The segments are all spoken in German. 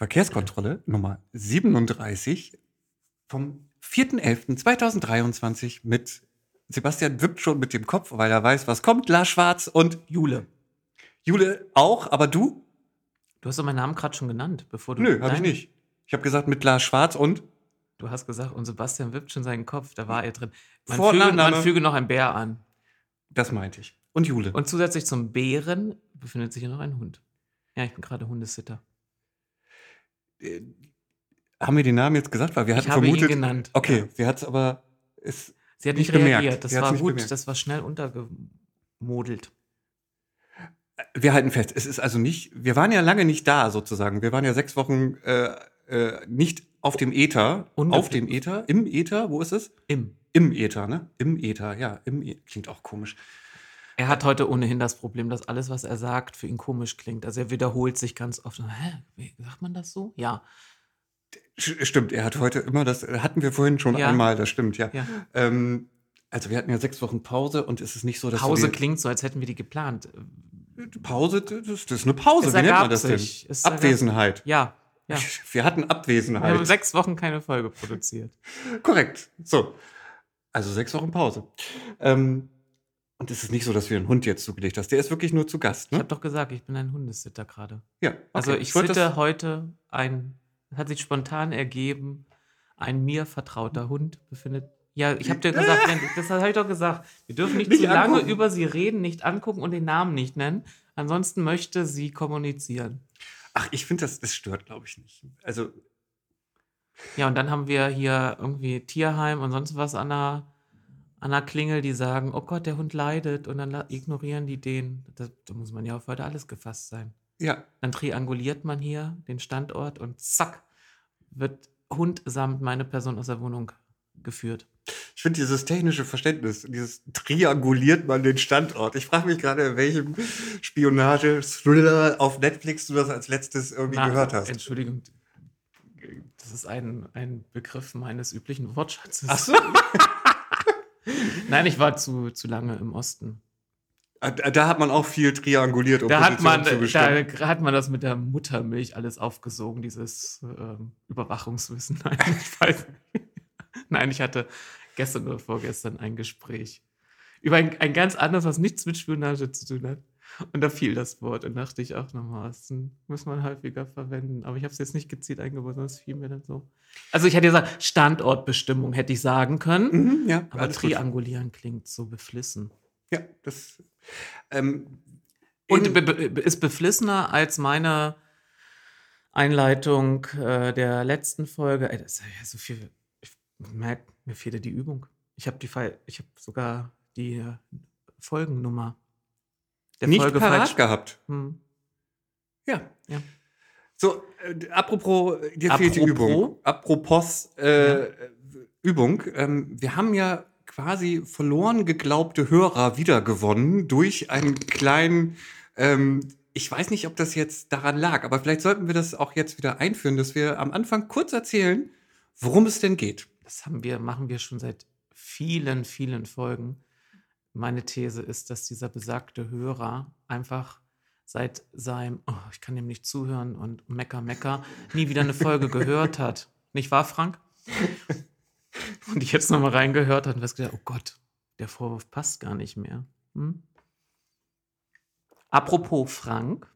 Verkehrskontrolle Nummer 37 vom 4.11.2023 mit Sebastian wippt schon mit dem Kopf, weil er weiß, was kommt. Lars Schwarz und Jule. Jule auch, aber du? Du hast doch meinen Namen gerade schon genannt, bevor du. Nö, habe ich nicht. Ich habe gesagt mit Lars Schwarz und Du hast gesagt, und Sebastian wippt schon seinen Kopf, da war er drin. Man, füge, man füge noch ein Bär an. das meinte ich. Und Jule. Und zusätzlich zum Bären befindet sich hier noch ein Hund. Ja, ich bin gerade Hundesitter. Äh, haben wir den Namen jetzt gesagt? Weil wir hatten ich habe vermutet. ihn genannt. Okay, Ja. sie hat es aber. Es, Sie hat nicht nicht, bemerkt. reagiert. Das Sie war gut. bemerkt. Das war schnell untergemodelt. wir halten fest, es ist also nicht. Wir waren ja lange nicht da sozusagen. Wir waren ja sechs Wochen äh, äh, nicht auf dem Äther. Ungefähr. Auf dem Äther? Im Äther? Wo ist es? Im. Im Äther, ne? Im Äther, ja. Im Äther. Klingt auch komisch. Er hat heute ohnehin das Problem, dass alles, was er sagt, für ihn komisch klingt. Also er wiederholt sich ganz oft. Hä? Wie, sagt man das so? Ja. Stimmt, er hat heute immer das, hatten wir vorhin schon Ja. einmal, das stimmt, ja. ja. Ähm, also wir hatten ja sechs Wochen Pause und es ist nicht so, dass Pause klingt so, als hätten wir die geplant. Pause, das, das ist eine Pause, Es wie nennt man das denn? Abwesenheit. Ja, ja. Wir hatten Wir haben Abwesenheit. sechs Wochen keine Folge produziert. Korrekt. So. Also sechs Wochen Pause. Ähm, und es ist nicht so, dass wir einen Hund jetzt zugelegt hast. Der ist wirklich nur zu Gast, Ich ne? habe doch gesagt, ich bin ein Hundesitter gerade. Ja. okay. Also ich wollte sitte heute ein, es hat sich spontan ergeben, ein mir vertrauter Hund befindet. Ja, ich habe dir gesagt, das habe ich doch gesagt. Wir dürfen nicht, Nicht zu lange angucken. über sie reden, nicht angucken und den Namen nicht nennen. Ansonsten möchte sie kommunizieren. Ach, ich finde, das, das stört, glaube ich, nicht. Also, Ja, und dann haben wir hier irgendwie Tierheim und sonst was an der, an der Klingel, die sagen, oh Gott, der Hund leidet und dann ignorieren die den. Das, da muss man ja auf heute alles gefasst sein. ja. Dann trianguliert man hier den Standort und zack, wird Hund samt meine Person aus der Wohnung geführt. Ich finde dieses technische Verständnis, dieses trianguliert man den Standort. Ich frage mich gerade, in welchem Spionage-Thriller auf Netflix du das als letztes irgendwie Na, gehört hast. Entschuldigung, das ist ein, ein Begriff meines üblichen Wortschatzes. Ach so. Nein, ich war zu, zu lange im Osten. Ah, Da hat man auch viel trianguliert, um Da hat, man, da hat man das mit der Muttermilch alles aufgesogen, dieses ähm, Überwachungswissen. Nein, ich. Nein, ich hatte gestern oder vorgestern ein Gespräch über ein, ein ganz anderes, was nichts mit Spionage zu tun hat. Und da fiel das Wort und dachte ich auch nochmal, das muss man häufiger verwenden. Aber ich habe es jetzt nicht gezielt eingebaut, sondern es fiel mir dann so. Also ich hätte gesagt, Standortbestimmung hätte ich sagen können. Mhm, ja, Aber alles gut. triangulieren klingt so beflissen. Ja, das. Ähm, Und be be ist beflissener als meine Einleitung äh, der letzten Folge. Ey, das ist ja so viel. Ich merke, mir fehlte die Übung. Ich habe die Fall, ich habe sogar die äh, Folgennummer der nicht Folge parat falsch. gehabt. Hm. Ja. Ja. So, äh, apropos, äh, dir fehlt die Apropos? Übung. Apropos äh, Übung. Ähm, wir haben ja quasi verloren geglaubte Hörer wiedergewonnen durch einen kleinen, ähm, ich weiß nicht, ob das jetzt daran lag, aber vielleicht sollten wir das auch jetzt wieder einführen, dass wir am Anfang kurz erzählen, worum es denn geht. Das haben wir, machen wir schon seit vielen, vielen Folgen. Meine These ist, dass dieser besagte Hörer einfach seit seinem, oh, ich kann ihm nicht zuhören und mecker, mecker, nie wieder eine Folge gehört hat. Nicht wahr, Frank? Und ich jetzt nochmal reingehört hat und gedacht, oh Gott, der Vorwurf passt gar nicht mehr. Hm? Apropos Frank,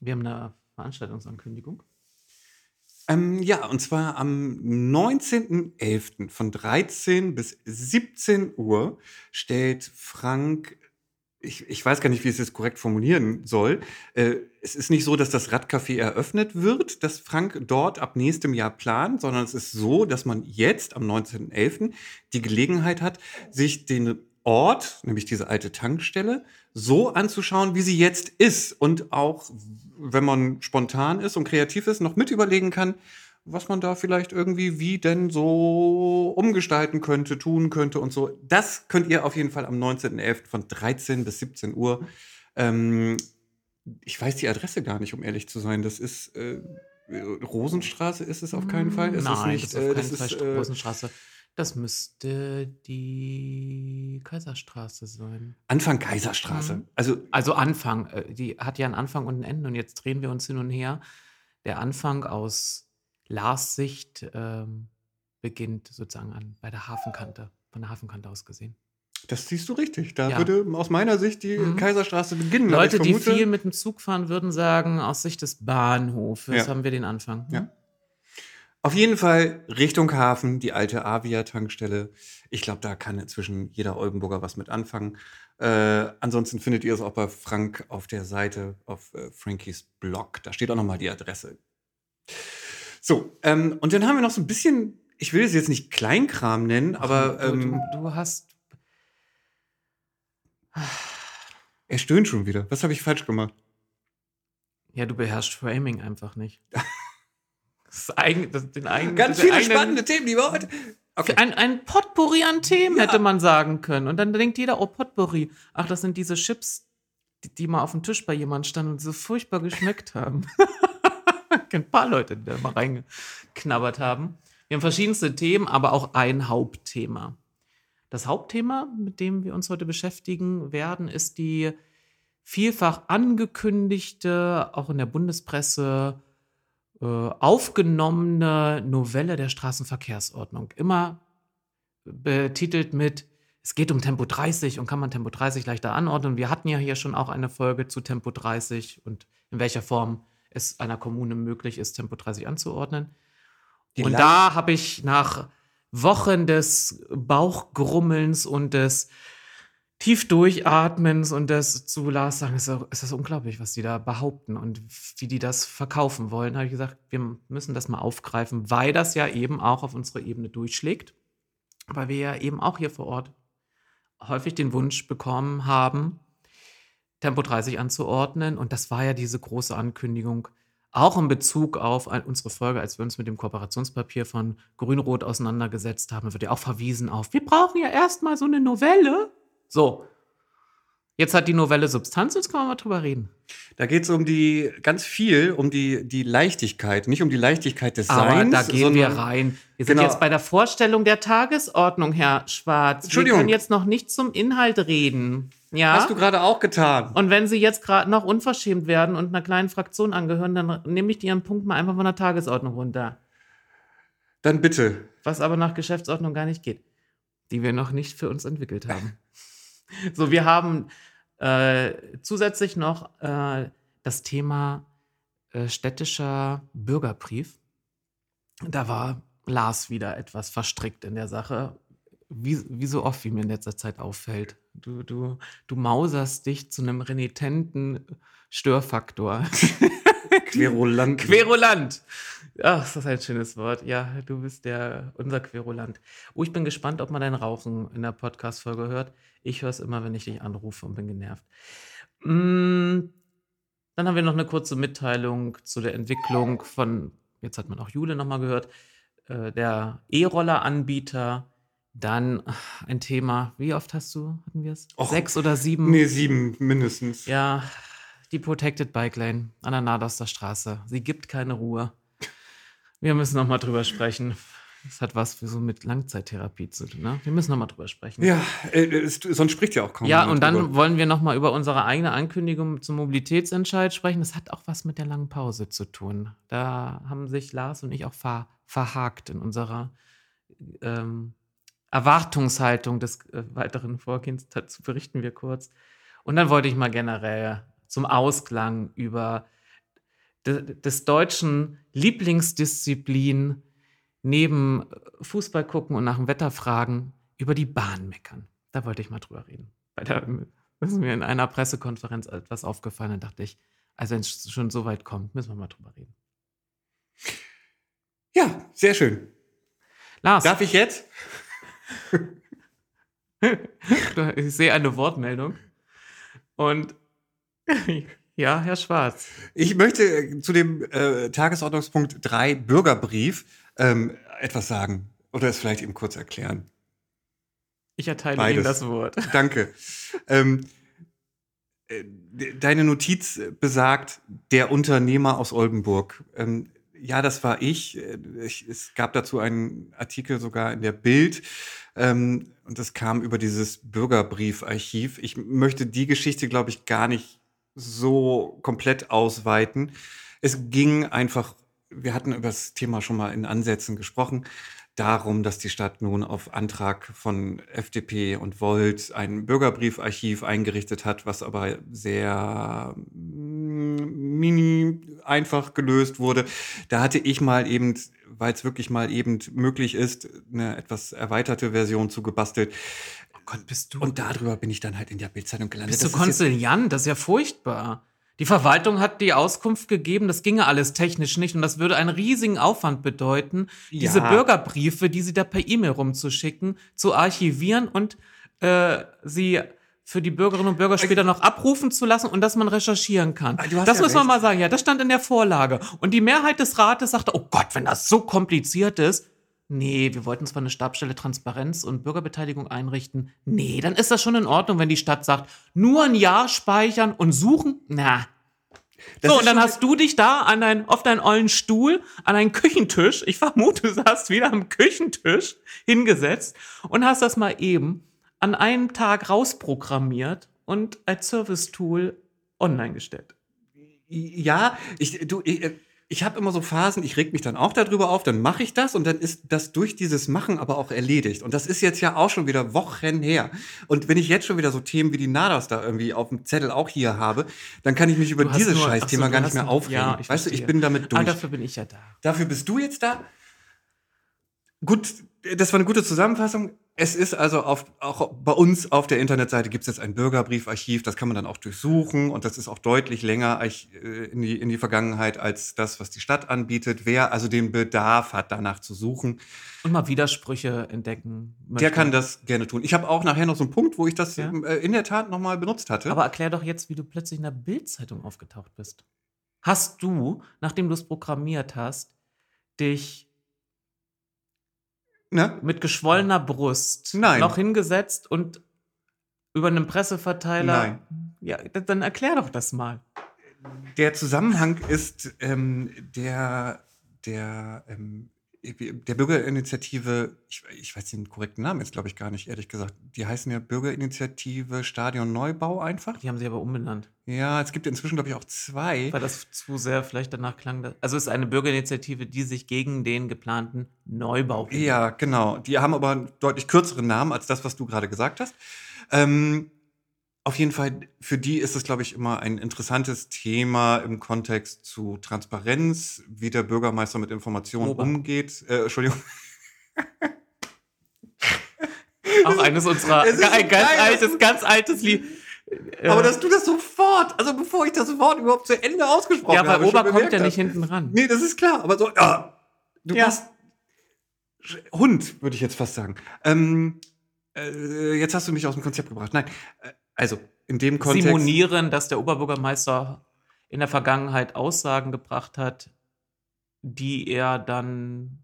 wir haben eine Veranstaltungsankündigung. Ähm, ja, und zwar am 19.11. von 13 bis 17 Uhr stellt Frank, ich, ich weiß gar nicht, wie ich es jetzt korrekt formulieren soll. Äh, es ist nicht so, dass das Radcafé eröffnet wird, das Frank dort ab nächstem Jahr plant, sondern es ist so, dass man jetzt am 19.11. die Gelegenheit hat, sich den Ort, nämlich diese alte Tankstelle, so anzuschauen, wie sie jetzt ist und auch, wenn man spontan ist und kreativ ist, noch mit überlegen kann, was man da vielleicht irgendwie wie denn so umgestalten könnte, tun könnte und so. Das könnt ihr auf jeden Fall am 19.11. von 13 bis 17 Uhr. Ähm, ich weiß die Adresse gar nicht, um ehrlich zu sein. Das ist äh, Rosenstraße ist es auf keinen Fall. Es Nein, ist nicht, das ist auf äh, keinen das Fall ist, äh, Rosenstraße. Das müsste die Kaiserstraße sein. Anfang Kaiserstraße. Mhm. Also Also Anfang. äh, Die hat ja einen Anfang und ein Ende und jetzt drehen wir uns hin und her. der Anfang aus Lars Sicht ähm, beginnt sozusagen an, bei der Hafenkante, von der Hafenkante aus gesehen. Das siehst du richtig. Da Ja. würde aus meiner Sicht die Mhm. Kaiserstraße beginnen. Leute, ich die vermute- viel mit dem Zug fahren, würden sagen, aus Sicht des Bahnhofes Ja. haben wir den Anfang. Ja. Auf jeden Fall Richtung Hafen, die alte Avia-Tankstelle. Ich glaube, da kann inzwischen jeder Oldenburger was mit anfangen. Äh, ansonsten findet ihr es auch bei Frank auf der Seite, auf äh, Frankies Blog. Da steht auch nochmal die Adresse. So, ähm, und dann haben wir noch so ein bisschen, ich will es jetzt nicht Kleinkram nennen, aber du, ähm, du, du hast. er stöhnt schon wieder. Was habe ich falsch gemacht? Ja, du beherrschst Framing einfach nicht. Das eigen, das, den eigen, Ganz viele eigenen- spannende Themen, die wir heute. Okay. Ein, ein Potpourri an Themen Ja. hätte man sagen können. Und dann denkt jeder, oh, Potpourri. Ach, das sind diese Chips, die, die mal auf dem Tisch bei jemandem standen und so furchtbar geschmeckt haben. Ein paar Leute, die da mal reingeknabbert haben. Wir haben verschiedenste Themen, aber auch ein Hauptthema. Das Hauptthema, mit dem wir uns heute beschäftigen werden, ist die vielfach angekündigte, auch in der Bundespresse äh, aufgenommene Novelle der Straßenverkehrsordnung. Immer betitelt mit, es geht um Tempo 30 und kann man Tempo 30 leichter anordnen. Wir hatten ja hier schon auch eine Folge zu Tempo 30 und in welcher Form es einer Kommune möglich ist, Tempo 30 anzuordnen. Die und da habe ich nach Wochen des Bauchgrummelns und des tief durchatmens und das zu Lars sagen, ist, ist das unglaublich, was die da behaupten und wie die das verkaufen wollen, habe ich gesagt, wir müssen das mal aufgreifen, weil das ja eben auch auf unsere Ebene durchschlägt, weil wir ja eben auch hier vor Ort häufig den Wunsch bekommen haben, Tempo 30 anzuordnen und das war ja diese große Ankündigung, auch in Bezug auf unsere Folge, als wir uns mit dem Kooperationspapier von Grün-Rot auseinandergesetzt haben, wird ja auch verwiesen auf, wir brauchen ja erstmal so eine Novelle. So. Jetzt hat die Novelle Substanz, jetzt können wir mal drüber reden. Da geht es um die ganz viel um die, die Leichtigkeit, nicht um die Leichtigkeit des Aber Seins. da gehen wir rein. Wir sind Genau. jetzt bei der Vorstellung der Tagesordnung, Herr Schwarz. Wir Entschuldigung. können jetzt noch nicht zum Inhalt reden. Ja. Hast du gerade auch getan. Und wenn Sie jetzt gerade noch unverschämt werden und einer kleinen Fraktion angehören, dann nehme ich Ihren Punkt mal einfach von der Tagesordnung runter. Dann bitte. Was aber nach Geschäftsordnung gar nicht geht. Die wir noch nicht für uns entwickelt haben. So, wir haben äh, zusätzlich noch äh, das Thema äh, städtischer Bürgerbrief. Da war Lars wieder etwas verstrickt in der Sache. Wie, wie so oft, wie mir in letzter Zeit auffällt. Du, du, du mauserst dich zu einem renitenten Störfaktor. Querulant. Querulant. Ach, ist das ein schönes Wort. Ja, du bist der, unser Querulant. Oh, ich bin gespannt, ob man dein Rauchen in der Podcast-Folge hört. Ich höre es immer, wenn ich dich anrufe und bin genervt. Mm, dann haben wir noch eine kurze Mitteilung zu der Entwicklung von, jetzt hat man auch Jule nochmal gehört, äh, der E-Roller-Anbieter. Dann ein Thema, wie oft hast du, hatten wir es? Sechs oder sieben? Nee, sieben mindestens. Ja, die Protected Bike Lane an der Nadoster Straße. Sie gibt keine Ruhe. Wir müssen noch mal drüber sprechen. Das hat was für so mit Langzeittherapie zu tun. Ne? Wir müssen noch mal drüber sprechen. Ja, äh, es, sonst spricht ja auch kaum Ja, und dann drüber. wollen wir noch mal über unsere eigene Ankündigung zum Mobilitätsentscheid sprechen. Das hat auch was mit der langen Pause zu tun. Da haben sich Lars und ich auch ver verhakt in unserer ähm, Erwartungshaltung des äh, weiteren Vorgehens. Dazu berichten wir kurz. Und dann wollte ich mal generell zum Ausklang über de, des deutschen Lieblingsdisziplin neben Fußball gucken und nach dem Wetter fragen, über die Bahn meckern. Da wollte ich mal drüber reden. Bei der ist mir in einer Pressekonferenz etwas aufgefallen und dachte ich, also wenn es schon so weit kommt, müssen wir mal drüber reden. Ja, sehr schön. Lars, Darf ich jetzt? ich sehe eine Wortmeldung. Und ja, Herr Schwarz. Ich möchte äh, zu dem äh, Tagesordnungspunkt 3 Bürgerbrief ähm, etwas sagen oder es vielleicht eben kurz erklären. Ich erteile Beides. Ihnen das Wort. Danke. ähm, äh, deine Notiz besagt, der Unternehmer aus Oldenburg. Ähm, ja, das war ich. Äh, ich. Es gab dazu einen Artikel sogar in der Bild. Ähm, und das kam über dieses Bürgerbriefarchiv. Ich möchte die Geschichte, glaube ich, gar nicht so komplett ausweiten. Es ging einfach, wir hatten über das Thema schon mal in Ansätzen gesprochen, darum, dass die Stadt nun auf Antrag von FDP und Volt ein Bürgerbriefarchiv eingerichtet hat, was aber sehr mm, mini einfach gelöst wurde. Da hatte ich mal eben, weil es wirklich mal eben möglich ist, eine etwas erweiterte Version zu gebastelt. Oh Gott, bist du. Und darüber bin ich dann halt in der Bildzeitung gelandet. bist du jetzt- konziliant? Das ist ja furchtbar. Die Verwaltung hat die Auskunft gegeben, das ginge alles technisch nicht und das würde einen riesigen Aufwand bedeuten, diese Ja. Bürgerbriefe, die sie da per E-Mail rumzuschicken, zu archivieren und äh, sie für die Bürgerinnen und Bürger später noch abrufen zu lassen und dass man recherchieren kann. Ah, Das ja muss man mal sagen, ja, das stand in der Vorlage. Und die Mehrheit des Rates sagte, oh Gott, wenn das so kompliziert ist, nee, wir wollten zwar eine Stabstelle Transparenz und Bürgerbeteiligung einrichten, nee, dann ist das schon in Ordnung, wenn die Stadt sagt, nur ein Jahr speichern und suchen, na. Das so, und dann hast du dich da an dein, auf deinen ollen Stuhl, an einen Küchentisch, ich vermute, du saßt wieder am Küchentisch hingesetzt und hast das mal eben an einem Tag rausprogrammiert und als Service-Tool online gestellt. Ja, ich, du, ich, ich habe immer so Phasen, ich reg mich dann auch darüber auf, dann mache ich das und dann ist das durch dieses Machen aber auch erledigt. Und das ist jetzt ja auch schon wieder Wochen her. Und wenn ich jetzt schon wieder so Themen wie die Nadas da irgendwie auf dem Zettel auch hier habe, dann kann ich mich über dieses nur- Scheißthema so, gar nicht mehr aufregen. ja, ich weißt du, ich verstehe. bin damit Ah, durch. dafür bin ich ja da. Dafür bist du jetzt da. Gut, das war eine gute Zusammenfassung. Es ist also auf, auch bei uns auf der Internetseite gibt es jetzt ein Bürgerbriefarchiv, das kann man dann auch durchsuchen und das ist auch deutlich länger äh, in die, in die Vergangenheit als das, was die Stadt anbietet. Wer also den Bedarf hat, danach zu suchen, Und mal Widersprüche entdecken. der möchte. kann das gerne tun. Ich habe auch nachher noch so einen Punkt, wo ich das Ja. äh, in der Tat nochmal benutzt hatte. Aber erklär doch jetzt, wie du plötzlich in der Bildzeitung aufgetaucht bist. Hast du, nachdem du es programmiert hast, dich ne? mit geschwollener Brust Nein. noch hingesetzt und über einen Presseverteiler. Nein. Ja, dann erklär doch das mal. Der Zusammenhang ist ähm, der, der, ähm, der Bürgerinitiative, ich, ich weiß den korrekten Namen jetzt, glaube ich, gar nicht, ehrlich gesagt. Die heißen ja Bürgerinitiative Stadion Neubau einfach. Die haben sie aber umbenannt. Ja, es gibt inzwischen, glaube ich, auch zwei. Weil das zu sehr vielleicht danach klang. Dass, also es ist eine Bürgerinitiative, die sich gegen den geplanten Neubau. Ja, genau. Die haben aber einen deutlich kürzeren Namen als das, was du gerade gesagt hast. Ähm, auf jeden Fall, für die ist es, glaube ich, immer ein interessantes Thema im Kontext zu Transparenz, wie der Bürgermeister mit Informationen Ober. umgeht. Äh, Entschuldigung. Auch eines unserer so ein ganz geil, altes, ganz altes Lied. Äh, Aber dass du das sofort, also bevor ich das Wort überhaupt zu Ende ausgesprochen ja, habe. weil schon Ober kommt ja nicht hinten ran. Nee, das ist klar, aber so, ja, du Ja. bist Hund, würde ich jetzt fast sagen. Ähm, äh, jetzt hast du mich aus dem Konzept gebracht. Nein, äh, also in dem Kontext. simonieren, dass der Oberbürgermeister in der Vergangenheit Aussagen gebracht hat, die er dann,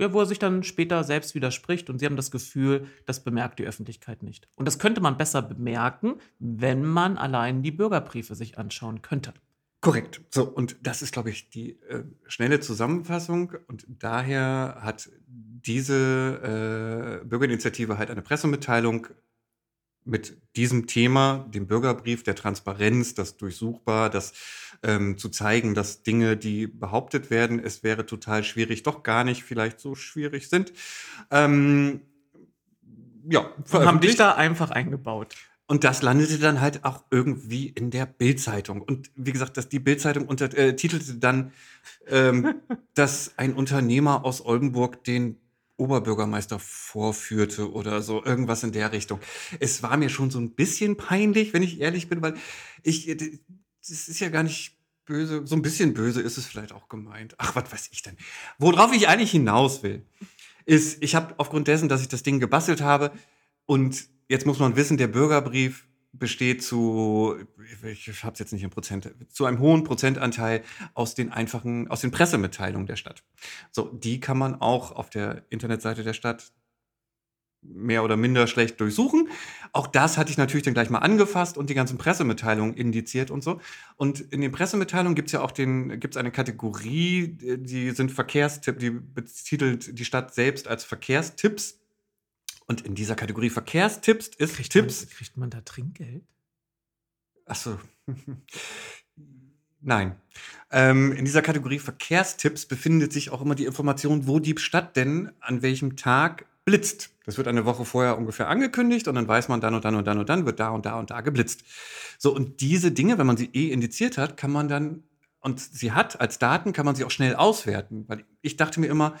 ja, wo er sich dann später selbst widerspricht und sie haben das Gefühl, das bemerkt die Öffentlichkeit nicht. Und das könnte man besser bemerken, wenn man allein die Bürgerbriefe sich anschauen könnte. Korrekt. So, und das ist, glaube ich, die äh, schnelle Zusammenfassung. Und daher hat diese äh, Bürgerinitiative halt eine Pressemitteilung mit diesem Thema, dem Bürgerbrief, der Transparenz, das durchsuchbar, das ähm, zu zeigen, dass Dinge, die behauptet werden, es wäre total schwierig, doch gar nicht vielleicht so schwierig sind. Ähm, ja, haben dich da einfach eingebaut. Und das landete dann halt auch irgendwie in der Bildzeitung. Und wie gesagt, dass die Bildzeitung äh, titelte dann, ähm, dass ein Unternehmer aus Oldenburg den Oberbürgermeister vorführte oder so, irgendwas in der Richtung. Es war mir schon so ein bisschen peinlich, wenn ich ehrlich bin, weil ich, äh, das ist ja gar nicht böse, so ein bisschen böse ist es vielleicht auch gemeint. Ach, was weiß ich denn. Worauf ich eigentlich hinaus will, ist, ich habe aufgrund dessen, dass ich das Ding gebastelt habe und jetzt muss man wissen, der Bürgerbrief besteht zu, ich habe es jetzt nicht in Prozent, zu einem hohen Prozentanteil aus den einfachen, aus den Pressemitteilungen der Stadt. So, die kann man auch auf der Internetseite der Stadt mehr oder minder schlecht durchsuchen. Auch das hatte ich natürlich dann gleich mal angefasst und die ganzen Pressemitteilungen indiziert und so. Und in den Pressemitteilungen gibt es ja auch den, gibt's eine Kategorie, die sind Verkehrstipp, die betitelt die Stadt selbst als Verkehrstipps. Und in dieser Kategorie Verkehrstipps ist Kriegt Tipps. Man, kriegt man da Trinkgeld? Achso. Nein. Ähm, in dieser Kategorie Verkehrstipps befindet sich auch immer die Information, wo die Stadt denn an welchem Tag blitzt. Das wird eine Woche vorher ungefähr angekündigt und dann weiß man dann und dann und dann und dann wird da und da und da geblitzt. So, und diese Dinge, wenn man sie eh indiziert hat, kann man dann, und sie hat als Daten, kann man sie auch schnell auswerten. Weil ich dachte mir immer,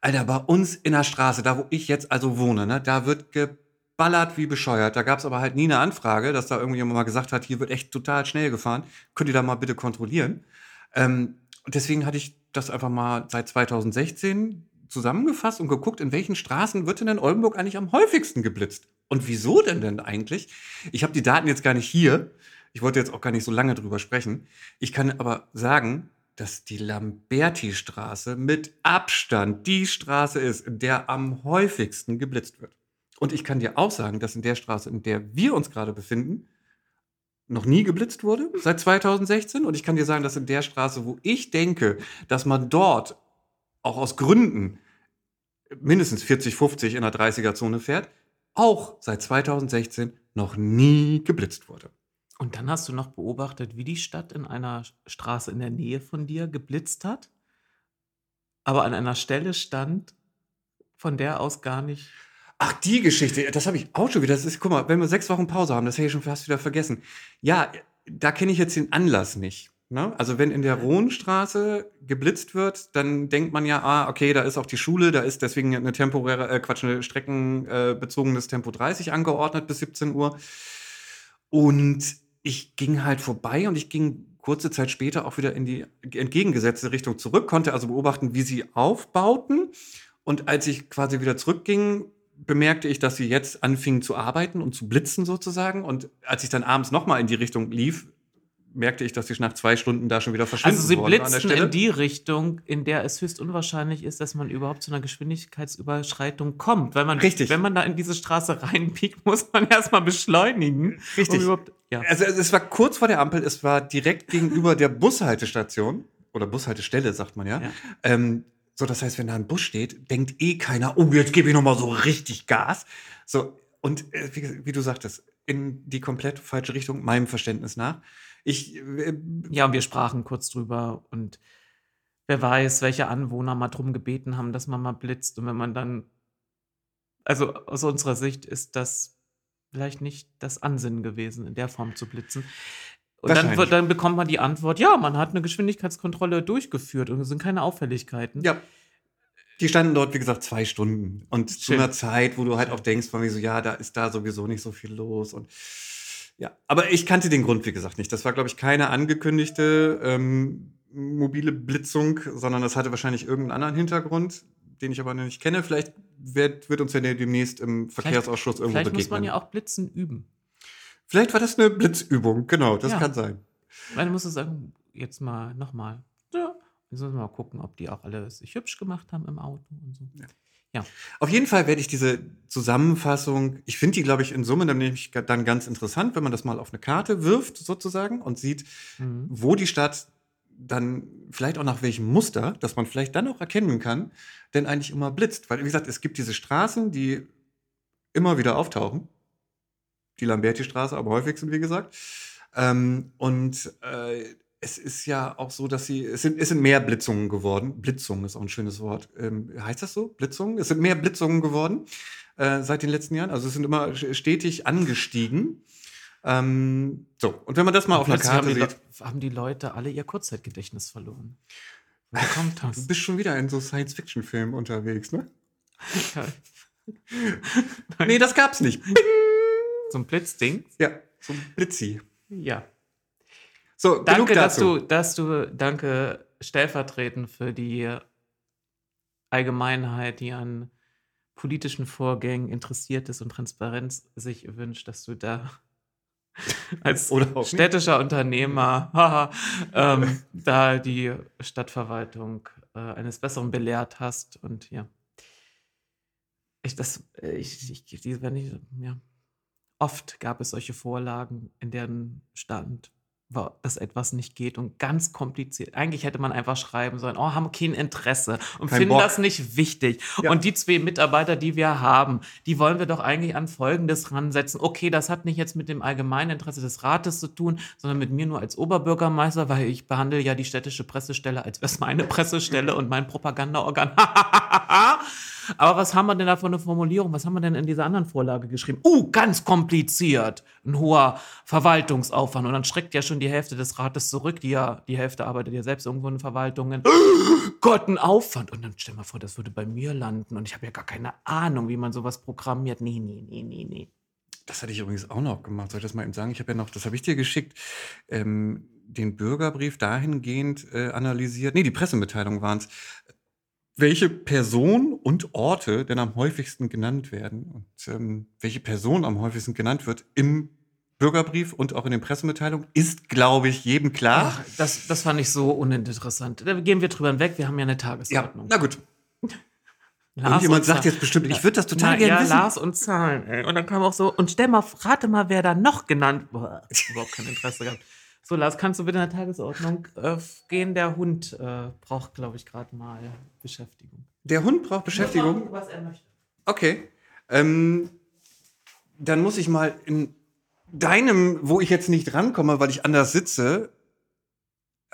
Alter, bei uns in der Straße, da wo ich jetzt also wohne, ne, da wird geballert wie bescheuert. Da gab es aber halt nie eine Anfrage, dass da irgendjemand mal gesagt hat, hier wird echt total schnell gefahren. Könnt ihr da mal bitte kontrollieren? Ähm, deswegen hatte ich das einfach mal seit 2016 zusammengefasst und geguckt, in welchen Straßen wird denn in Oldenburg eigentlich am häufigsten geblitzt? Und wieso denn denn eigentlich? Ich habe die Daten jetzt gar nicht hier. Ich wollte jetzt auch gar nicht so lange drüber sprechen. Ich kann aber sagen, dass die Lamberti-Straße mit Abstand die Straße ist, in der am häufigsten geblitzt wird. Und ich kann dir auch sagen, dass in der Straße, in der wir uns gerade befinden, noch nie geblitzt wurde seit 2016. Und ich kann dir sagen, dass in der Straße, wo ich denke, dass man dort auch aus Gründen mindestens 40, 50 in der 30er-Zone fährt, auch seit 2016 noch nie geblitzt wurde. Und dann hast du noch beobachtet, wie die Stadt in einer Straße in der Nähe von dir geblitzt hat, aber an einer Stelle stand, von der aus gar nicht. Ach, die Geschichte, das habe ich auch schon wieder. Das ist, guck mal, wenn wir sechs Wochen Pause haben, das hätte ich schon fast wieder vergessen. Ja, da kenne ich jetzt den Anlass nicht. Ne? Also wenn in der Rohnstraße geblitzt wird, dann denkt man ja, ah, okay, da ist auch die Schule, da ist deswegen eine temporäre, äh, Quatsch, eine streckenbezogenes Tempo 30 angeordnet bis 17 Uhr. Und ich ging halt vorbei und ich ging kurze Zeit später auch wieder in die entgegengesetzte Richtung zurück, konnte also beobachten, wie sie aufbauten. Und als ich quasi wieder zurückging, bemerkte ich, dass sie jetzt anfingen zu arbeiten und zu blitzen sozusagen. Und als ich dann abends nochmal in die Richtung lief, merkte ich, dass sie nach zwei Stunden da schon wieder verschwinden Also sie blitzen in die Richtung, in der es höchst unwahrscheinlich ist, dass man überhaupt zu einer Geschwindigkeitsüberschreitung kommt. Weil man, Richtig. wenn man da in diese Straße reinpiekt, muss man erstmal beschleunigen. Richtig. Um ja. Also es war kurz vor der Ampel, es war direkt gegenüber der Bushaltestation oder Bushaltestelle, sagt man ja. ja. Ähm, so, das heißt, wenn da ein Bus steht, denkt eh keiner, oh, jetzt gebe ich nochmal so richtig Gas. So, und äh, wie, wie du sagtest, in die komplett falsche Richtung, meinem Verständnis nach. Ich, äh, ja, und wir sprachen kurz drüber und wer weiß, welche Anwohner mal drum gebeten haben, dass man mal blitzt. Und wenn man dann, also aus unserer Sicht ist das vielleicht nicht das Ansinnen gewesen, in der Form zu blitzen. Und dann, dann bekommt man die Antwort, ja, man hat eine Geschwindigkeitskontrolle durchgeführt und es sind keine Auffälligkeiten. Ja. Die standen dort, wie gesagt, zwei Stunden. Und Schön. zu einer Zeit, wo du halt auch denkst, von mir so, ja, da ist da sowieso nicht so viel los. Und ja, aber ich kannte den Grund, wie gesagt, nicht. Das war, glaube ich, keine angekündigte ähm, mobile Blitzung, sondern das hatte wahrscheinlich irgendeinen anderen Hintergrund, den ich aber noch nicht kenne. Vielleicht wird, wird uns ja demnächst im Verkehrsausschuss vielleicht, irgendwo vielleicht begegnen. Vielleicht muss man ja auch Blitzen üben. Vielleicht war das eine Blitzübung, genau, das ja. kann sein. Musst du sagen, jetzt mal nochmal. Ja, jetzt müssen wir mal gucken, ob die auch alle sich hübsch gemacht haben im Auto und so. Ja. Ja. Auf jeden Fall werde ich diese Zusammenfassung, ich finde die, glaube ich, in Summe nämlich dann ganz interessant, wenn man das mal auf eine Karte wirft, sozusagen, und sieht, mhm. wo die Stadt dann vielleicht auch nach welchem Muster, dass man vielleicht dann auch erkennen kann, denn eigentlich immer blitzt. Weil, wie gesagt, es gibt diese Straßen, die immer wieder auftauchen. Die Lamberti-Straße am häufigsten, wie gesagt. Ähm, und äh, es ist ja auch so, dass sie, es sind, es sind mehr Blitzungen geworden. Blitzung ist auch ein schönes Wort. Ähm, heißt das so? Blitzungen? Es sind mehr Blitzungen geworden äh, seit den letzten Jahren. Also es sind immer stetig angestiegen. Ähm, so, und wenn man das mal und auf einer Karte haben sieht. haben die Leute alle ihr Kurzzeitgedächtnis verloren. Woher kommt das? Du bist schon wieder in so Science-Fiction-Filmen unterwegs, ne? Ja. nee, das gab's nicht. So ein Blitzding? Ja, so ein Blitzi. Ja. So, danke, dass du, dass du, danke stellvertretend für die Allgemeinheit, die an politischen Vorgängen interessiert ist und Transparenz sich wünscht, dass du da als städtischer Unternehmer haha, ähm, da die Stadtverwaltung äh, eines Besseren belehrt hast und ja. Ich, das, ich, ich, die, wenn ich, ja. Oft gab es solche Vorlagen, in deren stand, dass etwas nicht geht und ganz kompliziert. Eigentlich hätte man einfach schreiben sollen, oh, haben kein Interesse und Kein finden Bock. das nicht wichtig. Ja. Und die zwei Mitarbeiter, die wir haben, die wollen wir doch eigentlich an Folgendes ransetzen. Okay, das hat nicht jetzt mit dem allgemeinen Interesse des Rates zu tun, sondern mit mir nur als Oberbürgermeister, weil ich behandle ja die städtische Pressestelle, als wäre es meine Pressestelle und mein Propagandaorgan. Aber was haben wir denn da für eine Formulierung? Was haben wir denn in dieser anderen Vorlage geschrieben? Uh, ganz kompliziert. Ein hoher Verwaltungsaufwand. Und dann schreckt ja schon die Hälfte des Rates zurück, die ja, die Hälfte arbeitet ja selbst irgendwo in Verwaltungen. Gott, ein Aufwand. Und dann stell mal vor, das würde bei mir landen. Und ich habe ja gar keine Ahnung, wie man sowas programmiert. Nee, nee, nee, nee, nee. Das hatte ich übrigens auch noch gemacht. Soll ich das mal eben sagen? Ich habe ja noch, das habe ich dir geschickt, ähm, den Bürgerbrief dahingehend äh, analysiert. Nee, die Pressemitteilung waren es. Welche Person und Orte denn am häufigsten genannt werden und ähm, welche Person am häufigsten genannt wird im Bürgerbrief und auch in den Pressemitteilungen, ist, glaube ich, jedem klar. Ach, das, das fand ich so uninteressant. Da gehen wir drüber hinweg. Wir haben ja eine ja, Tagesordnung. na gut. Lars Irgendjemand und sagt Zahlen. jetzt bestimmt, ich würde das total Na, gerne ja, wissen. Lars und Zahlen. Ey. Und dann kam auch so, und stell mal, rate mal, wer da noch genannt Boah, überhaupt kein Interesse gehabt. So, Lars, kannst du bitte in der Tagesordnung äh, gehen? Der Hund äh, braucht, glaube ich, gerade mal Beschäftigung. Der Hund braucht Beschäftigung. Was er möchte. Okay. Ähm, dann muss ich mal in deinem, wo ich jetzt nicht rankomme, weil ich anders sitze,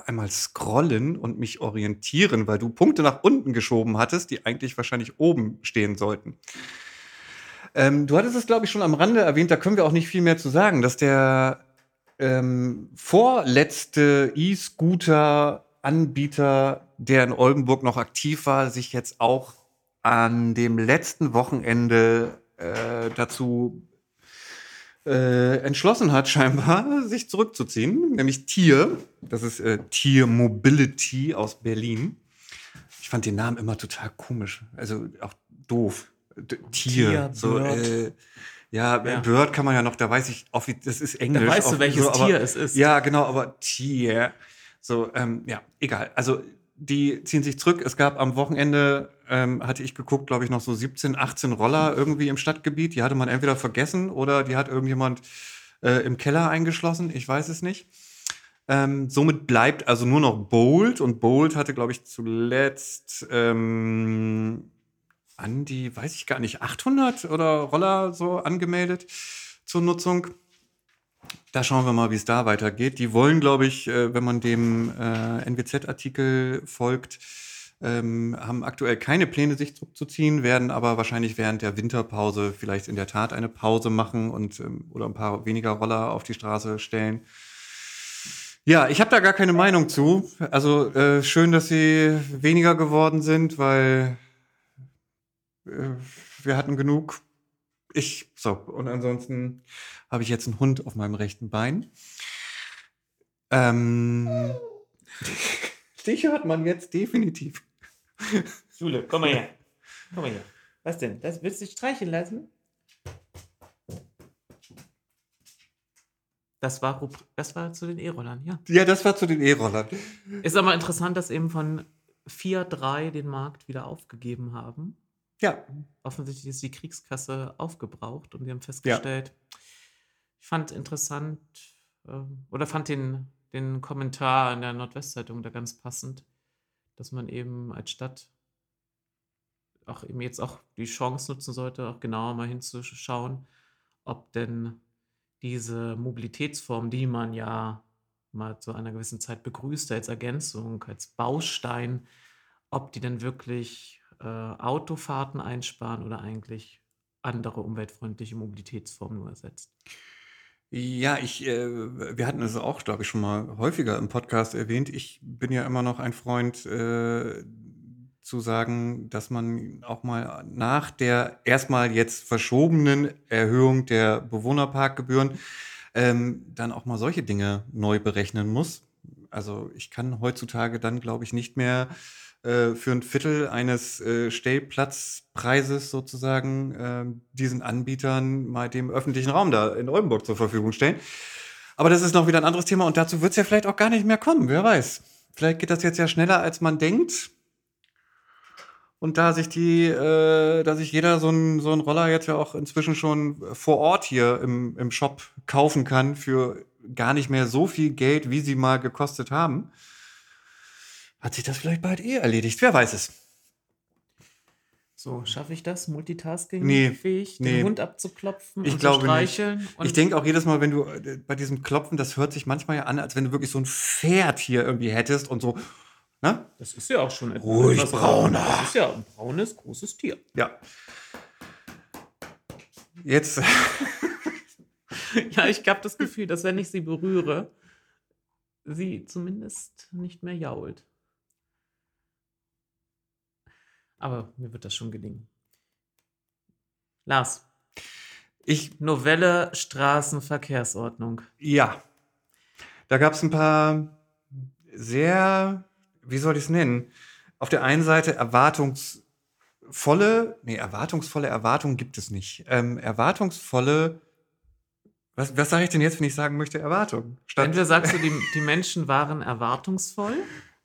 einmal scrollen und mich orientieren, weil du Punkte nach unten geschoben hattest, die eigentlich wahrscheinlich oben stehen sollten. Ähm, du hattest es, glaube ich, schon am Rande erwähnt, da können wir auch nicht viel mehr zu sagen, dass der ähm, vorletzte E-Scooter-Anbieter, der in Oldenburg noch aktiv war, sich jetzt auch an dem letzten Wochenende äh, dazu äh, entschlossen hat, scheinbar sich zurückzuziehen, nämlich Tier. Das ist äh, Tier Mobility aus Berlin. Ich fand den Namen immer total komisch, also auch doof. D Tier, Tier, so Bird. äh, ja, Ja. Bird kann man ja noch, da weiß ich, offi- das ist Englisch. Da weißt du, auch welches so, aber- Tier es ist. Ja, genau, aber Tier. So, ähm, ja, egal. Also, die ziehen sich zurück. Es gab am Wochenende, ähm, hatte ich geguckt, glaube ich, noch so 17, 18 Roller irgendwie im Stadtgebiet. Die hatte man entweder vergessen oder die hat irgendjemand äh, im Keller eingeschlossen. Ich weiß es nicht. Ähm, somit bleibt also nur noch Bolt und Bolt hatte, glaube ich, zuletzt ähm, an die, weiß ich gar nicht, 800 oder Roller so angemeldet zur Nutzung. Da schauen wir mal, wie es da weitergeht. Die wollen, glaube ich, äh, wenn man dem äh, NWZ-Artikel folgt, ähm, haben aktuell keine Pläne, sich zurückzuziehen, werden aber wahrscheinlich während der Winterpause vielleicht in der Tat eine Pause machen und ähm, oder ein paar weniger Roller auf die Straße stellen. Ja, ich habe da gar keine Meinung zu. Also äh, schön, dass sie weniger geworden sind, weil äh, wir hatten genug. Ich, so, und ansonsten habe ich jetzt einen Hund auf meinem rechten Bein. Ähm, dich hört man jetzt definitiv. Jule, komm mal her. Komm mal her. Was denn? Das, willst du dich streicheln lassen? Das war, das war zu den E-Rollern, ja. Ja, das war zu den E-Rollern. Ist aber interessant, dass eben von 4-3 den Markt wieder aufgegeben haben. Ja, Offensichtlich ist die Kriegskasse aufgebraucht und wir haben festgestellt, ich fand interessant ähm, oder fand den, den Kommentar in der Nordwestzeitung da ganz passend, dass man eben als Stadt auch eben jetzt auch die Chance nutzen sollte, auch genauer mal hinzuschauen, ob denn diese Mobilitätsform, die man ja mal zu einer gewissen Zeit begrüßte als Ergänzung, als Baustein, ob die denn wirklich äh, Autofahrten einsparen oder eigentlich andere umweltfreundliche Mobilitätsformen nur ersetzt. Ja, ich, äh, wir hatten es auch, glaube ich, schon mal häufiger im Podcast erwähnt. Ich bin ja immer noch ein Freund äh, zu sagen, dass man auch mal nach der erstmal jetzt verschobenen Erhöhung der Bewohnerparkgebühren ähm, dann auch mal solche Dinge neu berechnen muss. Also ich kann heutzutage dann, glaube ich, nicht mehr äh, für ein Viertel eines äh, Stellplatzpreises sozusagen äh, diesen Anbietern mal dem öffentlichen Raum da in Oldenburg zur Verfügung stellen. Aber das ist noch wieder ein anderes Thema und dazu wird es ja vielleicht auch gar nicht mehr kommen, wer weiß. Vielleicht geht das jetzt ja schneller, als man denkt. Und da sich die, äh, da sich jeder so einen so Roller jetzt ja auch inzwischen schon vor Ort hier im, im Shop kaufen kann für gar nicht mehr so viel Geld, wie sie mal gekostet haben, hat sich das vielleicht bald eh erledigt. Wer weiß es. So, schaffe ich das, multitasking Nee, fähig, nee. den Hund abzuklopfen Ich und glaube zu nicht. streicheln? Und Ich denke auch jedes Mal, wenn du äh, bei diesem Klopfen, das hört sich manchmal ja an, als wenn du wirklich so ein Pferd hier irgendwie hättest und so. Ne? das ist ja auch schon etwas. Ruhig, etwas- Brauner. Das ist ja ein braunes, großes Tier. Ja. Jetzt, Ja, ich habe das Gefühl, dass wenn ich sie berühre, sie zumindest nicht mehr jault. Aber mir wird das schon gelingen. Lars, ich, Novelle Straßenverkehrsordnung. ja. Da gab es ein paar sehr, wie soll ich es nennen? Auf der einen Seite erwartungsvolle, nee, erwartungsvolle Erwartungen gibt es nicht. Ähm, erwartungsvolle, was, was sage ich denn jetzt, wenn ich sagen möchte, Erwartung? Statt- Entweder sagst du, die, die Menschen waren erwartungsvoll,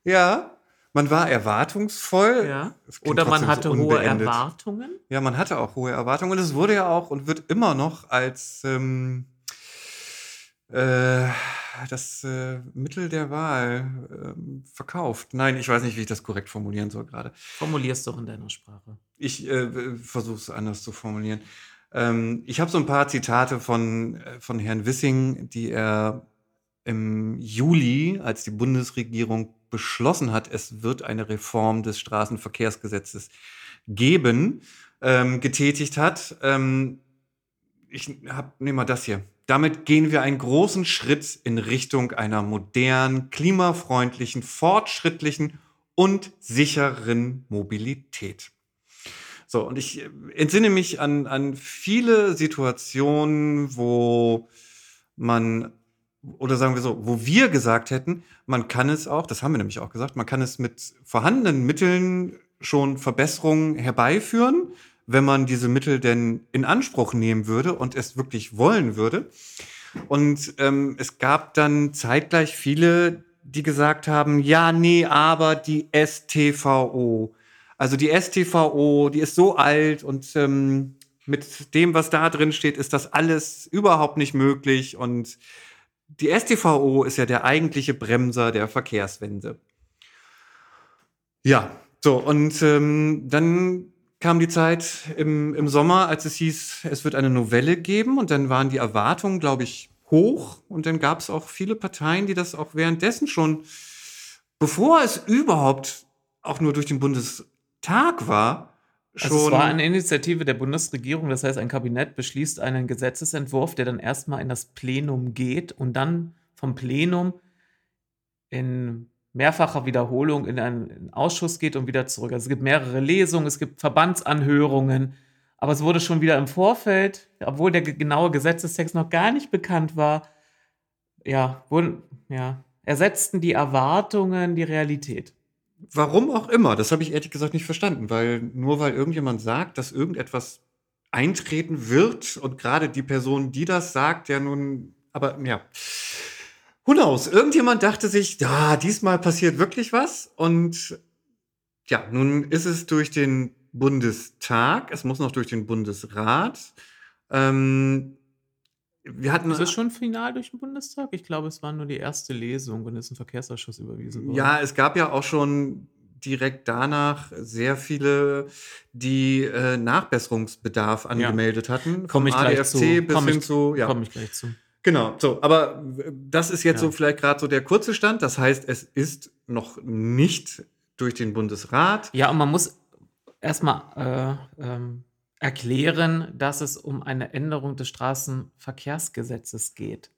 Ja, man war erwartungsvoll. ja, oder man hatte so hohe. Erwartungen. Ja, man hatte auch hohe Erwartungen und es wurde ja auch und wird immer noch als ähm, äh, das äh, Mittel der Wahl ähm, verkauft. Nein, ich weiß nicht, wie ich das korrekt formulieren soll gerade. Formulierst doch in deiner Sprache. Ich äh, versuche es anders zu formulieren. Ähm, ich habe so ein paar Zitate von, äh, von Herrn Wissing, die er im Juli, als die Bundesregierung beschlossen hat, es wird eine Reform des Straßenverkehrsgesetzes geben, ähm, getätigt hat. Ähm, ich nehme mal das hier. Damit gehen wir einen großen Schritt in Richtung einer modernen, klimafreundlichen, fortschrittlichen und sicheren Mobilität. So, und ich äh, entsinne mich an, an viele Situationen, wo man, oder sagen wir so, wo wir gesagt hätten, man kann es auch, das haben wir nämlich auch gesagt, man kann es mit vorhandenen Mitteln schon Verbesserungen herbeiführen, wenn man diese Mittel denn in Anspruch nehmen würde und es wirklich wollen würde. Und ähm, es gab dann zeitgleich viele, die gesagt haben, ja, nee, aber die STVO. Also die STVO, die ist so alt und ähm, mit dem, was da drin steht, ist das alles überhaupt nicht möglich. Und die STVO ist ja der eigentliche Bremser der Verkehrswende. Ja, so, und ähm, dann kam die Zeit im, im Sommer, als es hieß, es wird eine Novelle geben und dann waren die Erwartungen, glaube ich, hoch und dann gab es auch viele Parteien, die das auch währenddessen schon, bevor es überhaupt auch nur durch den Bundestag war, schon. Also es war eine Initiative der Bundesregierung, das heißt, ein Kabinett beschließt einen Gesetzesentwurf, der dann erstmal in das Plenum geht und dann vom Plenum in mehrfacher Wiederholung in einen, in einen Ausschuss geht und wieder zurück. Also es gibt mehrere Lesungen, es gibt Verbandsanhörungen, aber es wurde schon wieder im Vorfeld, obwohl der ge- genaue Gesetzestext noch gar nicht bekannt war, ja, wurden, ja, ersetzten die Erwartungen die Realität. Warum auch immer, das habe ich ehrlich gesagt nicht verstanden, weil nur weil irgendjemand sagt, dass irgendetwas eintreten wird und gerade die Person, die das sagt, ja nun, aber ja. Who knows? Irgendjemand dachte sich, ja, diesmal passiert wirklich was und ja, nun ist es durch den Bundestag, es muss noch durch den Bundesrat. Ähm, wir hatten Ist es schon final durch den Bundestag? Ich glaube, es war nur die erste Lesung und ist ein Verkehrsausschuss überwiesen worden. Ja, es gab ja auch schon direkt danach sehr viele, die äh, Nachbesserungsbedarf angemeldet hatten. Komme ich gleich zu. bis Komm hin zu, ja. Komme ich gleich zu. Genau, so, aber äh, das ist jetzt Ja. so vielleicht gerade so der kurze Stand. Das heißt, es ist noch nicht durch den Bundesrat. Ja, und man muss erstmal äh, ähm, erklären, dass es um eine Änderung des Straßenverkehrsgesetzes geht.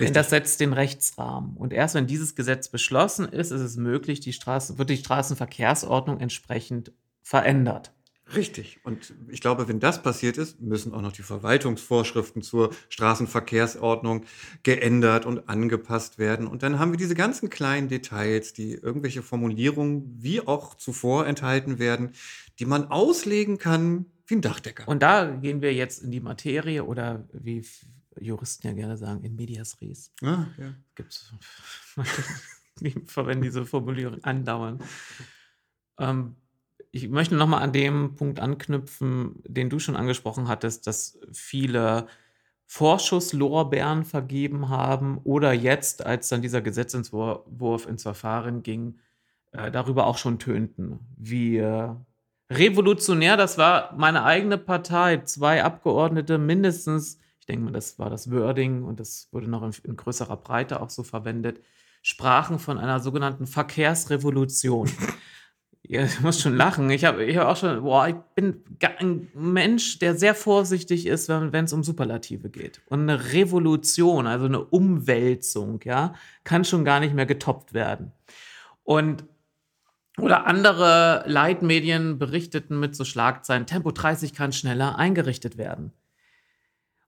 Denn das setzt den Rechtsrahmen. Und erst wenn dieses Gesetz beschlossen ist, ist es möglich, die Straßen, wird die Straßenverkehrsordnung entsprechend verändert. Richtig. Und ich glaube, wenn das passiert ist, müssen auch noch die Verwaltungsvorschriften zur Straßenverkehrsordnung geändert und angepasst werden. Und dann haben wir diese ganzen kleinen Details, die irgendwelche Formulierungen wie auch zuvor enthalten werden, die man auslegen kann wie ein Dachdecker. Und da gehen wir jetzt in die Materie oder wie Juristen ja gerne sagen, in medias res. ah, ja. gibt's. Die verwenden diese Formulierung andauernd. Ähm, ich möchte nochmal an dem Punkt anknüpfen, den du schon angesprochen hattest, dass viele Vorschusslorbeeren vergeben haben oder jetzt, als dann dieser Gesetzentwurf ins Verfahren ging, äh, darüber auch schon tönten. Wie äh, revolutionär, das war meine eigene Partei, zwei Abgeordnete mindestens, ich denke mal, das war das Wording und das wurde noch in, in größerer Breite auch so verwendet, sprachen von einer sogenannten Verkehrsrevolution. Ja, ich muss schon lachen. Ich habe ich hab auch schon, boah, ich bin ein Mensch, der sehr vorsichtig ist, wenn es um Superlative geht. Und eine Revolution, also eine Umwälzung, ja, kann schon gar nicht mehr getoppt werden. Und oder andere Leitmedien berichteten mit so Schlagzeilen, Tempo 30 kann schneller eingerichtet werden.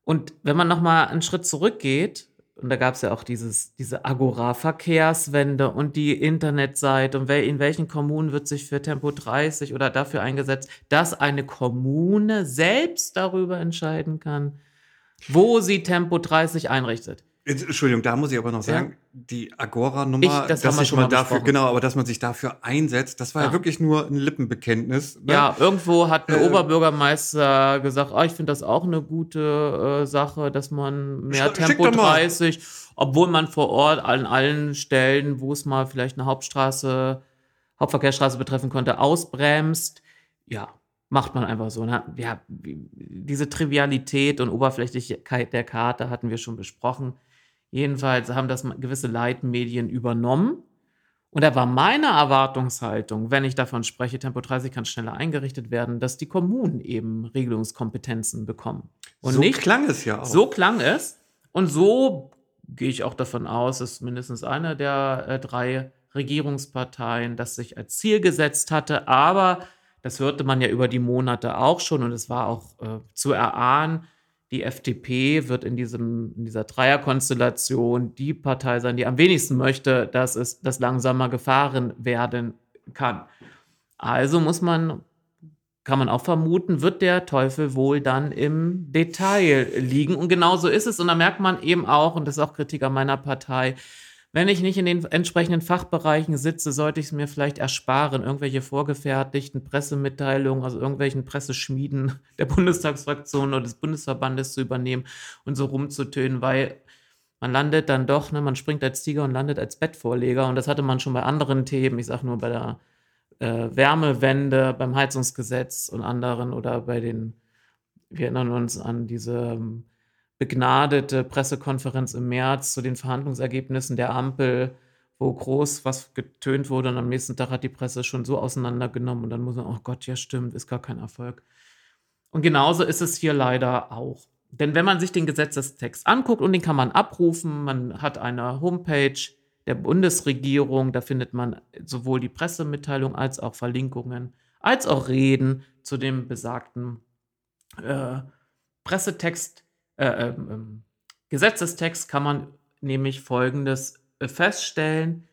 Und wenn man nochmal einen Schritt zurückgeht, und da gab es ja auch dieses, diese Agora-Verkehrswende und die Internetseite und in welchen Kommunen wird sich für Tempo 30 oder dafür eingesetzt, dass eine Kommune selbst darüber entscheiden kann, wo sie Tempo 30 einrichtet. Entschuldigung, da muss ich aber noch sagen, ja. die Agora-Nummer, das dass sich man dafür, genau, aber dass man sich dafür einsetzt, das war ja, ja wirklich nur ein Lippenbekenntnis. Ne? Ja, irgendwo hat der äh, Oberbürgermeister gesagt, oh, ich finde das auch eine gute äh, Sache, dass man mehr Tempo 30, obwohl man vor Ort an allen Stellen, wo es mal vielleicht eine Hauptstraße, Hauptverkehrsstraße betreffen konnte, ausbremst. Ja, macht man einfach so. Ne? Ja, diese Trivialität und Oberflächlichkeit der Karte hatten wir schon besprochen. Jedenfalls haben das gewisse Leitmedien übernommen. Und da war meine Erwartungshaltung, wenn ich davon spreche, Tempo 30 kann schneller eingerichtet werden, dass die Kommunen eben Regelungskompetenzen bekommen. Und so nicht, klang es ja auch. So klang es. Und so gehe ich auch davon aus, dass mindestens eine der äh, drei Regierungsparteien das sich als Ziel gesetzt hatte. Aber das hörte man ja über die Monate auch schon und es war auch äh, zu erahnen, die FDP wird in, diesem, in dieser Dreierkonstellation die Partei sein, die am wenigsten möchte, dass es das langsamer gefahren werden kann. Also muss man, kann man auch vermuten, wird der Teufel wohl dann im Detail liegen. Und genauso ist es. Und da merkt man eben auch, und das ist auch Kritik an meiner Partei, wenn ich nicht in den entsprechenden Fachbereichen sitze, sollte ich es mir vielleicht ersparen, irgendwelche vorgefertigten Pressemitteilungen aus irgendwelchen Presseschmieden der Bundestagsfraktion oder des Bundesverbandes zu übernehmen und so rumzutönen, weil man landet dann doch, ne, man springt als Tiger und landet als Bettvorleger. Und das hatte man schon bei anderen Themen, ich sage nur bei der äh, Wärmewende, beim Heizungsgesetz und anderen oder bei den, wir erinnern uns an diese ähm, begnadete Pressekonferenz im März zu den Verhandlungsergebnissen der Ampel, wo groß was getönt wurde und am nächsten Tag hat die Presse schon so auseinandergenommen und dann muss man, oh Gott, ja stimmt, ist gar kein Erfolg. Und genauso ist es hier leider auch. Denn wenn man sich den Gesetzestext anguckt und den kann man abrufen, man hat eine Homepage der Bundesregierung, da findet man sowohl die Pressemitteilung als auch Verlinkungen, als auch Reden zu dem besagten äh, Pressetext äh, ähm, ähm, Gesetzestext kann man nämlich Folgendes äh, feststellen.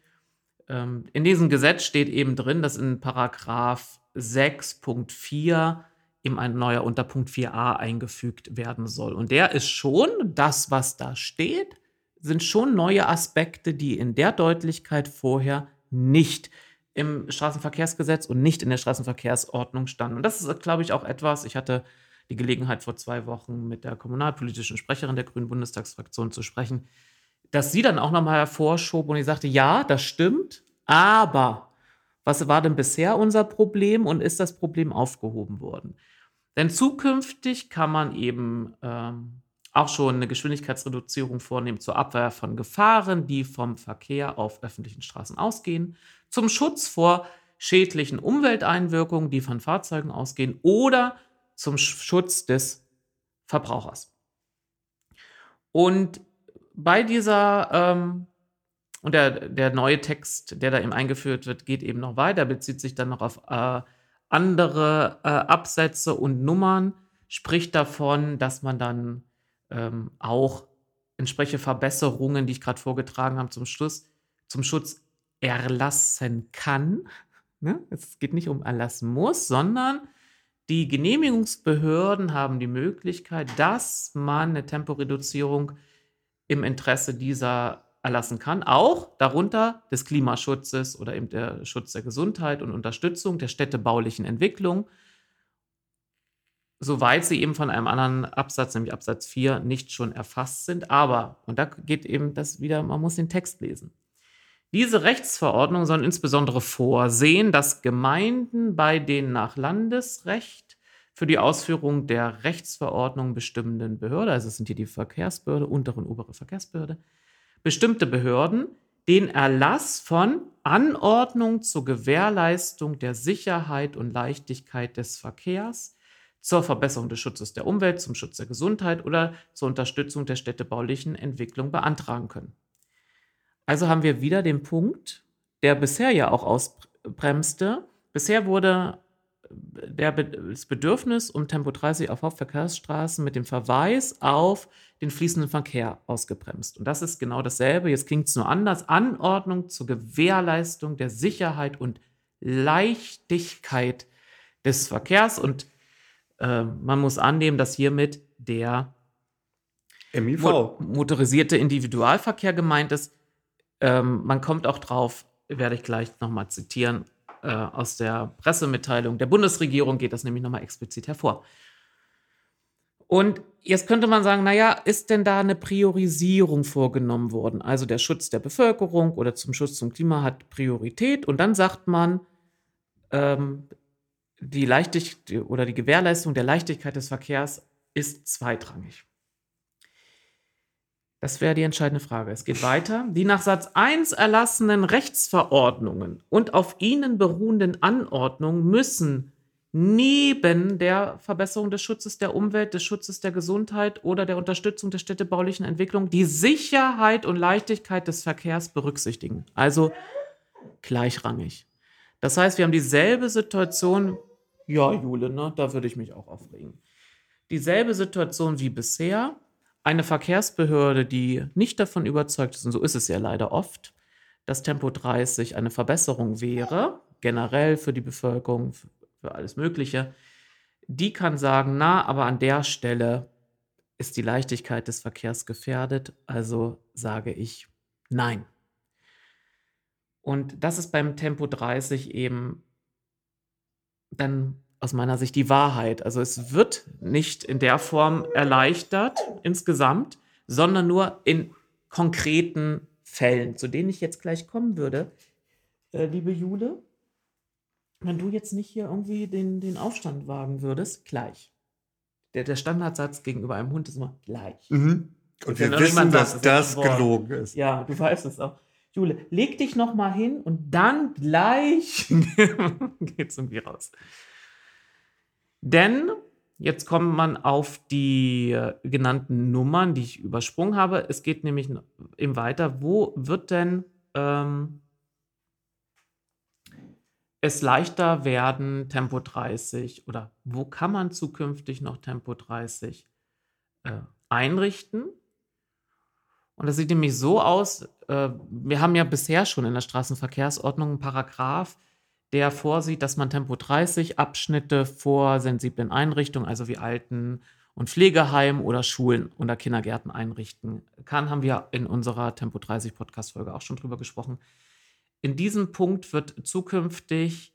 Ähm, in diesem Gesetz steht eben drin, dass in Paragraph 6.4 eben ein neuer Unterpunkt 4a eingefügt werden soll. Und der ist schon, das, was da steht, sind schon neue Aspekte, die in der Deutlichkeit vorher nicht im Straßenverkehrsgesetz und nicht in der Straßenverkehrsordnung standen. Und das ist, glaube ich, auch etwas, ich hatte die Gelegenheit, vor zwei Wochen mit der kommunalpolitischen Sprecherin der Grünen Bundestagsfraktion zu sprechen, dass sie dann auch nochmal hervorschob und ich sagte, ja, das stimmt, aber was war denn bisher unser Problem und ist das Problem aufgehoben worden? Denn zukünftig kann man eben ähm, auch schon eine Geschwindigkeitsreduzierung vornehmen zur Abwehr von Gefahren, die vom Verkehr auf öffentlichen Straßen ausgehen, zum Schutz vor schädlichen Umwelteinwirkungen, die von Fahrzeugen ausgehen oder zum Schutz des Verbrauchers. Und bei dieser, ähm, und der, der neue Text, der da eben eingeführt wird, geht eben noch weiter, bezieht sich dann noch auf äh, andere äh, Absätze und Nummern, spricht davon, dass man dann ähm, auch entsprechende Verbesserungen, die ich gerade vorgetragen habe, zum Schluss, zum Schutz erlassen kann. Ne? Es geht nicht um erlassen muss, sondern die Genehmigungsbehörden haben die Möglichkeit, dass man eine Temporeduzierung im Interesse dieser erlassen kann, auch darunter des Klimaschutzes oder eben der Schutz der Gesundheit und Unterstützung der städtebaulichen Entwicklung, soweit sie eben von einem anderen Absatz, nämlich Absatz 4, nicht schon erfasst sind. Aber, und da geht eben das wieder, man muss den Text lesen. Diese Rechtsverordnungen sollen insbesondere vorsehen, dass Gemeinden bei den nach Landesrecht für die Ausführung der Rechtsverordnung bestimmenden Behörde, also es sind hier die Verkehrsbehörde, untere und obere Verkehrsbehörde, bestimmte Behörden den Erlass von Anordnung zur Gewährleistung der Sicherheit und Leichtigkeit des Verkehrs, zur Verbesserung des Schutzes der Umwelt, zum Schutz der Gesundheit oder zur Unterstützung der städtebaulichen Entwicklung beantragen können. Also haben wir wieder den Punkt, der bisher ja auch ausbremste. Bisher wurde der, das Bedürfnis um Tempo 30 auf Hauptverkehrsstraßen mit dem Verweis auf den fließenden Verkehr ausgebremst. Und das ist genau dasselbe. Jetzt klingt es nur anders. Anordnung zur Gewährleistung der Sicherheit und Leichtigkeit des Verkehrs. Und äh, man muss annehmen, dass hiermit der MIV. Mo motorisierte Individualverkehr gemeint ist. Ähm, man kommt auch drauf, werde ich gleich nochmal zitieren, äh, aus der Pressemitteilung der Bundesregierung geht das nämlich nochmal explizit hervor. Und jetzt könnte man sagen, naja, ist denn da eine Priorisierung vorgenommen worden? Also der Schutz der Bevölkerung oder zum Schutz zum Klima hat Priorität und dann sagt man, ähm, die Leichtigkeit oder die Gewährleistung der Leichtigkeit des Verkehrs ist zweitrangig. Das wäre die entscheidende Frage. Es geht weiter. Die nach Satz 1 erlassenen Rechtsverordnungen und auf ihnen beruhenden Anordnungen müssen neben der Verbesserung des Schutzes der Umwelt, des Schutzes der Gesundheit oder der Unterstützung der städtebaulichen Entwicklung die Sicherheit und Leichtigkeit des Verkehrs berücksichtigen. Also gleichrangig. Das heißt, wir haben dieselbe Situation, ja, Jule, ne, da würde ich mich auch aufregen. Dieselbe Situation wie bisher, eine Verkehrsbehörde, die nicht davon überzeugt ist, und so ist es ja leider oft, dass Tempo 30 eine Verbesserung wäre, generell für die Bevölkerung, für alles Mögliche, die kann sagen, na, aber an der Stelle ist die Leichtigkeit des Verkehrs gefährdet, also sage ich nein. Und das ist beim Tempo 30 eben dann aus meiner Sicht die Wahrheit. Also es wird nicht in der Form erleichtert insgesamt, sondern nur in konkreten Fällen, zu denen ich jetzt gleich kommen würde. Äh, liebe Jule, wenn du jetzt nicht hier irgendwie den, den Aufstand wagen würdest, gleich. Der, der Standardsatz gegenüber einem Hund ist immer gleich. Mhm. Und wir wissen, dass das, das gelogen ist. Ja, du weißt es auch. Jule, leg dich noch mal hin und dann gleich geht's irgendwie raus. Denn jetzt kommt man auf die genannten Nummern, die ich übersprungen habe. Es geht nämlich eben weiter. Wo wird denn ähm, es leichter werden, Tempo 30 oder wo kann man zukünftig noch Tempo 30 äh, einrichten? Und das sieht nämlich so aus, äh, wir haben ja bisher schon in der Straßenverkehrsordnung einen Paragraph, der vorsieht, dass man Tempo 30 Abschnitte vor sensiblen Einrichtungen, also wie Alten- und Pflegeheimen oder Schulen oder Kindergärten einrichten kann, haben wir in unserer Tempo 30 Podcast-Folge auch schon drüber gesprochen. In diesem Punkt wird zukünftig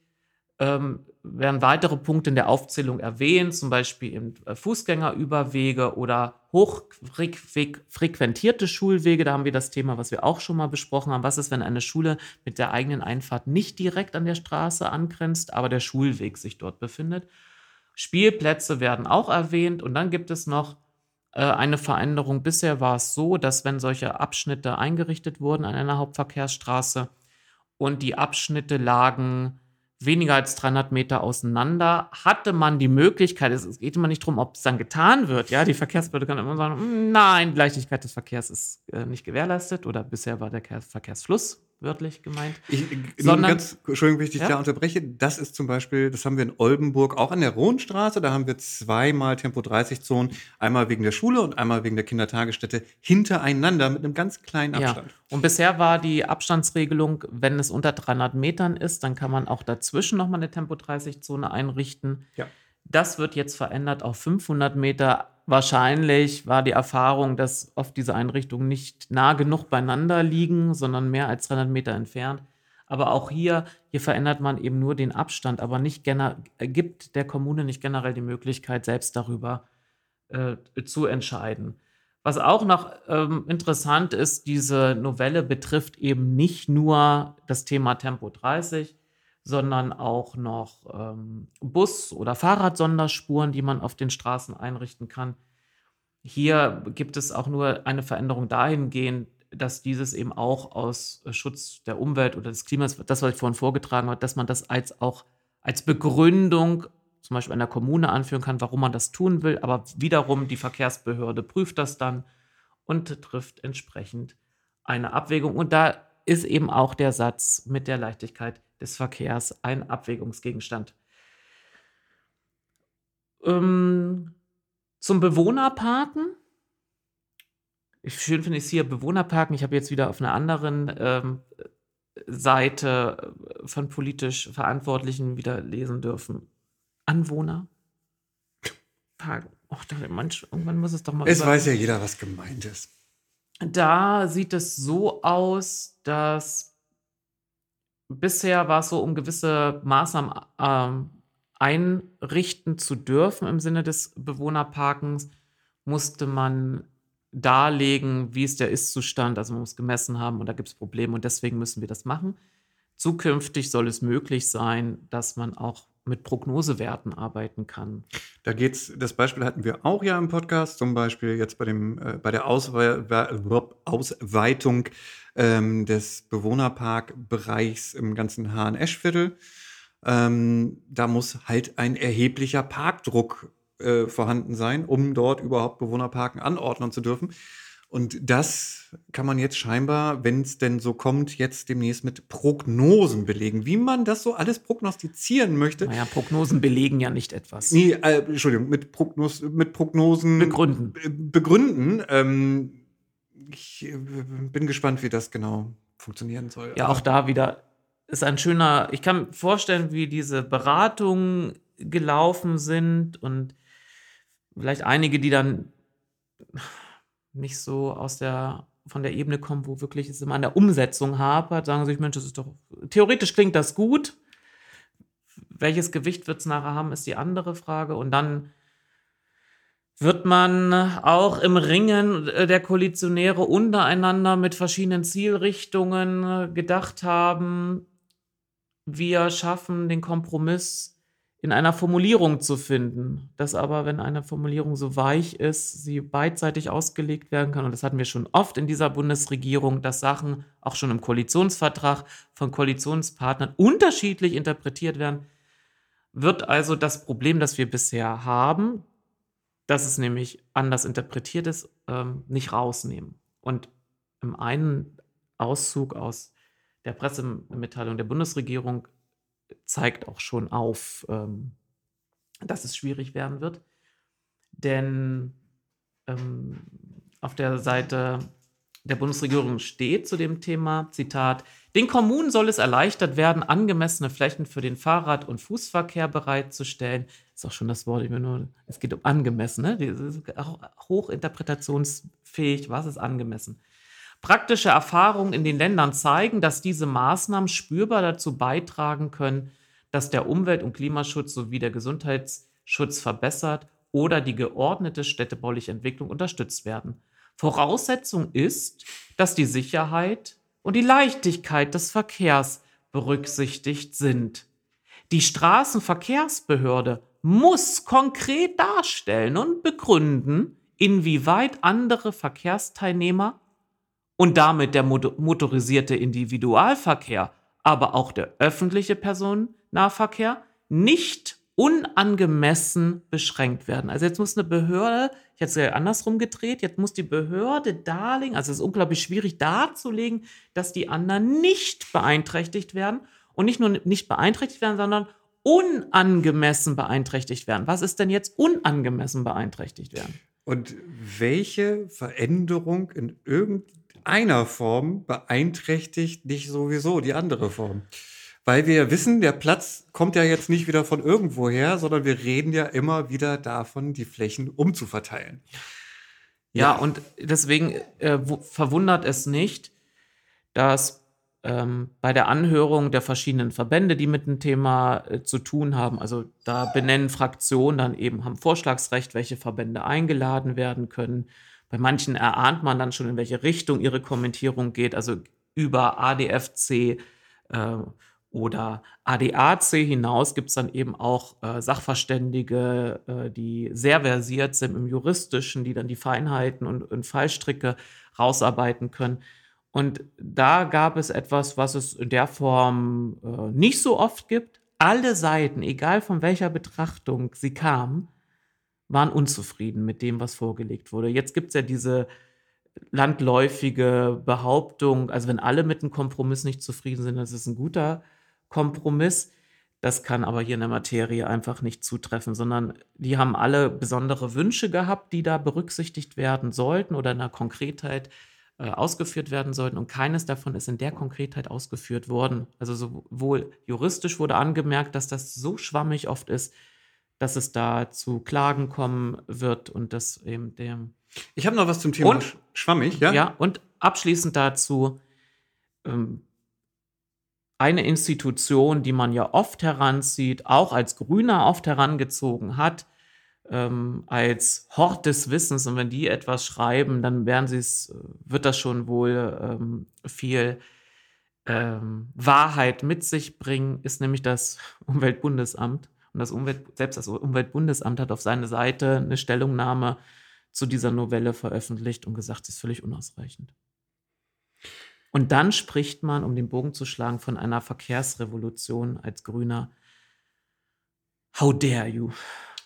ähm, werden weitere Punkte in der Aufzählung erwähnt, zum Beispiel im äh, Fußgängerüberwege oder hochfrequentierte Schulwege. Da haben wir das Thema, was wir auch schon mal besprochen haben. Was ist, wenn eine Schule mit der eigenen Einfahrt nicht direkt an der Straße angrenzt, aber der Schulweg sich dort befindet? Spielplätze werden auch erwähnt und dann gibt es noch äh, eine Veränderung. Bisher war es so, dass wenn solche Abschnitte eingerichtet wurden an einer Hauptverkehrsstraße und die Abschnitte lagen weniger als 300 Meter auseinander, hatte man die Möglichkeit, es geht immer nicht darum, ob es dann getan wird, ja, die Verkehrsbehörde kann immer sagen, hm, nein, die Leichtigkeit des Verkehrs ist äh, nicht gewährleistet oder bisher war der Verkehrsfluss wörtlich gemeint. Ich, sondern, ganz, Entschuldigung, wenn ich dich ja? da unterbreche. Das ist zum Beispiel, das haben wir in Oldenburg auch an der Rohnstraße. Da haben wir zweimal Tempo 30 Zonen. Einmal wegen der Schule und einmal wegen der Kindertagesstätte hintereinander mit einem ganz kleinen Abstand. Ja. Und bisher war die Abstandsregelung, wenn es unter 300 Metern ist, dann kann man auch dazwischen nochmal eine Tempo 30 Zone einrichten. Ja. Das wird jetzt verändert auf 500 Meter Wahrscheinlich war die Erfahrung, dass oft diese Einrichtungen nicht nah genug beieinander liegen, sondern mehr als 300 Meter entfernt. Aber auch hier, hier verändert man eben nur den Abstand, aber nicht gibt der Kommune nicht generell die Möglichkeit, selbst darüber äh, zu entscheiden. Was auch noch ähm, interessant ist, diese Novelle betrifft eben nicht nur das Thema Tempo 30, sondern auch noch ähm, Bus- oder Fahrradsonderspuren, die man auf den Straßen einrichten kann. Hier gibt es auch nur eine Veränderung dahingehend, dass dieses eben auch aus Schutz der Umwelt oder des Klimas, das, was ich vorhin vorgetragen habe, dass man das als auch als Begründung zum Beispiel einer Kommune anführen kann, warum man das tun will, aber wiederum die Verkehrsbehörde prüft das dann und trifft entsprechend eine Abwägung. Und da ist eben auch der Satz mit der Leichtigkeit des Verkehrs ein Abwägungsgegenstand. Ähm, zum Bewohnerparken. Ich, schön finde ich es hier Bewohnerparken. Ich habe jetzt wieder auf einer anderen ähm, Seite von politisch Verantwortlichen wieder lesen dürfen. Anwohner. Parken. Och, manch, irgendwann muss es doch mal. Es weiß ja jeder, was gemeint ist. Da sieht es so aus, dass bisher war es so, um gewisse Maßnahmen ähm, einrichten zu dürfen im Sinne des Bewohnerparkens, musste man darlegen, wie ist der Ist-Zustand. Also man muss gemessen haben und da gibt es Probleme und deswegen müssen wir das machen. Zukünftig soll es möglich sein, dass man auch mit Prognosewerten arbeiten kann. Da geht's, das Beispiel hatten wir auch ja im Podcast, zum Beispiel jetzt bei, dem, äh, bei der Auswe Ausweitung ähm, des Bewohnerparkbereichs im ganzen Hahn-Eschviertel. Ähm, da muss halt ein erheblicher Parkdruck äh, vorhanden sein, um dort überhaupt Bewohnerparken anordnen zu dürfen. Und das kann man jetzt scheinbar, wenn es denn so kommt, jetzt demnächst mit Prognosen belegen. Wie man das so alles prognostizieren möchte. Naja, Prognosen belegen ja nicht etwas. Nee, äh, Entschuldigung, mit, Prognos mit Prognosen begründen. begründen. Ähm, ich äh, bin gespannt, wie das genau funktionieren soll. Ja, auch da wieder ist ein schöner, ich kann mir vorstellen, wie diese Beratungen gelaufen sind und vielleicht einige, die dann nicht so aus der von der Ebene kommen, wo wirklich es immer an der Umsetzung hapert, sagen sich, Mensch, das ist doch, theoretisch klingt das gut. Welches Gewicht wird es nachher haben, ist die andere Frage. Und dann wird man auch im Ringen der Koalitionäre untereinander mit verschiedenen Zielrichtungen gedacht haben, wir schaffen den Kompromiss in einer Formulierung zu finden. Dass aber, wenn eine Formulierung so weich ist, sie beidseitig ausgelegt werden kann. Und das hatten wir schon oft in dieser Bundesregierung, dass Sachen auch schon im Koalitionsvertrag von Koalitionspartnern unterschiedlich interpretiert werden. Wird also das Problem, das wir bisher haben, dass es nämlich anders interpretiert ist, ähm, nicht rausnehmen. Und im einen Auszug aus der Pressemitteilung der Bundesregierung zeigt auch schon auf, ähm, dass es schwierig werden wird. Denn ähm, auf der Seite der Bundesregierung steht zu dem Thema, Zitat, den Kommunen soll es erleichtert werden, angemessene Flächen für den Fahrrad- und Fußverkehr bereitzustellen. Ist auch schon das Wort, ich nur, es geht um angemessen, ne? Hochinterpretationsfähig, was ist angemessen? Praktische Erfahrungen in den Ländern zeigen, dass diese Maßnahmen spürbar dazu beitragen können, dass der Umwelt- und Klimaschutz sowie der Gesundheitsschutz verbessert oder die geordnete städtebauliche Entwicklung unterstützt werden. Voraussetzung ist, dass die Sicherheit und die Leichtigkeit des Verkehrs berücksichtigt sind. Die Straßenverkehrsbehörde muss konkret darstellen und begründen, inwieweit andere Verkehrsteilnehmer und damit der motorisierte Individualverkehr, aber auch der öffentliche Personennahverkehr nicht unangemessen beschränkt werden. Also jetzt muss eine Behörde, ich hätte es ja andersrum gedreht, jetzt muss die Behörde darlegen, also es ist unglaublich schwierig darzulegen, dass die anderen nicht beeinträchtigt werden und nicht nur nicht beeinträchtigt werden, sondern unangemessen beeinträchtigt werden. Was ist denn jetzt unangemessen beeinträchtigt werden? Und welche Veränderung in irgendeinem einer Form beeinträchtigt nicht sowieso die andere Form. Weil wir wissen, der Platz kommt ja jetzt nicht wieder von irgendwo her, sondern wir reden ja immer wieder davon, die Flächen umzuverteilen. Ja, ja und deswegen äh, verwundert es nicht, dass ähm, bei der Anhörung der verschiedenen Verbände, die mit dem Thema äh, zu tun haben, also da benennen Fraktionen dann eben, haben Vorschlagsrecht, welche Verbände eingeladen werden können. Bei manchen erahnt man dann schon, in welche Richtung ihre Kommentierung geht, also über ADFC äh, oder ADAC hinaus gibt es dann eben auch äh, Sachverständige, äh, die sehr versiert sind im Juristischen, die dann die Feinheiten und, und Fallstricke rausarbeiten können. Und da gab es etwas, was es in der Form äh, nicht so oft gibt. Alle Seiten, egal von welcher Betrachtung sie kamen, waren unzufrieden mit dem, was vorgelegt wurde. Jetzt gibt es ja diese landläufige Behauptung, also wenn alle mit einem Kompromiss nicht zufrieden sind, das ist ein guter Kompromiss. Das kann aber hier in der Materie einfach nicht zutreffen, sondern die haben alle besondere Wünsche gehabt, die da berücksichtigt werden sollten oder in der Konkretheit äh, ausgeführt werden sollten. Und keines davon ist in der Konkretheit ausgeführt worden. Also sowohl juristisch wurde angemerkt, dass das so schwammig oft ist, dass es da zu Klagen kommen wird und dass eben der. Ich habe noch was zum Thema und, schwammig, ja? Ja, und abschließend dazu ähm, eine Institution, die man ja oft heranzieht, auch als Grüner oft herangezogen hat, ähm, als Hort des Wissens. Und wenn die etwas schreiben, dann werden sie's, wird das schon wohl ähm, viel ähm, Wahrheit mit sich bringen, ist nämlich das Umweltbundesamt. Und das Umwelt, selbst das Umweltbundesamt hat auf seine Seite eine Stellungnahme zu dieser Novelle veröffentlicht und gesagt, sie ist völlig unausreichend. Und dann spricht man, um den Bogen zu schlagen, von einer Verkehrsrevolution als Grüner. How dare you?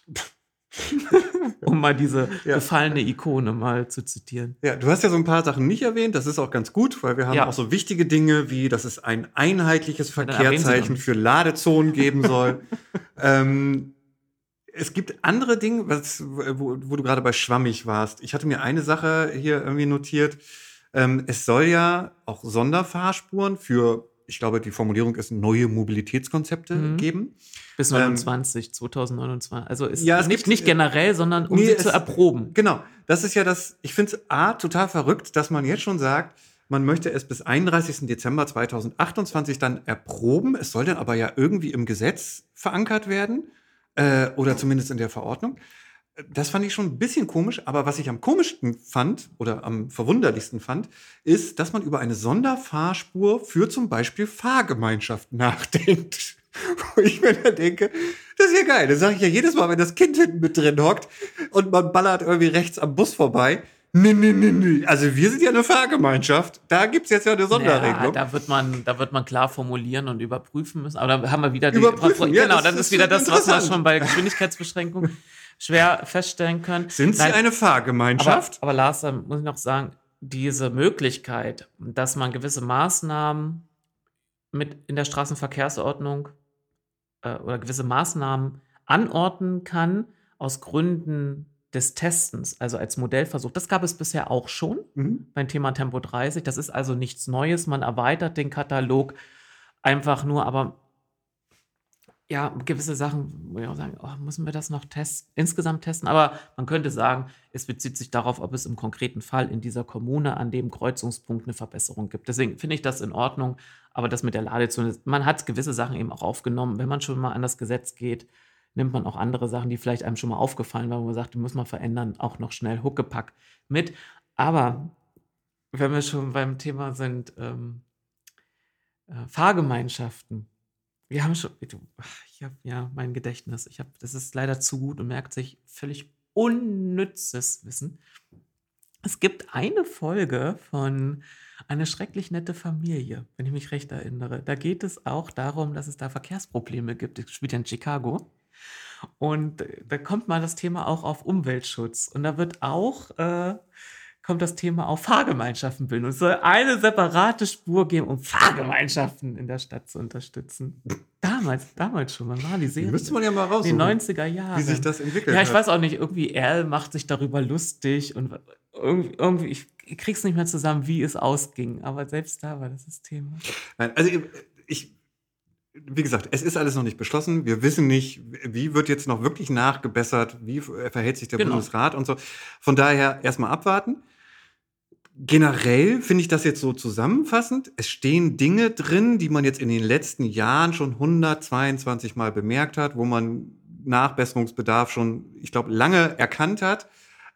um mal diese ja. gefallene Ikone mal zu zitieren. Ja, du hast ja so ein paar Sachen nicht erwähnt. Das ist auch ganz gut, weil wir haben ja. auch so wichtige Dinge wie, dass es ein einheitliches Verkehrszeichen für Ladezonen geben soll. ähm, es gibt andere Dinge, was, wo, wo du gerade bei schwammig warst. Ich hatte mir eine Sache hier irgendwie notiert. Ähm, es soll ja auch Sonderfahrspuren für, ich glaube, die Formulierung ist neue Mobilitätskonzepte mhm. geben. Bis 29, ähm, 2029. Also ist ja, nicht, gibt, nicht generell, sondern um nee, sie es, zu erproben. Genau. Das ist ja das, ich finde es A, total verrückt, dass man jetzt schon sagt, man möchte es bis 31. Dezember 2028 dann erproben. Es soll dann aber ja irgendwie im Gesetz verankert werden äh, oder zumindest in der Verordnung das fand ich schon ein bisschen komisch, aber was ich am komischsten fand oder am verwunderlichsten fand, ist, dass man über eine Sonderfahrspur für zum Beispiel Fahrgemeinschaft nachdenkt. Wo ich mir da denke, das ist ja geil. Das sage ich ja jedes Mal, wenn das Kind hinten mit drin hockt und man ballert irgendwie rechts am Bus vorbei. Nee, nee, nee, nee. Also wir sind ja eine Fahrgemeinschaft. Da gibt es jetzt ja eine Sonderregelung. Ja, da wird man, da wird man klar formulieren und überprüfen müssen. Aber da haben wir wieder die. Überprüfen, genau, ja, das, das ist wieder das, was wir schon bei Geschwindigkeitsbeschränkung schwer feststellen können. Sind Sie Nein, eine Fahrgemeinschaft? Aber, aber Lars, da muss ich noch sagen, diese Möglichkeit, dass man gewisse Maßnahmen mit in der Straßenverkehrsordnung äh, oder gewisse Maßnahmen anordnen kann aus Gründen des Testens, also als Modellversuch. Das gab es bisher auch schon mhm. beim Thema Tempo 30. Das ist also nichts Neues. Man erweitert den Katalog einfach nur, aber ja, gewisse Sachen, wo ich auch sagen, oh, müssen wir das noch testen, insgesamt testen? Aber man könnte sagen, es bezieht sich darauf, ob es im konkreten Fall in dieser Kommune an dem Kreuzungspunkt eine Verbesserung gibt. Deswegen finde ich das in Ordnung. Aber das mit der Ladezone, man hat gewisse Sachen eben auch aufgenommen. Wenn man schon mal an das Gesetz geht, nimmt man auch andere Sachen, die vielleicht einem schon mal aufgefallen waren, wo man sagt, die muss man verändern, auch noch schnell Huckepack mit. Aber wenn wir schon beim Thema sind, ähm, äh, Fahrgemeinschaften, wir haben schon, ich habe ja mein Gedächtnis, ich habe, das ist leider zu gut und merkt sich völlig unnützes Wissen. Es gibt eine Folge von Eine schrecklich nette Familie, wenn ich mich recht erinnere. Da geht es auch darum, dass es da Verkehrsprobleme gibt. Ich spiele ja in Chicago. Und da kommt mal das Thema auch auf Umweltschutz. Und da wird auch äh, kommt das Thema auf Fahrgemeinschaften bilden. Und es soll eine separate Spur geben, um Fahrgemeinschaften in der Stadt zu unterstützen. Damals, damals schon, wann war die Serie? Die müsste man ja mal raus. In den 90er Jahren. Wie sich das entwickelt Ja, ich hat. weiß auch nicht, irgendwie Al macht sich darüber lustig und irgendwie, irgendwie ich, ich krieg's nicht mehr zusammen, wie es ausging. Aber selbst da war das das Thema. Nein, also ich, wie gesagt, es ist alles noch nicht beschlossen. Wir wissen nicht, wie wird jetzt noch wirklich nachgebessert, wie verhält sich der genau. Bundesrat und so. Von daher erstmal abwarten generell finde ich das jetzt so zusammenfassend. Es stehen Dinge drin, die man jetzt in den letzten Jahren schon 122 Mal bemerkt hat, wo man Nachbesserungsbedarf schon, ich glaube, lange erkannt hat.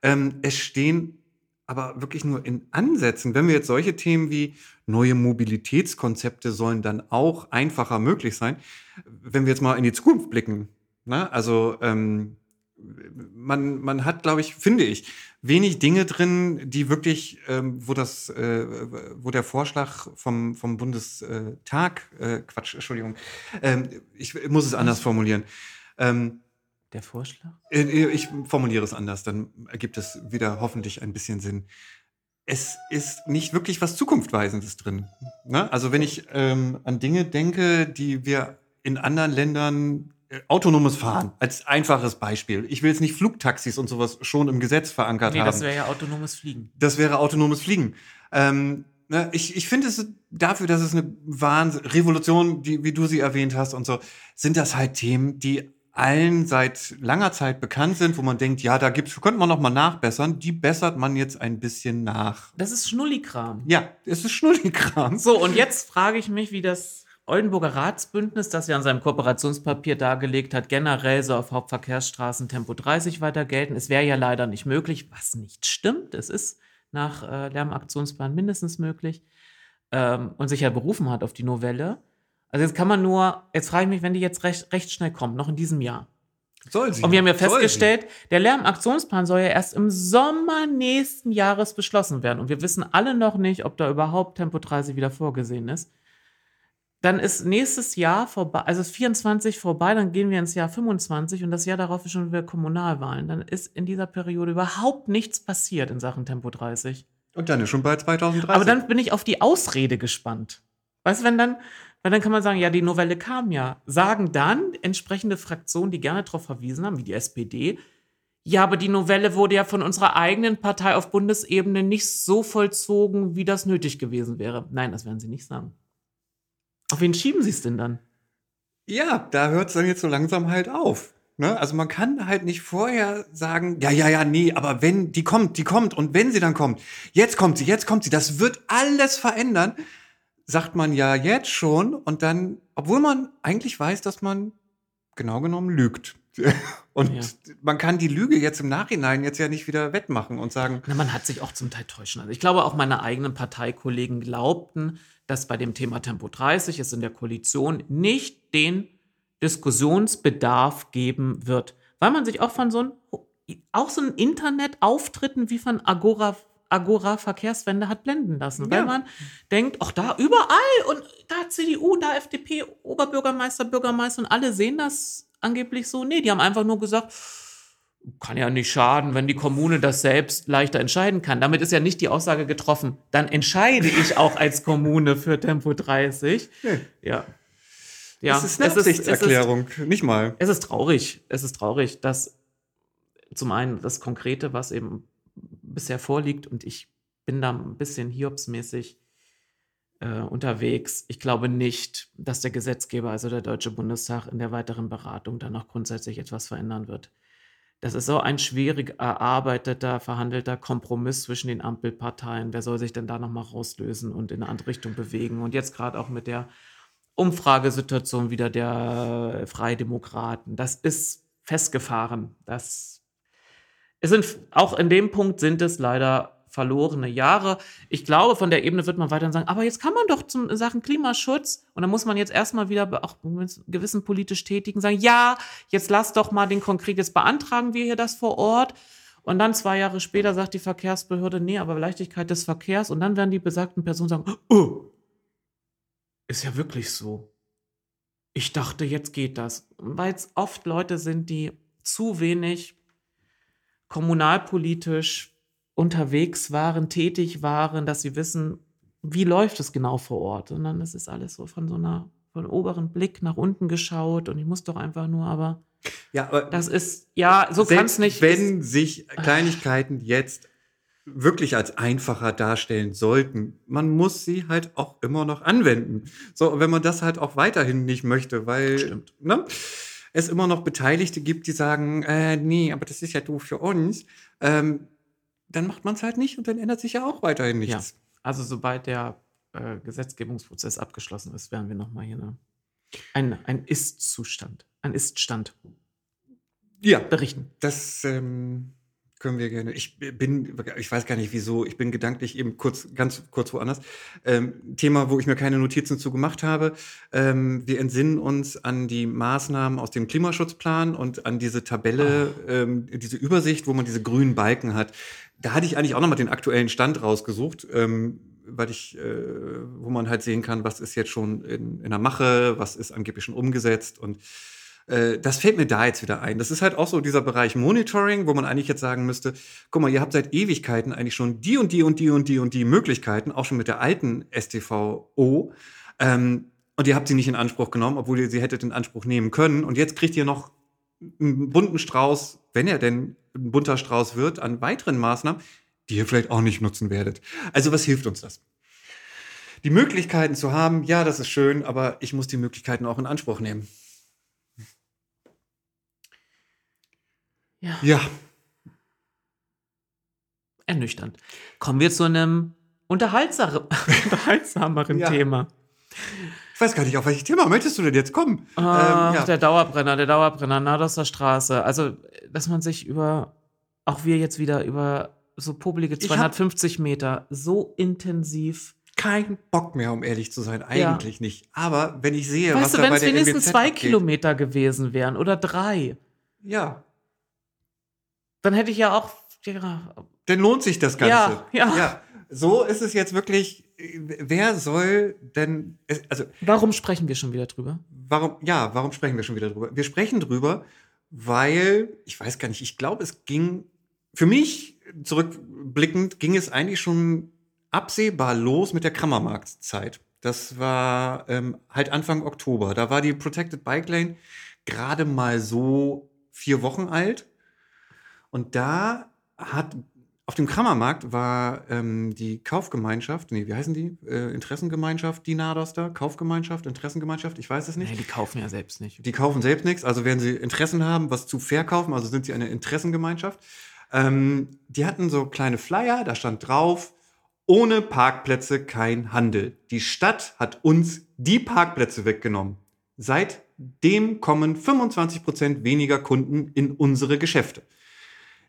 Ähm, es stehen aber wirklich nur in Ansätzen. Wenn wir jetzt solche Themen wie neue Mobilitätskonzepte sollen dann auch einfacher möglich sein, wenn wir jetzt mal in die Zukunft blicken. Ne? Also ähm, man, man hat, glaube ich, finde ich, wenig Dinge drin, die wirklich, ähm, wo das, äh, wo der Vorschlag vom, vom Bundestag, äh, Quatsch, Entschuldigung, ähm, ich muss es anders formulieren. Ähm, der Vorschlag? Äh, äh, ich formuliere es anders, dann ergibt es wieder hoffentlich ein bisschen Sinn. Es ist nicht wirklich was Zukunftweisendes drin. Ne? Also wenn ich ähm, an Dinge denke, die wir in anderen Ländern autonomes Fahren als einfaches Beispiel. Ich will jetzt nicht Flugtaxis und sowas schon im Gesetz verankert nee, haben. Das wäre ja autonomes Fliegen. Das wäre autonomes Fliegen. Ähm, ne, ich, ich finde es dafür, dass es eine Wahnsinn, Revolution, die, wie du sie erwähnt hast und so, sind das halt Themen, die allen seit langer Zeit bekannt sind, wo man denkt, ja, da gibt's, könnte man noch mal nachbessern. Die bessert man jetzt ein bisschen nach. Das ist Schnullikram. Ja, es ist Schnullikram. So, und jetzt frage ich mich, wie das Oldenburger Ratsbündnis, das ja an seinem Kooperationspapier dargelegt hat, generell so auf Hauptverkehrsstraßen Tempo 30 weiter gelten. Es wäre ja leider nicht möglich, was nicht stimmt. Es ist nach äh, Lärmaktionsplan mindestens möglich ähm, und sich ja berufen hat auf die Novelle. Also jetzt kann man nur, jetzt frage ich mich, wenn die jetzt recht, recht schnell kommt, noch in diesem Jahr. Soll sie. Und wir haben ja festgestellt, der Lärmaktionsplan soll ja erst im Sommer nächsten Jahres beschlossen werden. Und wir wissen alle noch nicht, ob da überhaupt Tempo 30 wieder vorgesehen ist. Dann ist nächstes Jahr vorbei, also ist 24 vorbei, dann gehen wir ins Jahr 25 und das Jahr darauf ist schon wieder Kommunalwahlen. Dann ist in dieser Periode überhaupt nichts passiert in Sachen Tempo 30. Und dann ist schon bald 2030. Aber dann bin ich auf die Ausrede gespannt. Weißt du, wenn dann, weil dann kann man sagen, ja, die Novelle kam ja. Sagen dann entsprechende Fraktionen, die gerne darauf verwiesen haben, wie die SPD, ja, aber die Novelle wurde ja von unserer eigenen Partei auf Bundesebene nicht so vollzogen, wie das nötig gewesen wäre. Nein, das werden sie nicht sagen. Auf wen schieben sie es denn dann? Ja, da hört es dann jetzt so langsam halt auf. Ne? Also man kann halt nicht vorher sagen, ja, ja, ja, nee, aber wenn die kommt, die kommt und wenn sie dann kommt, jetzt kommt sie, jetzt kommt sie, das wird alles verändern sagt man ja jetzt schon und dann, obwohl man eigentlich weiß, dass man genau genommen lügt. Und ja. man kann die Lüge jetzt im Nachhinein jetzt ja nicht wieder wettmachen und sagen. Na, man hat sich auch zum Teil täuschen. Also ich glaube, auch meine eigenen Parteikollegen glaubten, dass bei dem Thema Tempo 30 es in der Koalition nicht den Diskussionsbedarf geben wird. Weil man sich auch von so einem, auch so einem Internetauftritten wie von Agora Agora Verkehrswende hat blenden lassen, weil man denkt, ach da überall und da CDU, da FDP, Oberbürgermeister, Bürgermeister und alle sehen das angeblich so. Nee, die haben einfach nur gesagt, kann ja nicht schaden, wenn die Kommune das selbst leichter entscheiden kann. Damit ist ja nicht die Aussage getroffen, dann entscheide ich auch als Kommune für Tempo 30. Nee. Ja. Ja, es ist eine Absichtserklärung, nicht mal. Es ist traurig. Es ist traurig, dass zum einen das Konkrete, was eben bisher vorliegt und ich bin da ein bisschen hiobsmäßig äh, unterwegs. Ich glaube nicht, dass der Gesetzgeber, also der Deutsche Bundestag, in der weiteren Beratung dann noch grundsätzlich etwas verändern wird. Das ist so ein schwierig erarbeiteter, verhandelter Kompromiss zwischen den Ampelparteien. Wer soll sich denn da nochmal rauslösen und in eine andere Richtung bewegen? Und jetzt gerade auch mit der Umfragesituation wieder der Freidemokraten. Das ist festgefahren. Das es sind auch in dem Punkt sind es leider verlorene Jahre. Ich glaube, von der Ebene wird man weiterhin sagen, aber jetzt kann man doch zum Sachen Klimaschutz und dann muss man jetzt erstmal wieder auch gewissen politisch Tätigen sagen, ja, jetzt lass doch mal den konkret, jetzt beantragen wir hier das vor Ort. Und dann zwei Jahre später sagt die Verkehrsbehörde, nee, aber Leichtigkeit des Verkehrs. Und dann werden die besagten Personen sagen, oh, ist ja wirklich so. Ich dachte, jetzt geht das. Weil es oft Leute sind, die zu wenig kommunalpolitisch unterwegs waren, tätig waren, dass sie wissen, wie läuft es genau vor Ort. Und dann ist es alles so von so einer, von oberen Blick nach unten geschaut und ich muss doch einfach nur, aber. Ja, aber das ist, ja, so kann es nicht. Wenn sich Kleinigkeiten jetzt wirklich als einfacher darstellen sollten, man muss sie halt auch immer noch anwenden. So, wenn man das halt auch weiterhin nicht möchte, weil. Ne? es immer noch Beteiligte gibt, die sagen, äh, nee, aber das ist ja doof für uns. Ähm, dann macht man es halt nicht und dann ändert sich ja auch weiterhin Ja. nichts. Also sobald der äh, Gesetzgebungsprozess abgeschlossen ist, werden wir nochmal hier eine, ein, ein Ist-Zustand, ein Ist-Stand Ja, berichten. das ähm, können wir gerne. Ich bin, ich weiß gar nicht wieso, ich bin gedanklich eben kurz, ganz kurz woanders. Ähm, Thema, wo ich mir keine Notizen zu gemacht habe. Ähm, wir entsinnen uns an die Maßnahmen aus dem Klimaschutzplan und an diese Tabelle, ähm, diese Übersicht, wo man diese grünen Balken hat. Da hatte ich eigentlich auch nochmal den aktuellen Stand rausgesucht, ähm, weil ich, äh, wo man halt sehen kann, was ist jetzt schon in, in der Mache, was ist angeblich schon umgesetzt und äh, das fällt mir da jetzt wieder ein. Das ist halt auch so dieser Bereich Monitoring, wo man eigentlich jetzt sagen müsste, guck mal, ihr habt seit Ewigkeiten eigentlich schon die und die und die und die und die Möglichkeiten, auch schon mit der alten STVO. Ähm, und ihr habt sie nicht in Anspruch genommen, obwohl ihr sie hättet in Anspruch nehmen können. Und jetzt kriegt ihr noch einen bunten Strauß, wenn er denn ein bunter Strauß wird, an weiteren Maßnahmen, die ihr vielleicht auch nicht nutzen werdet. Also was hilft uns das? Die Möglichkeiten zu haben, ja, das ist schön, aber ich muss die Möglichkeiten auch in Anspruch nehmen. Ja. Ja, Ernüchternd. Kommen wir zu einem unterhaltsameren Ja. Thema. ich weiß gar nicht, auf welches Thema möchtest du denn jetzt kommen? Ah, Ähm, ja. Der Dauerbrenner, der Dauerbrenner, Nadoster Straße. Also, dass man sich über, auch wir jetzt wieder über so hab- 250 Meter so intensiv. Kein Bock mehr, um ehrlich zu sein. Eigentlich nicht. Aber wenn ich sehe, was weißt du, da wenn bei es der wenigstens zwei abgeht, Kilometer gewesen wären oder drei, Ja, dann hätte ich ja auch. Ja, dann lohnt sich das Ganze. Ja, ja. So ist es jetzt wirklich. Wer soll denn. Also, warum sprechen wir schon wieder drüber? warum. Ja, warum sprechen wir schon wieder drüber? Wir sprechen drüber, weil. Ich weiß gar nicht, ich glaube, es ging. Für mich, zurückblickend, ging es eigentlich schon absehbar los mit der Krammermarktzeit. Das war ähm, halt Anfang Oktober. Da war die Protected Bike Lane gerade mal so vier Wochen alt. Und da hat auf dem Krammermarkt war ähm, die Kaufgemeinschaft, nee, wie heißen die? Äh, Interessengemeinschaft, die Nados da? Kaufgemeinschaft, Interessengemeinschaft, ich weiß es nicht. Nee, die kaufen ja selbst nicht. Die kaufen selbst nichts, also werden sie Interessen haben, was zu verkaufen, also sind sie eine Interessengemeinschaft. Ähm, die hatten so kleine Flyer, da stand drauf, ohne Parkplätze kein Handel. Die Stadt hat uns die Parkplätze weggenommen. Seitdem kommen 25 Prozent weniger Kunden in unsere Geschäfte.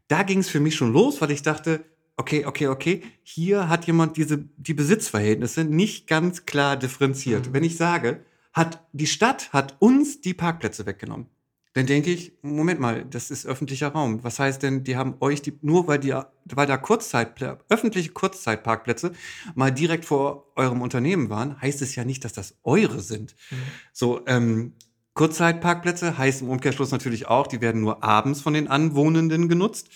Da ging es für mich schon los, weil ich dachte, okay, okay, okay, hier hat jemand diese, die Besitzverhältnisse nicht ganz klar differenziert. Mhm. Wenn ich sage, hat, die Stadt hat uns die Parkplätze weggenommen, dann denke ich, Moment mal, das ist öffentlicher Raum. Was heißt denn, die haben euch die, nur weil die, weil da Kurzzeit, öffentliche Kurzzeitparkplätze mal direkt vor eurem Unternehmen waren, heißt es ja nicht, dass das eure sind. Mhm. So, ähm, Kurzzeitparkplätze heißt im Umkehrschluss natürlich auch, die werden nur abends von den Anwohnenden genutzt.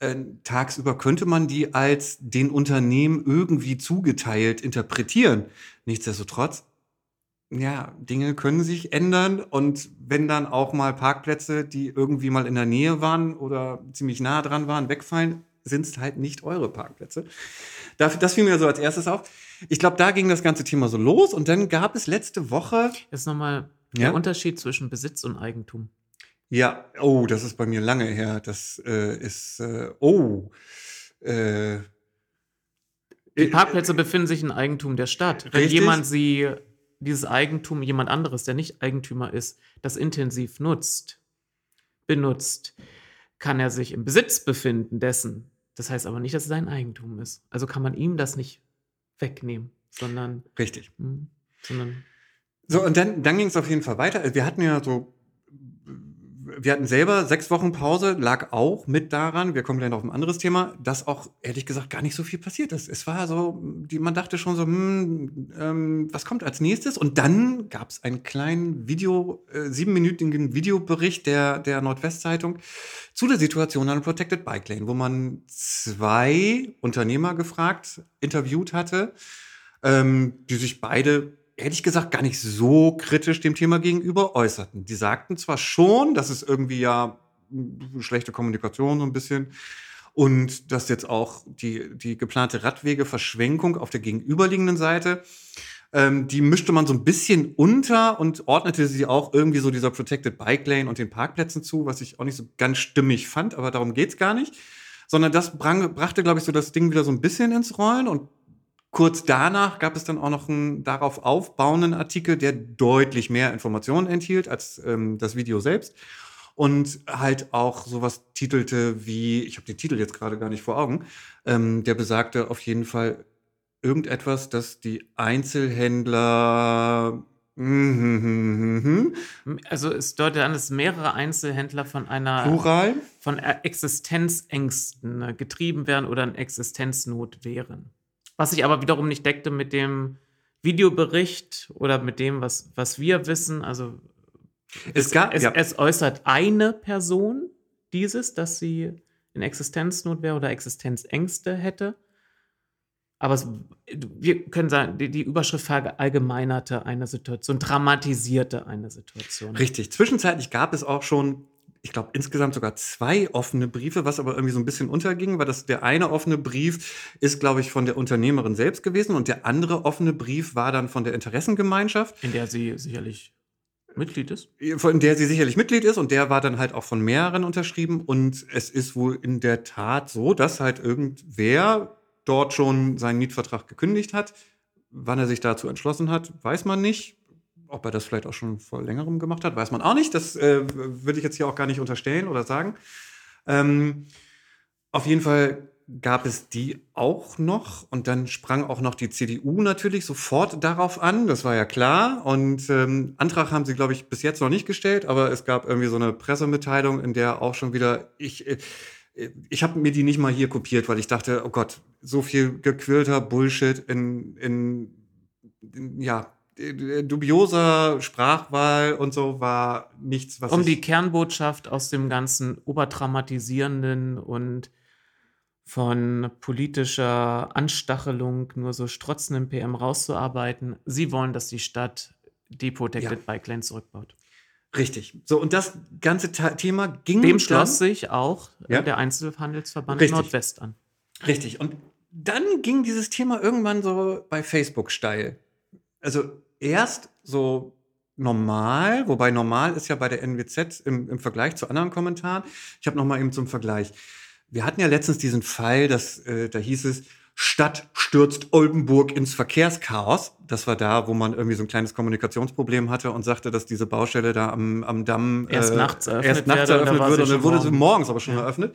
Äh, tagsüber könnte man die als den Unternehmen irgendwie zugeteilt interpretieren. Nichtsdestotrotz, ja, Dinge können sich ändern und wenn dann auch mal Parkplätze, die irgendwie mal in der Nähe waren oder ziemlich nah dran waren, wegfallen, sind es halt nicht eure Parkplätze. Das, fiel mir so als erstes auf. Ich glaube, da ging das ganze Thema so los und dann gab es letzte Woche Jetzt nochmal Ja? der Unterschied zwischen Besitz und Eigentum. Ja, oh, das ist bei mir lange her. Das äh, ist, äh, oh. Äh, Die Parkplätze befinden sich in Eigentum der Stadt. Wenn Richtig. jemand sie, dieses Eigentum, jemand anderes, der nicht Eigentümer ist, das intensiv nutzt, benutzt, kann er sich im Besitz befinden dessen. Das heißt aber nicht, dass es sein Eigentum ist. Also kann man ihm das nicht wegnehmen, sondern, richtig. hm, sondern So, und dann, dann ging es auf jeden Fall weiter. Wir hatten ja so, wir hatten selber sechs Wochen Pause, lag auch mit daran, wir kommen gleich noch auf ein anderes Thema, dass auch ehrlich gesagt gar nicht so viel passiert ist. Es war so, die, man dachte schon so, hm, ähm, was kommt als nächstes? Und dann gab es einen kleinen Video, äh, siebenminütigen Videobericht der, der Nordwestzeitung zu der Situation an Protected Bike Lane, wo man zwei Unternehmer gefragt, interviewt hatte, ähm, die sich beide ehrlich gesagt gar nicht so kritisch dem Thema gegenüber äußerten. Die sagten zwar schon, dass es irgendwie ja mh, schlechte Kommunikation so ein bisschen und dass jetzt auch die, die geplante Radwegeverschwenkung auf der gegenüberliegenden Seite, ähm, die mischte man so ein bisschen unter und ordnete sie auch irgendwie so dieser Protected Bike Lane und den Parkplätzen zu, was ich auch nicht so ganz stimmig fand, aber darum geht's gar nicht. sondern das brachte, glaube ich, so das Ding wieder so ein bisschen ins Rollen und kurz danach gab es dann auch noch einen darauf aufbauenden Artikel, der deutlich mehr Informationen enthielt als ähm, das Video selbst und halt auch sowas titelte wie, ich habe den Titel jetzt gerade gar nicht vor Augen, ähm, der besagte auf jeden Fall irgendetwas, dass die Einzelhändler Mhm. Also es deutet an, dass mehrere Einzelhändler von einer Plural? von Existenzängsten äh, getrieben werden oder in Existenznot wären. Was sich aber wiederum nicht deckte mit dem Videobericht oder mit dem, was, was wir wissen. Also es, es, gab, es, ja. es äußert eine Person dieses, dass sie in Existenznot wäre oder Existenzängste hätte. Aber es, wir können sagen, die, die Überschrift verallgemeinerte eine Situation, dramatisierte eine Situation. Richtig. Zwischenzeitlich gab es auch schon, ich glaube, insgesamt sogar zwei offene Briefe, was aber irgendwie so ein bisschen unterging, weil das der eine offene Brief ist, glaube ich, von der Unternehmerin selbst gewesen und der andere offene Brief war dann von der Interessengemeinschaft. In der sie sicherlich Mitglied ist? Von der sie sicherlich Mitglied ist und der war dann halt auch von mehreren unterschrieben und es ist wohl in der Tat so, dass halt irgendwer dort schon seinen Mietvertrag gekündigt hat. Wann er sich dazu entschlossen hat, weiß man nicht. Ob er das vielleicht auch schon vor längerem gemacht hat, weiß man auch nicht. Das äh, würde ich jetzt hier auch gar nicht unterstellen oder sagen. Ähm, auf jeden Fall gab es die auch noch und dann sprang auch noch die CDU natürlich sofort darauf an, das war ja klar. Und ähm, Antrag haben sie, glaube ich, bis jetzt noch nicht gestellt, aber es gab irgendwie so eine Pressemitteilung, in der auch schon wieder ich. Äh, ich habe mir die nicht mal hier kopiert, weil ich dachte, oh Gott, so viel gequillter Bullshit in, in, in ja, dubioser Sprachwahl und so war nichts, was. Um die Kernbotschaft aus dem ganzen obertraumatisierenden und von politischer Anstachelung nur so strotzenden PM rauszuarbeiten. Sie wollen, dass die Stadt die Protected ja. Bike Lane zurückbaut. Richtig. So, und das ganze Thema ging. Dem schloss sich auch äh, ja? der Einzelhandelsverband Richtig. Nordwest an. Richtig. Und dann ging dieses Thema irgendwann so bei Facebook steil. Also erst so normal, wobei normal ist ja bei der NWZ im, im Vergleich zu anderen Kommentaren. Ich habe noch mal eben zum Vergleich. Wir hatten ja letztens diesen Fall, dass äh, da hieß es, Stadt stürzt Oldenburg ins Verkehrschaos. Das war da, wo man irgendwie so ein kleines Kommunikationsproblem hatte und sagte, dass diese Baustelle da am, am Damm erst äh, nachts eröffnet, erst nachts eröffnet würde und dann wurde sie morgens aber schon ja. eröffnet.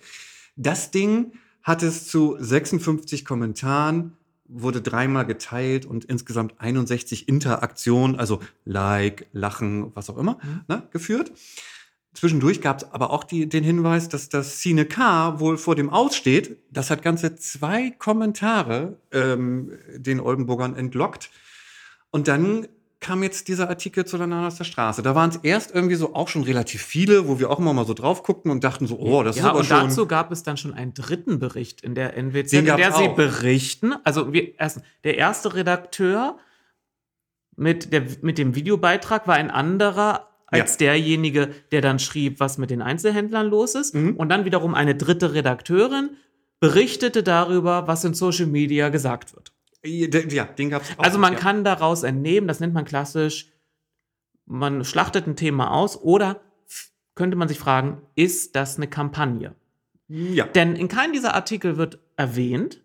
Das Ding hat es zu 56 Kommentaren, wurde dreimal geteilt und insgesamt 61 Interaktionen, also Like, Lachen, was auch immer, mhm. ne, geführt. Zwischendurch gab es aber auch die, den Hinweis, dass das Cine K wohl vor dem Aussteht. Das hat ganze zwei Kommentare ähm, den Oldenburgern entlockt. Und dann kam jetzt dieser Artikel zu der der Straße. Da waren es erst irgendwie so auch schon relativ viele, wo wir auch immer mal so drauf guckten und dachten so, oh, das ja, ist aber und schon. dazu gab es dann schon einen dritten Bericht in der NWZ, in der sie berichten. Also wir, erst, der erste Redakteur mit, der, mit dem Videobeitrag war ein anderer als ja. derjenige, der dann schrieb, was mit den Einzelhändlern los ist. Mhm. Und dann wiederum eine dritte Redakteurin berichtete darüber, was in Social Media gesagt wird. Ja, den gab es auch. Also man ja. kann daraus entnehmen, das nennt man klassisch, man schlachtet ein Thema aus oder könnte man sich fragen, ist das eine Kampagne? Ja. Denn in keinem dieser Artikel wird erwähnt,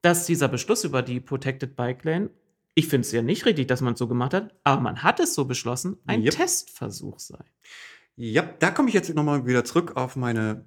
dass dieser Beschluss über die Protected Bike Lane ich finde es ja nicht richtig, dass man es so gemacht hat, aber man hat es so beschlossen, ein yep. Testversuch sei. Ja, da komme ich jetzt nochmal wieder zurück auf meine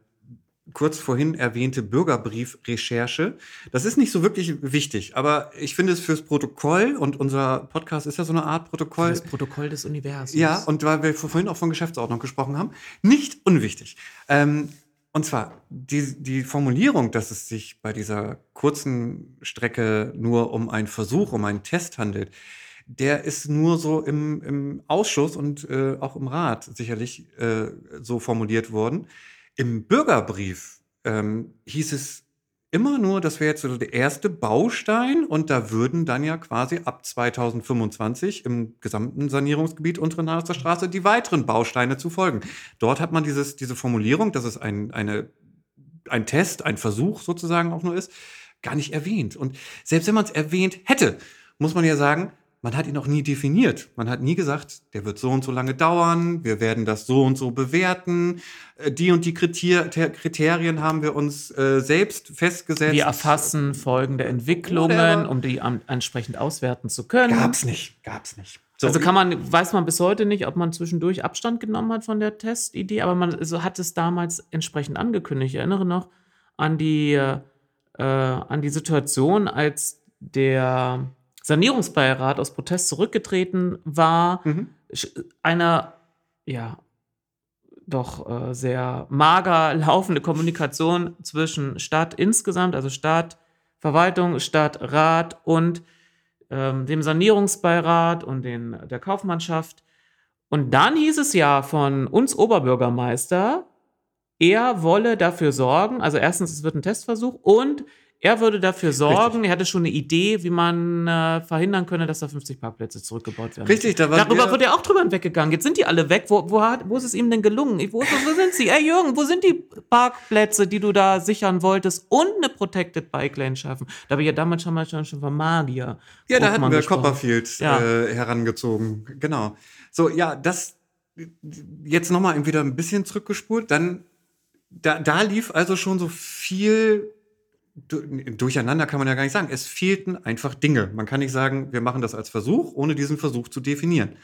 kurz vorhin erwähnte Bürgerbrief-Recherche. Das ist nicht so wirklich wichtig, aber ich finde es fürs Protokoll und unser Podcast ist ja so eine Art Protokoll. Das Protokoll des Universums. Ja, und weil wir vorhin auch von Geschäftsordnung gesprochen haben, nicht unwichtig. Ähm, und zwar die, die Formulierung, dass es sich bei dieser kurzen Strecke nur um einen Versuch, um einen Test handelt, der ist nur so im, im Ausschuss und äh, auch im Rat sicherlich äh, so formuliert worden. Im Bürgerbrief ähm, hieß es immer nur, das wäre jetzt so der erste Baustein und da würden dann ja quasi ab 2025 im gesamten Sanierungsgebiet untere Nahe Straße die weiteren Bausteine zu folgen. Dort hat man dieses, diese Formulierung, dass es ein, eine, ein Test, ein Versuch sozusagen auch nur ist, gar nicht erwähnt. Und selbst wenn man es erwähnt hätte, muss man ja sagen, man hat ihn auch nie definiert. Man hat nie gesagt, der wird so und so lange dauern, wir werden das so und so bewerten. Äh, die und die Kriterien haben wir uns äh, selbst festgesetzt. Wir erfassen folgende Entwicklungen, um die entsprechend auswerten zu können. Gab's nicht, gab's nicht. So, also kann man, weiß man bis heute nicht, ob man zwischendurch Abstand genommen hat von der Testidee, aber man so hat es damals entsprechend angekündigt. Ich erinnere noch an die, äh, an die Situation, als der Sanierungsbeirat aus Protest zurückgetreten war, mhm. eine, ja, doch äh, sehr mager laufende Kommunikation zwischen Stadt insgesamt, also Stadt, Verwaltung, Stadtrat und ähm, dem Sanierungsbeirat und den, der Kaufmannschaft. Und dann hieß es ja von uns Oberbürgermeister, er wolle dafür sorgen, also erstens, es wird ein Testversuch und er würde dafür sorgen, Richtig. er hatte schon eine Idee, wie man äh, verhindern könne, dass da 50 Parkplätze zurückgebaut werden. Richtig, da war Darüber wird er auch drüber hinweggegangen. Jetzt sind die alle weg. Wo, wo, hat, wo ist es ihm denn gelungen? Wo, wo sind sie? Ey, Jürgen, wo sind die Parkplätze, die du da sichern wolltest und eine Protected Bike Lane schaffen? Da habe ich ja damals schon mal schon, schon von Magier. Ja, da hatten wir gesprochen. Copperfield ja. äh, herangezogen. Genau. So, ja, das jetzt nochmal wieder ein bisschen zurückgespult. Dann, da, da lief also schon so viel durcheinander kann man ja gar nicht sagen. Es fehlten einfach Dinge. Man kann nicht sagen, wir machen das als Versuch, ohne diesen Versuch zu definieren.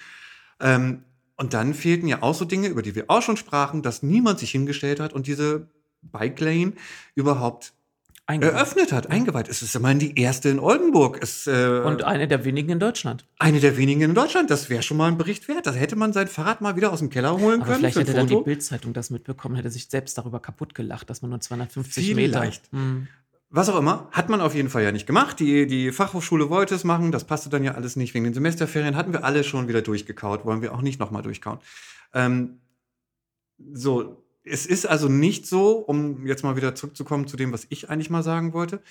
Ähm, und dann fehlten ja auch so Dinge, über die wir auch schon sprachen, dass niemand sich hingestellt hat und diese Bike Lane überhaupt eingeweiht. eröffnet hat, eingeweiht. Es ist immerhin die erste in Oldenburg. Es, äh, und eine der wenigen in Deutschland. Eine der wenigen in Deutschland. Das wäre schon mal ein Bericht wert. Da hätte man sein Fahrrad mal wieder aus dem Keller holen Aber können. Vielleicht hätte dann die Bildzeitung das mitbekommen, hätte sich selbst darüber kaputt gelacht, dass man nur 250 Vielleicht. Meter. Hm was auch immer, hat man auf jeden Fall ja nicht gemacht. Die, die Fachhochschule wollte es machen, das passte dann ja alles nicht. Wegen den Semesterferien hatten wir alle schon wieder durchgekaut, wollen wir auch nicht nochmal durchkauen. Ähm, so, es ist also nicht so, um jetzt mal wieder zurückzukommen zu dem, was ich eigentlich mal sagen wollte,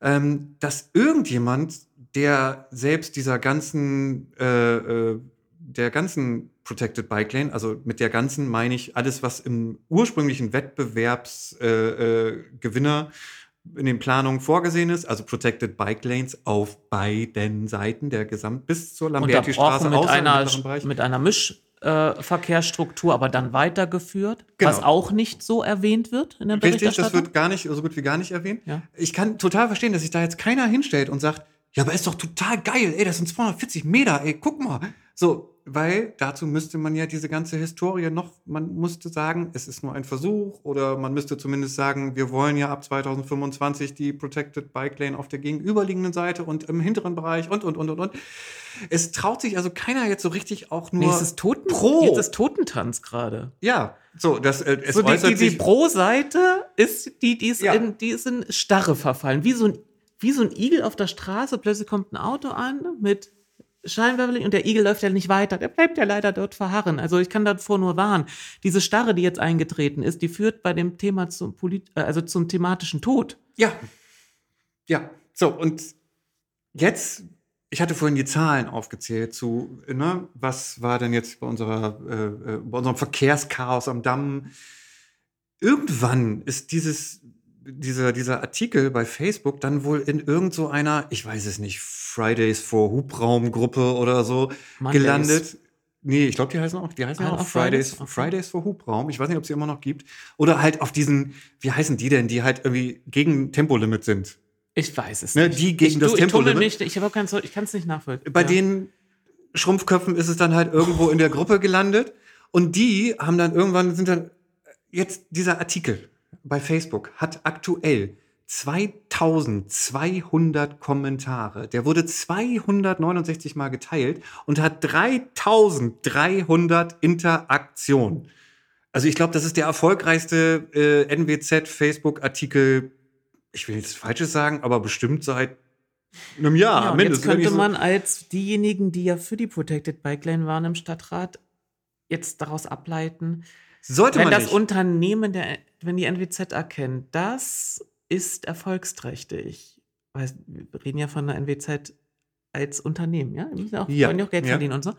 ähm, dass irgendjemand, der selbst dieser ganzen, äh, äh, der ganzen Protected Bike Lane, also mit der ganzen meine ich alles, was im ursprünglichen Wettbewerbsgewinner äh, äh in den Planungen vorgesehen ist, also Protected Bike Lanes auf beiden Seiten der Gesamt bis zur Lamberti-Straße mit, einer, mit einer Mischverkehrsstruktur, äh, aber dann weitergeführt, genau. was auch nicht so erwähnt wird in der Richtig, das wird gar nicht, so gut wie gar nicht erwähnt. Ja. Ich kann total verstehen, dass sich da jetzt keiner hinstellt und sagt, ja, aber ist doch total geil, ey, das sind 240 Meter, ey, guck mal. So, weil dazu müsste man ja diese ganze Historie noch, man musste sagen, es ist nur ein Versuch oder man müsste zumindest sagen, wir wollen ja ab 2025 die Protected Bike Lane auf der gegenüberliegenden Seite und im hinteren Bereich und, und, und, und, und. Es traut sich also keiner jetzt so richtig auch nur. Nee, es ist Toten, pro. Jetzt ist Totentanz gerade. Ja, so, das, äh, es so die, die, die Pro-Seite ist, die, die ist, ja. in, die ist in Starre verfallen. Wie so, ein, wie so ein Igel auf der Straße. Plötzlich kommt ein Auto an mit Scheinwerferlicht und der Igel läuft ja nicht weiter. Der bleibt ja leider dort verharren. Also ich kann davor nur warnen. Diese Starre, die jetzt eingetreten ist, die führt bei dem Thema zum, Polit äh, also zum thematischen Tod. Ja. Ja. So, und jetzt, ich hatte vorhin die Zahlen aufgezählt zu, ne, was war denn jetzt bei, unserer, äh, äh bei unserem Verkehrschaos am Damm? Irgendwann ist dieses dieser, dieser Artikel bei Facebook dann wohl in irgend so einer, ich weiß es nicht, Fridays for Hubraumgruppe oder so Mondays. gelandet. Nee, ich glaube, die heißen auch, die heißen ah, auch Fridays, Fridays, Fridays for Hubraum. Ich weiß nicht, ob es sie immer noch gibt. Oder halt auf diesen, wie heißen die denn, die halt irgendwie gegen Tempolimit sind. Ich weiß es ne, nicht. Die gegen ich, das du, Tempolimit. Ich, ich, ich kann es nicht nachvollziehen. Bei ja. den Schrumpfköpfen ist es dann halt irgendwo in der Gruppe gelandet. Und die haben dann irgendwann, sind dann jetzt dieser Artikel bei Facebook hat aktuell 2200 Kommentare. Der wurde 269 Mal geteilt und hat 3300 Interaktionen. Also ich glaube, das ist der erfolgreichste äh, NWZ-Facebook-Artikel, ich will nichts Falsches sagen, aber bestimmt seit einem Jahr ja, mindestens. Jetzt könnte man als diejenigen, die ja für die Protected Bike Lane waren im Stadtrat, jetzt daraus ableiten, sollte wenn man das nicht. Unternehmen, der, wenn die NWZ erkennt, das ist erfolgsträchtig. Weil wir reden ja von der NWZ als Unternehmen, ja? Wir müssen ja auch, ja, wollen ja auch Geld ja. verdienen und so.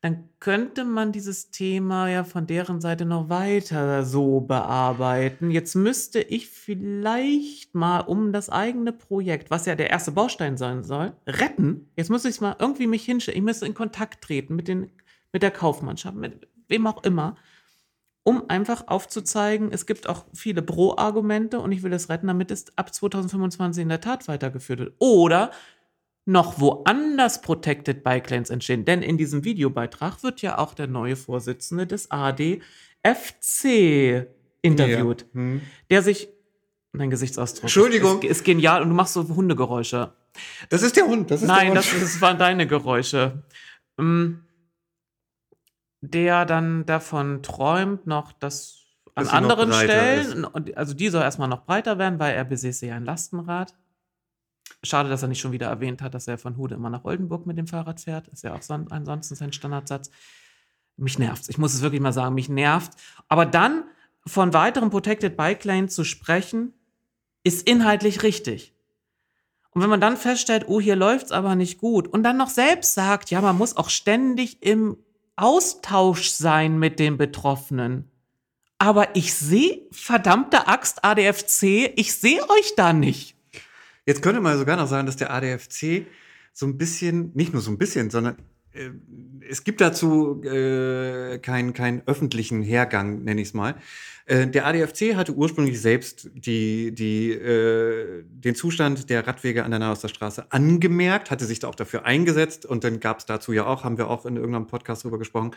dann könnte man dieses Thema ja von deren Seite noch weiter so bearbeiten. Jetzt müsste ich vielleicht mal um das eigene Projekt, was ja der erste Baustein sein soll, retten. Jetzt muss ich mal irgendwie mich hinstellen. Ich müsste in Kontakt treten mit, den, mit der Kaufmannschaft, mit wem auch immer, um einfach aufzuzeigen, es gibt auch viele Pro-Argumente und ich will das retten, damit es ab 2025 in der Tat weitergeführt wird. Oder noch woanders Protected Bike Lanes entstehen. Denn in diesem Videobeitrag wird ja auch der neue Vorsitzende des ADFC interviewt, ja. hm. der sich, mein Gesichtsausdruck Entschuldigung. Ist, ist, genial und du machst so Hundegeräusche. Das ist der Hund. Das ist Nein, der Hund. Das, das waren deine Geräusche. Mm. Der dann davon träumt, noch das an anderen Stellen, ist. also die soll erstmal noch breiter werden, weil er besäße ja ein Lastenrad. Schade, dass er nicht schon wieder erwähnt hat, dass er von Hude immer nach Oldenburg mit dem Fahrrad fährt. Ist ja auch son ansonsten sein Standardsatz. Mich nervt. Ich muss es wirklich mal sagen, mich nervt. Aber dann von weiteren Protected Bike Lanes zu sprechen, ist inhaltlich richtig. Und wenn man dann feststellt, oh, hier läuft's aber nicht gut und dann noch selbst sagt, ja, man muss auch ständig im Austausch sein mit den Betroffenen. Aber ich sehe, verdammte Axt ADFC, ich sehe euch da nicht. Jetzt könnte man sogar noch sagen, dass der ADFC so ein bisschen, nicht nur so ein bisschen, sondern es gibt dazu äh, keinen keinen öffentlichen Hergang, nenne ich es mal. Äh, der ADFC hatte ursprünglich selbst die, die, äh, den Zustand der Radwege an der Nahosterstraße angemerkt, hatte sich da auch dafür eingesetzt und dann gab es dazu ja auch, haben wir auch in irgendeinem Podcast drüber gesprochen.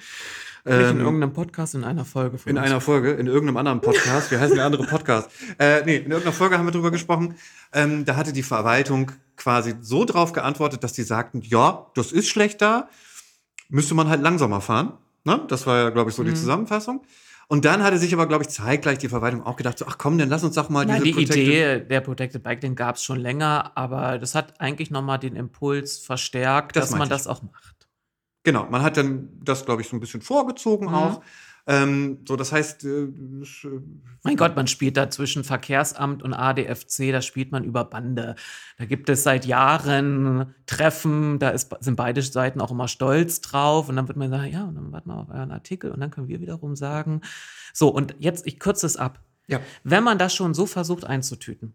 Nicht in ähm, irgendeinem Podcast, in einer Folge. in uns. einer Folge, in irgendeinem anderen Podcast. Wie heißt der andere Podcast? Äh, nee, in irgendeiner Folge haben wir drüber gesprochen. Ähm, da hatte die Verwaltung quasi so drauf geantwortet, dass die sagten, ja, das ist schlecht da, müsste man halt langsamer fahren. Ne? Das war ja, glaube ich, so mhm. die Zusammenfassung. Und dann hatte sich aber, glaube ich, zeitgleich die Verwaltung auch gedacht, so, ach komm, dann lass uns doch mal Nein, diese die Protected Idee der Protected Bike, den gab es schon länger, aber das hat eigentlich nochmal den Impuls verstärkt, das dass man ich. das auch macht. Genau, man hat dann das, glaube ich, so ein bisschen vorgezogen mhm. auch. Ähm, so, das heißt. Äh, äh, mein Gott, man spielt da zwischen Verkehrsamt und ADFC, da spielt man über Bande. Da gibt es seit Jahren Treffen, da ist, sind beide Seiten auch immer stolz drauf. Und dann wird man sagen, ja, und dann warten wir auf euren Artikel und dann können wir wiederum sagen. So, und jetzt, ich kürze es ab. Ja. Wenn man das schon so versucht einzutüten,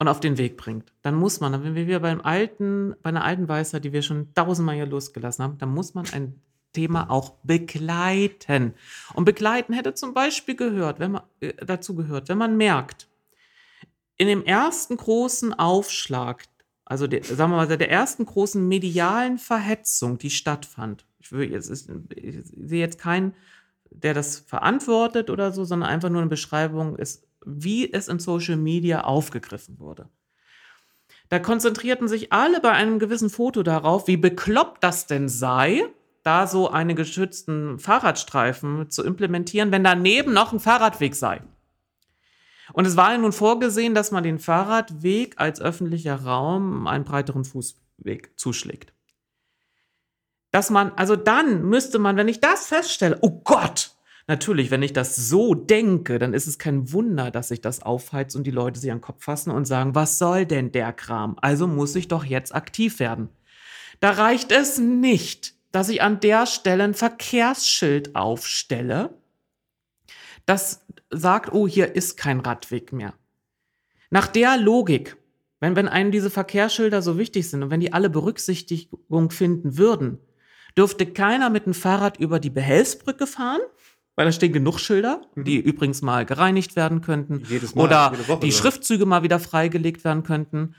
und auf den Weg bringt, dann muss man, wenn wir beim alten, bei einer alten Weisheit, die wir schon tausendmal hier losgelassen haben, dann muss man ein Thema auch begleiten. Und begleiten hätte zum Beispiel gehört, wenn man, äh, dazu gehört, wenn man merkt, in dem ersten großen Aufschlag, also der, sagen wir mal, der ersten großen medialen Verhetzung, die stattfand, ich, will jetzt, ich sehe jetzt keinen, der das verantwortet oder so, sondern einfach nur eine Beschreibung ist, wie es in Social Media aufgegriffen wurde. Da konzentrierten sich alle bei einem gewissen Foto darauf, wie bekloppt das denn sei, da so einen geschützten Fahrradstreifen zu implementieren, wenn daneben noch ein Fahrradweg sei. Und es war ja nun vorgesehen, dass man den Fahrradweg als öffentlicher Raum einen breiteren Fußweg zuschlägt. Dass man, also dann müsste man, wenn ich das feststelle, oh Gott, natürlich, wenn ich das so denke, dann ist es kein Wunder, dass sich das aufheizt und die Leute sich an den Kopf fassen und sagen, was soll denn der Kram? Also muss ich doch jetzt aktiv werden. Da reicht es nicht, dass ich an der Stelle ein Verkehrsschild aufstelle, das sagt, oh, hier ist kein Radweg mehr. Nach der Logik, wenn, wenn einem diese Verkehrsschilder so wichtig sind und wenn die alle Berücksichtigung finden würden, dürfte keiner mit dem Fahrrad über die Behelfsbrücke fahren, weil da stehen genug Schilder, mhm. die übrigens mal gereinigt werden könnten. Jedes Mal, oder Woche, die oder? Schriftzüge mal wieder freigelegt werden könnten.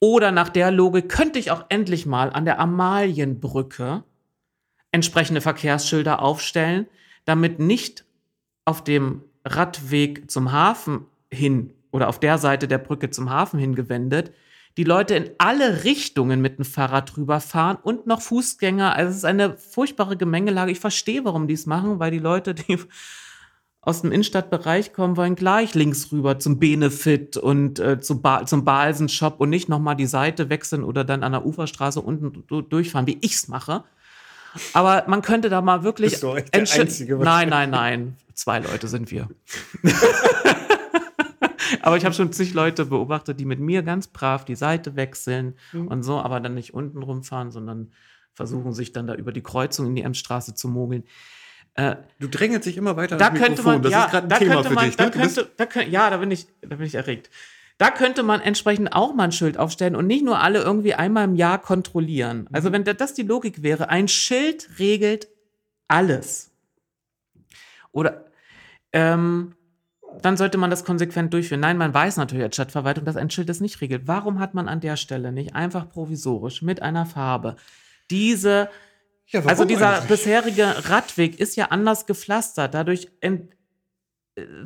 Oder nach der Logik könnte ich auch endlich mal an der Amalienbrücke entsprechende Verkehrsschilder aufstellen, damit nicht auf dem Radweg zum Hafen hin oder auf der Seite der Brücke zum Hafen hingewendet, die Leute in alle Richtungen mit dem Fahrrad drüber fahren und noch Fußgänger. Also es ist eine furchtbare Gemengelage. Ich verstehe, warum die es machen, weil die Leute, die aus dem Innenstadtbereich kommen, wollen gleich links rüber zum Benefit und äh, zum, ba zum Balsen-Shop und nicht nochmal die Seite wechseln oder dann an der Uferstraße unten durchfahren, wie ich es mache. Aber man könnte da mal wirklich. Bist du der Einzige, nein, nein, nein. Zwei Leute sind wir. aber ich habe schon zig Leute beobachtet, die mit mir ganz brav die Seite wechseln mhm. und so, aber dann nicht unten rumfahren, sondern versuchen sich dann da über die Kreuzung in die Emsstraße zu mogeln. Äh, du drängelst dich immer weiter da könnte man, Das ja, ist gerade ein da Thema könnte für man, dich. da ne? Könnte, da könnt, ja, da bin ich, da bin ich erregt. Da könnte man entsprechend auch mal ein Schild aufstellen und nicht nur alle irgendwie einmal im Jahr kontrollieren. Also wenn da- das die Logik wäre, ein Schild regelt alles. Oder ähm, dann sollte man das konsequent durchführen. Nein, man weiß natürlich als Stadtverwaltung, dass ein Schild das nicht regelt. Warum hat man an der Stelle nicht einfach provisorisch mit einer Farbe diese ja, also dieser eigentlich? bisherige Radweg ist ja anders gepflastert. Dadurch ent,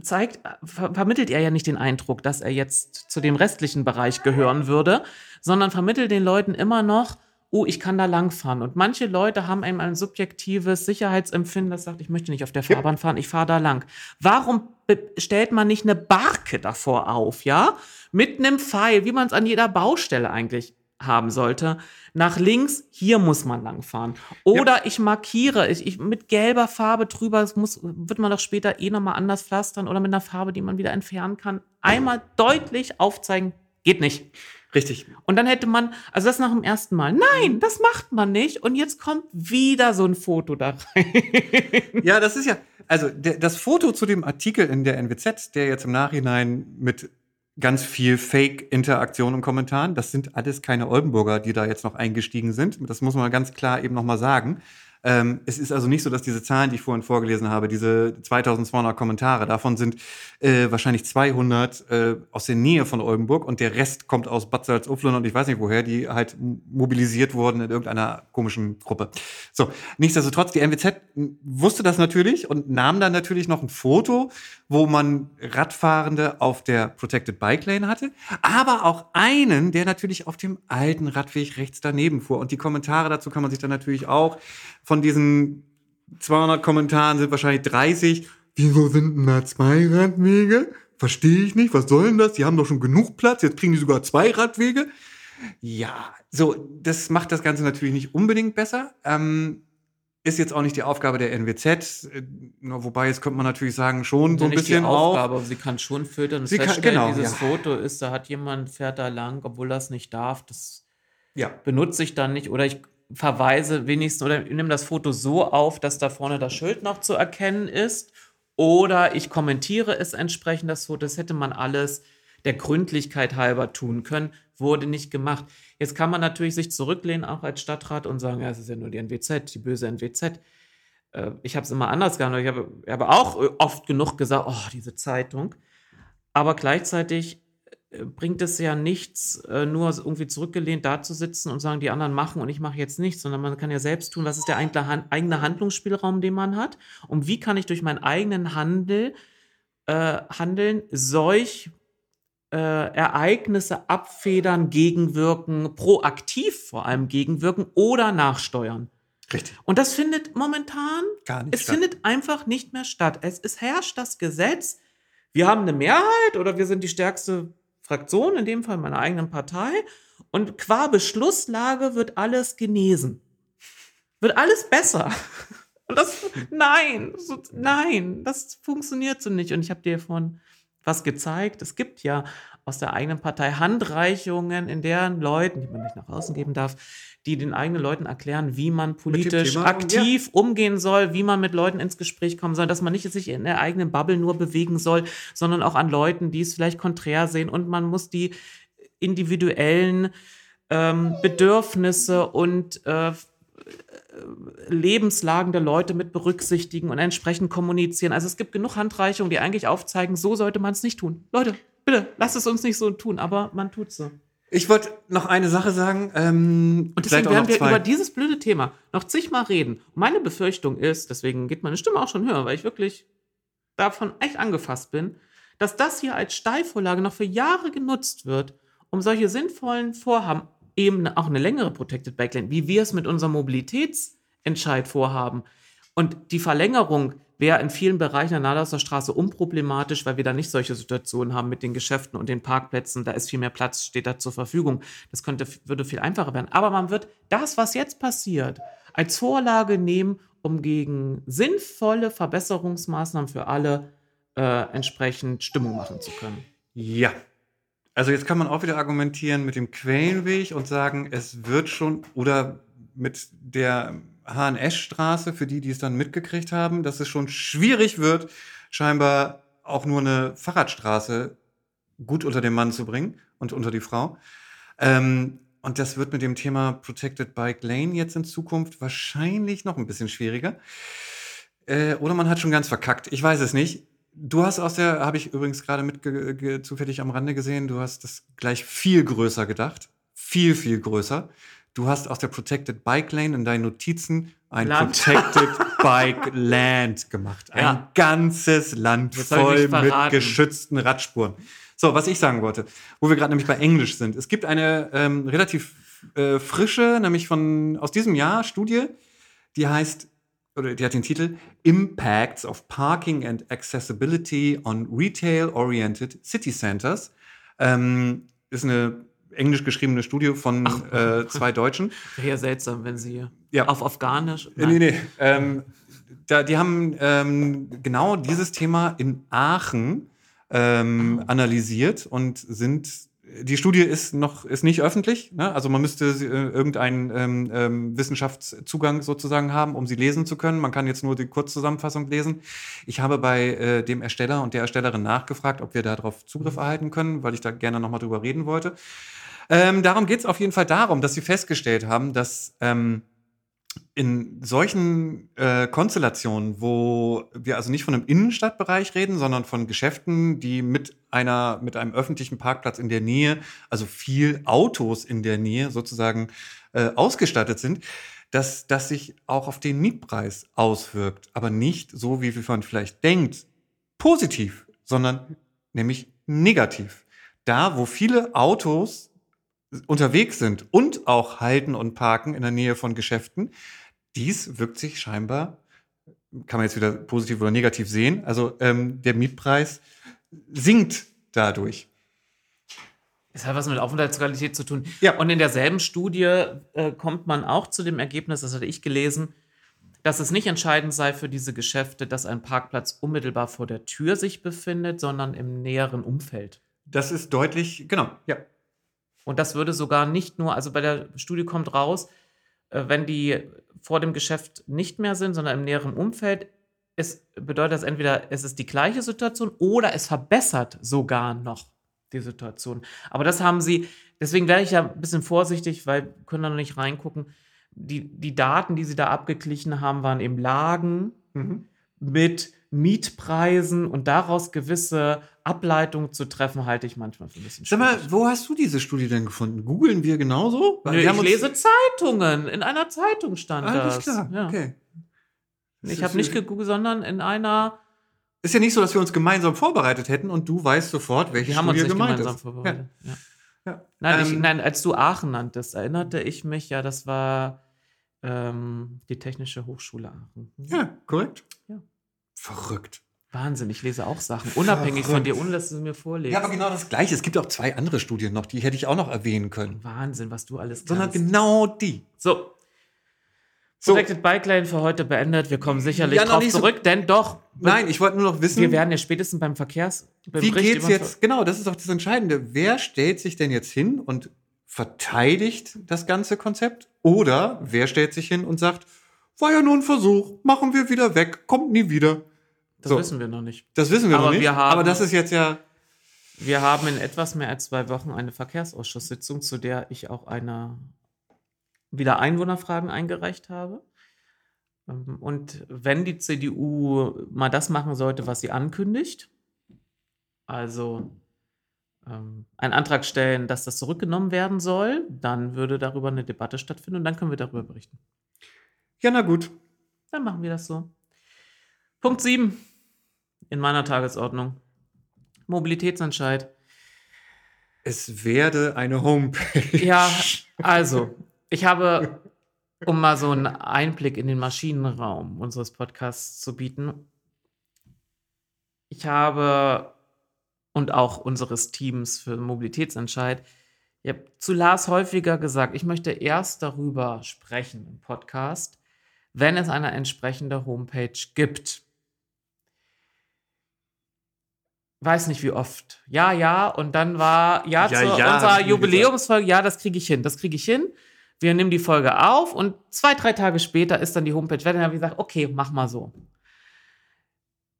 zeigt, ver vermittelt er ja nicht den Eindruck, dass er jetzt zu dem restlichen Bereich gehören würde, sondern vermittelt den Leuten immer noch, oh, ich kann da langfahren. Und manche Leute haben eben ein subjektives Sicherheitsempfinden, das sagt, ich möchte nicht auf der Fahrbahn fahren, ich fahre da lang. Warum stellt man nicht eine Barke davor auf, ja? Mit einem Pfeil, wie man es an jeder Baustelle eigentlich haben sollte. Nach links, hier muss man langfahren. Oder ich markiere, ich, ich mit gelber Farbe drüber, das muss, wird man doch später eh nochmal anders pflastern oder mit einer Farbe, die man wieder entfernen kann. Einmal deutlich aufzeigen, geht nicht. Richtig. Und dann hätte man, also das nach dem ersten Mal, nein, das macht man nicht. Und jetzt kommt wieder so ein Foto da rein. Ja, das ist ja, also der, das Foto zu dem Artikel in der NWZ, der jetzt im Nachhinein mit ganz viel Fake-Interaktion und Kommentaren, das sind alles keine Oldenburger, die da jetzt noch eingestiegen sind. Das muss man ganz klar eben nochmal sagen. Ähm, es ist also nicht so, dass diese Zahlen, die ich vorhin vorgelesen habe, diese 2200 Kommentare, davon sind äh, wahrscheinlich 200 äh, aus der Nähe von Oldenburg und der Rest kommt aus Bad Salzuflen und ich weiß nicht woher, die halt mobilisiert wurden in irgendeiner komischen Gruppe. So, nichtsdestotrotz, die NWZ wusste das natürlich und nahm dann natürlich noch ein Foto, wo man Radfahrende auf der Protected Bike Lane hatte, aber auch einen, der natürlich auf dem alten Radweg rechts daneben fuhr. Und die Kommentare dazu kann man sich dann natürlich auch von diesen 200 Kommentaren sind wahrscheinlich 30. Wieso sind denn da zwei Radwege? Verstehe ich nicht. Was soll denn das? Die haben doch schon genug Platz. Jetzt kriegen die sogar zwei Radwege. Ja, so, das macht das Ganze natürlich nicht unbedingt besser. Ähm, ist jetzt auch nicht die Aufgabe der NWZ, äh, wobei jetzt könnte man natürlich sagen, schon so ein bisschen die auch. Aufgabe, aber sie kann schon filtern Sie kann- genau, dieses ja. Foto ist, da hat jemand, fährt da lang, obwohl das nicht darf. Das Ja. benutze ich dann nicht oder ich verweise wenigstens oder nehme das Foto so auf, dass da vorne das Schild noch zu erkennen ist oder ich kommentiere es entsprechend das Foto. Das hätte man alles der Gründlichkeit halber tun können, wurde nicht gemacht. Jetzt kann man natürlich sich zurücklehnen, auch als Stadtrat und sagen, ja, es ist ja nur die NWZ, die böse NWZ. Äh, Ich habe es immer anders gehandelt. Ich habe, habe auch oft genug gesagt, oh, diese Zeitung. Aber gleichzeitig bringt es ja nichts, äh, nur irgendwie zurückgelehnt da zu sitzen und sagen, die anderen machen und ich mache jetzt nichts, sondern man kann ja selbst tun, was ist der eigene Handlungsspielraum, den man hat und wie kann ich durch meinen eigenen Handel, äh, Handeln solch äh, Ereignisse abfedern, gegenwirken, proaktiv vor allem gegenwirken oder nachsteuern. Richtig. Und das findet momentan Gar nicht es statt. findet einfach nicht mehr statt. Es, es herrscht das Gesetz, wir haben eine Mehrheit oder wir sind die stärkste Fraktion, in dem Fall meiner eigenen Partei, und qua Beschlusslage wird alles genesen. Wird alles besser. Und das, nein, so, nein, das funktioniert so nicht. Und ich habe dir vorhin was gezeigt. Es gibt ja aus der eigenen Partei Handreichungen, in deren Leuten, die man nicht nach außen geben darf, die den eigenen Leuten erklären, wie man politisch aktiv umgehen soll, wie man mit Leuten ins Gespräch kommen soll, dass man nicht sich in der eigenen Bubble nur bewegen soll, sondern auch an Leuten, die es vielleicht konträr sehen. Und man muss die individuellen ähm, Bedürfnisse und äh, Lebenslagen der Leute mit berücksichtigen und entsprechend kommunizieren. Also es gibt genug Handreichungen, die eigentlich aufzeigen, so sollte man es nicht tun. Leute, bitte, lasst es uns nicht so tun, aber man tut so. Ich wollte noch eine Sache sagen. Ähm, Und deswegen werden wir zwei. über dieses blöde Thema noch zigmal reden. Meine Befürchtung ist, deswegen geht meine Stimme auch schon höher, weil ich wirklich davon echt angefasst bin, dass das hier als Steilvorlage noch für Jahre genutzt wird, um solche sinnvollen Vorhaben, eben auch eine längere Protected Backlane, wie wir es mit unserem Mobilitätsentscheid vorhaben. Und die Verlängerung wäre in vielen Bereichen der Nadauser Straße unproblematisch, weil wir da nicht solche Situationen haben mit den Geschäften und den Parkplätzen. Da ist viel mehr Platz, steht da zur Verfügung. Das könnte, würde viel einfacher werden. Aber man wird das, was jetzt passiert, als Vorlage nehmen, um gegen sinnvolle Verbesserungsmaßnahmen für alle äh, entsprechend Stimmung machen zu können. Ja. Also jetzt kann man auch wieder argumentieren mit dem Quellenweg und sagen, es wird schon oder mit der Hahn-Esch-Straße, für die, die es dann mitgekriegt haben, dass es schon schwierig wird, scheinbar auch nur eine Fahrradstraße gut unter den Mann zu bringen und unter die Frau. Ähm, und das wird mit dem Thema Protected Bike Lane jetzt in Zukunft wahrscheinlich noch ein bisschen schwieriger. Äh, oder man hat schon ganz verkackt. Ich weiß es nicht. Du hast aus der, habe ich übrigens gerade mit zufällig am Rande gesehen, du hast das gleich viel größer gedacht. Viel, viel größer. Du hast aus der Protected Bike Lane in deinen Notizen ein Land. Protected Bike Land gemacht. Ein Ja. ganzes Land ich voll mit geschützten Radspuren. So, was ich sagen wollte, wo wir gerade nämlich bei Englisch sind. Es gibt eine ähm, relativ äh, frische, nämlich von aus diesem Jahr Studie, die heißt, oder die hat den Titel Impacts of Parking and Accessibility on Retail-Oriented City Centers. Ähm, ist eine englisch geschriebene Studie von äh, zwei Deutschen. Wäre ja seltsam, wenn sie Ja. auf Afghanisch. Äh, Nee, nee. Ähm, da, die haben ähm, genau dieses Thema in Aachen ähm, analysiert und sind. Die Studie ist noch ist nicht öffentlich, ne? also man müsste äh, irgendeinen ähm, ähm, Wissenschaftszugang sozusagen haben, um sie lesen zu können. Man kann jetzt nur die Kurzzusammenfassung lesen. Ich habe bei äh, dem Ersteller und der Erstellerin nachgefragt, ob wir darauf Zugriff erhalten können, weil ich da gerne nochmal drüber reden wollte. Ähm, darum geht es auf jeden Fall darum, dass sie festgestellt haben, dass ähm, in solchen äh, Konstellationen, wo wir also nicht von einem Innenstadtbereich reden, sondern von Geschäften, die mit einer, mit einem öffentlichen Parkplatz in der Nähe, also viel Autos in der Nähe sozusagen äh, ausgestattet sind, dass das sich auch auf den Mietpreis auswirkt. Aber nicht so, wie man vielleicht denkt, positiv, sondern nämlich negativ. Da, wo viele Autos unterwegs sind und auch halten und parken in der Nähe von Geschäften, dies wirkt sich scheinbar, kann man jetzt wieder positiv oder negativ sehen, also ähm, der Mietpreis sinkt dadurch. Es hat was mit Aufenthaltsqualität zu tun. Ja. Und in derselben Studie äh, kommt man auch zu dem Ergebnis, das hatte ich gelesen, dass es nicht entscheidend sei für diese Geschäfte, dass ein Parkplatz unmittelbar vor der Tür sich befindet, sondern im näheren Umfeld. Das ist deutlich, genau, ja. Und das würde sogar nicht nur, also bei der Studie kommt raus, äh, wenn die vor dem Geschäft nicht mehr sind, sondern im näheren Umfeld, es bedeutet das entweder, es ist die gleiche Situation oder es verbessert sogar noch die Situation. Aber das haben sie, deswegen wäre ich ja ein bisschen vorsichtig, weil wir können da noch nicht reingucken. Die, die Daten, die sie da abgeglichen haben, waren eben Lagen Mhm. mit Mietpreisen und daraus gewisse Ableitungen zu treffen, halte ich manchmal für ein bisschen Sag mal, schwierig. wo hast du diese Studie denn gefunden? Googeln wir genauso? Nö, wir ich lese Zeitungen. In einer Zeitung stand Alles das. klar, Ja. okay. Ich habe nicht gegoogelt, sondern in einer. Ist ja nicht so, dass wir uns gemeinsam vorbereitet hätten und du weißt sofort, welche Wir haben uns nicht gemeint gemeinsam ist. vorbereitet. Ja. Ja. Nein, ich, Ähm, nein, als du Aachen nanntest, erinnerte ich mich, ja, das war ähm, die Technische Hochschule Aachen. ja, korrekt. Ja. Verrückt. Wahnsinn, ich lese auch Sachen, unabhängig von dir, ohne dass du sie mir vorlegst. Ja, aber genau das Gleiche. Es gibt auch zwei andere Studien noch, die hätte ich auch noch erwähnen können. Wahnsinn, was du alles Sondern kannst. genau die. So. So. Protected Bike Lane für heute beendet. Wir kommen sicherlich Ja, noch drauf nicht so- zurück, denn doch, Nein, ich wollte nur noch wissen, wir werden ja spätestens beim Verkehrs... wie geht's jetzt? Genau, das ist doch das Entscheidende. Wer stellt sich denn jetzt hin und verteidigt das ganze Konzept? Oder wer stellt sich hin und sagt, war ja nur ein Versuch, machen wir wieder weg, kommt nie wieder. Das So. wissen wir noch nicht. Das wissen wir Aber noch nicht. wir haben- aber das ist jetzt ja. Wir haben in etwas mehr als zwei Wochen eine Verkehrsausschusssitzung, zu der ich auch eine wieder Einwohnerfragen eingereicht habe. Ähm, Und wenn die CDU mal das machen sollte, was sie ankündigt, also ähm, einen Antrag stellen, dass das zurückgenommen werden soll, dann würde darüber eine Debatte stattfinden und dann können wir darüber berichten. Ja, na gut. Dann machen wir das so. Punkt 7 in meiner Tagesordnung. Mobilitätsentscheid. Es werde eine Homepage. Ja, also, ich habe, um mal so einen Einblick in den Maschinenraum unseres Podcasts zu bieten, ich habe und auch unseres Teams für Mobilitätsentscheid, ich habe zu Lars häufiger gesagt, ich möchte erst darüber sprechen im Podcast, wenn es eine entsprechende Homepage gibt. Weiß nicht wie oft. Ja, ja, und dann war ja, Ja, zu ja, unserer Jubiläumsfolge, ja, das kriege ich hin, das kriege ich hin. Wir nehmen die Folge auf und zwei, drei Tage später ist dann die Homepage fertig. Dann habe ich gesagt, okay, mach mal so.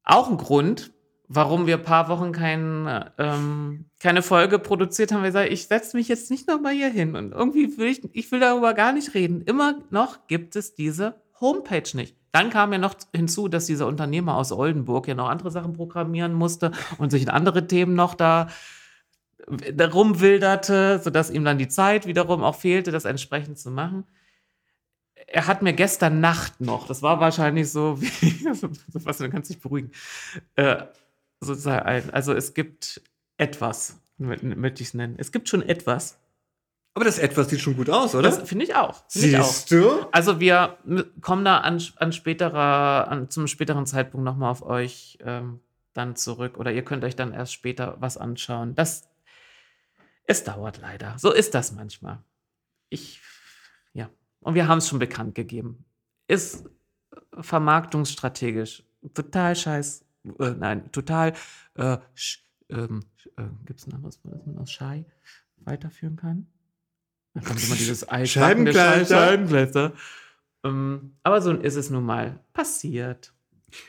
Auch ein Grund, warum wir ein paar Wochen kein, ähm, keine Folge produziert haben. Wir sagen, ich setze mich jetzt nicht nochmal hier hin und irgendwie will ich, ich will darüber gar nicht reden. Immer noch gibt es diese Homepage nicht. Dann kam ja noch hinzu, dass dieser Unternehmer aus Oldenburg ja noch andere Sachen programmieren musste und sich in andere Themen noch da, rumwilderte, sodass ihm dann die Zeit wiederum auch fehlte, das entsprechend zu machen. Er hat mir gestern Nacht noch, das war wahrscheinlich so, wie, was, du kannst dich beruhigen, äh, sozusagen, also es gibt etwas, möchte ich es nennen. Es gibt schon etwas, aber das etwas sieht schon gut aus, oder? Das finde ich auch. Find Siehst ich auch. du? Also wir kommen da an, an späterer, an, zum späteren Zeitpunkt nochmal auf euch ähm, dann zurück. Oder ihr könnt euch dann erst später was anschauen. Das, es dauert leider. So ist das manchmal. Ich, ja. Und wir haben es schon bekannt gegeben. Ist vermarktungsstrategisch total scheiß, äh, nein, total, äh, ähm, äh, gibt es ein anderes Wort, das man aus Schei weiterführen kann? Da kommt immer dieses Scheibenkleister. Scheibenkleister. Ähm, aber so ist es nun mal passiert.